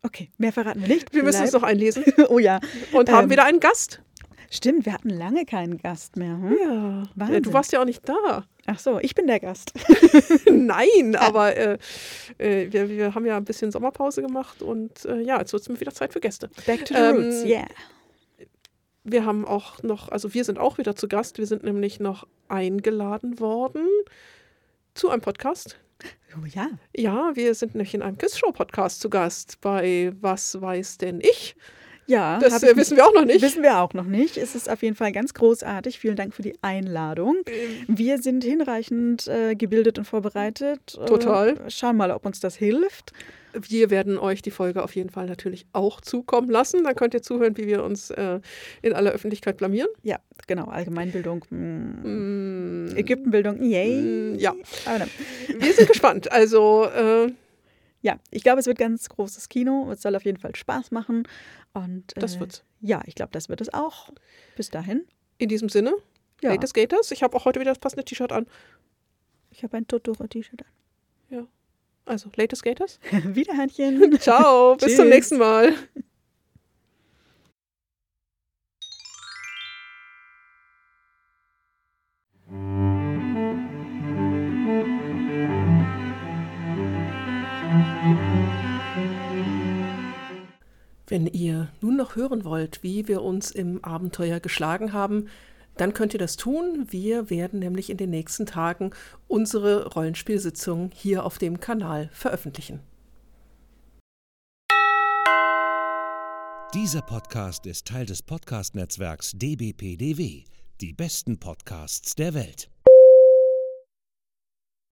Okay, mehr verraten wir nicht. Wir müssen uns Bleib- noch einlesen (laughs) Oh ja, und haben Ähm. wieder einen Gast. stimmt, wir hatten lange keinen Gast mehr. Hm? Ja, Wahnsinn. du warst ja auch nicht da. Ach so, ich bin der Gast. (laughs) Nein, aber äh, äh, wir, wir haben ja ein bisschen Sommerpause gemacht und äh, ja, jetzt wird es wieder Zeit für Gäste. Back to the Ähm, roots, yeah. Wir haben auch noch, also wir sind auch wieder zu Gast. Wir sind nämlich noch eingeladen worden zu einem Podcast. Oh ja. Ja, wir sind nämlich in einem Quizshow-Podcast zu Gast bei Was weiß denn ich? Ja, Das äh, wissen wir auch noch nicht. Wissen wir auch noch nicht. Es ist auf jeden Fall ganz großartig. Vielen Dank für die Einladung. Ähm, Wir sind hinreichend äh, gebildet und vorbereitet. Äh, Total. schauen mal, ob uns das hilft. Wir werden euch die Folge auf jeden Fall natürlich auch zukommen lassen. Dann könnt ihr zuhören, wie wir uns äh, in aller Öffentlichkeit blamieren. Ja, genau. Allgemeinbildung. mm, Mm, Ägyptenbildung. Yay. mm, ja, Aber dann, wir sind gespannt. Also, äh, ja, ich glaube, es wird ganz großes Kino. Es soll auf jeden Fall Spaß machen. Und das äh, wird's. Ja, ich glaube, das wird es auch. Bis dahin. In diesem Sinne, Ja, Latest Gators. Ich habe auch heute wieder das passende T-Shirt an. ich habe ein Totoro-T-Shirt also, Latest Gators. (laughs) Wiederhörnchen. (laughs) Ciao, bis zum nächsten Mal. Wenn ihr nun noch hören wollt, wie wir uns im Abenteuer geschlagen haben, dann könnt ihr das tun. Wir werden nämlich in den nächsten Tagen unsere Rollenspielsitzung hier auf dem Kanal veröffentlichen. Dieser Podcast ist Teil des Podcast-Netzwerks dbpdw, die besten Podcasts der Welt.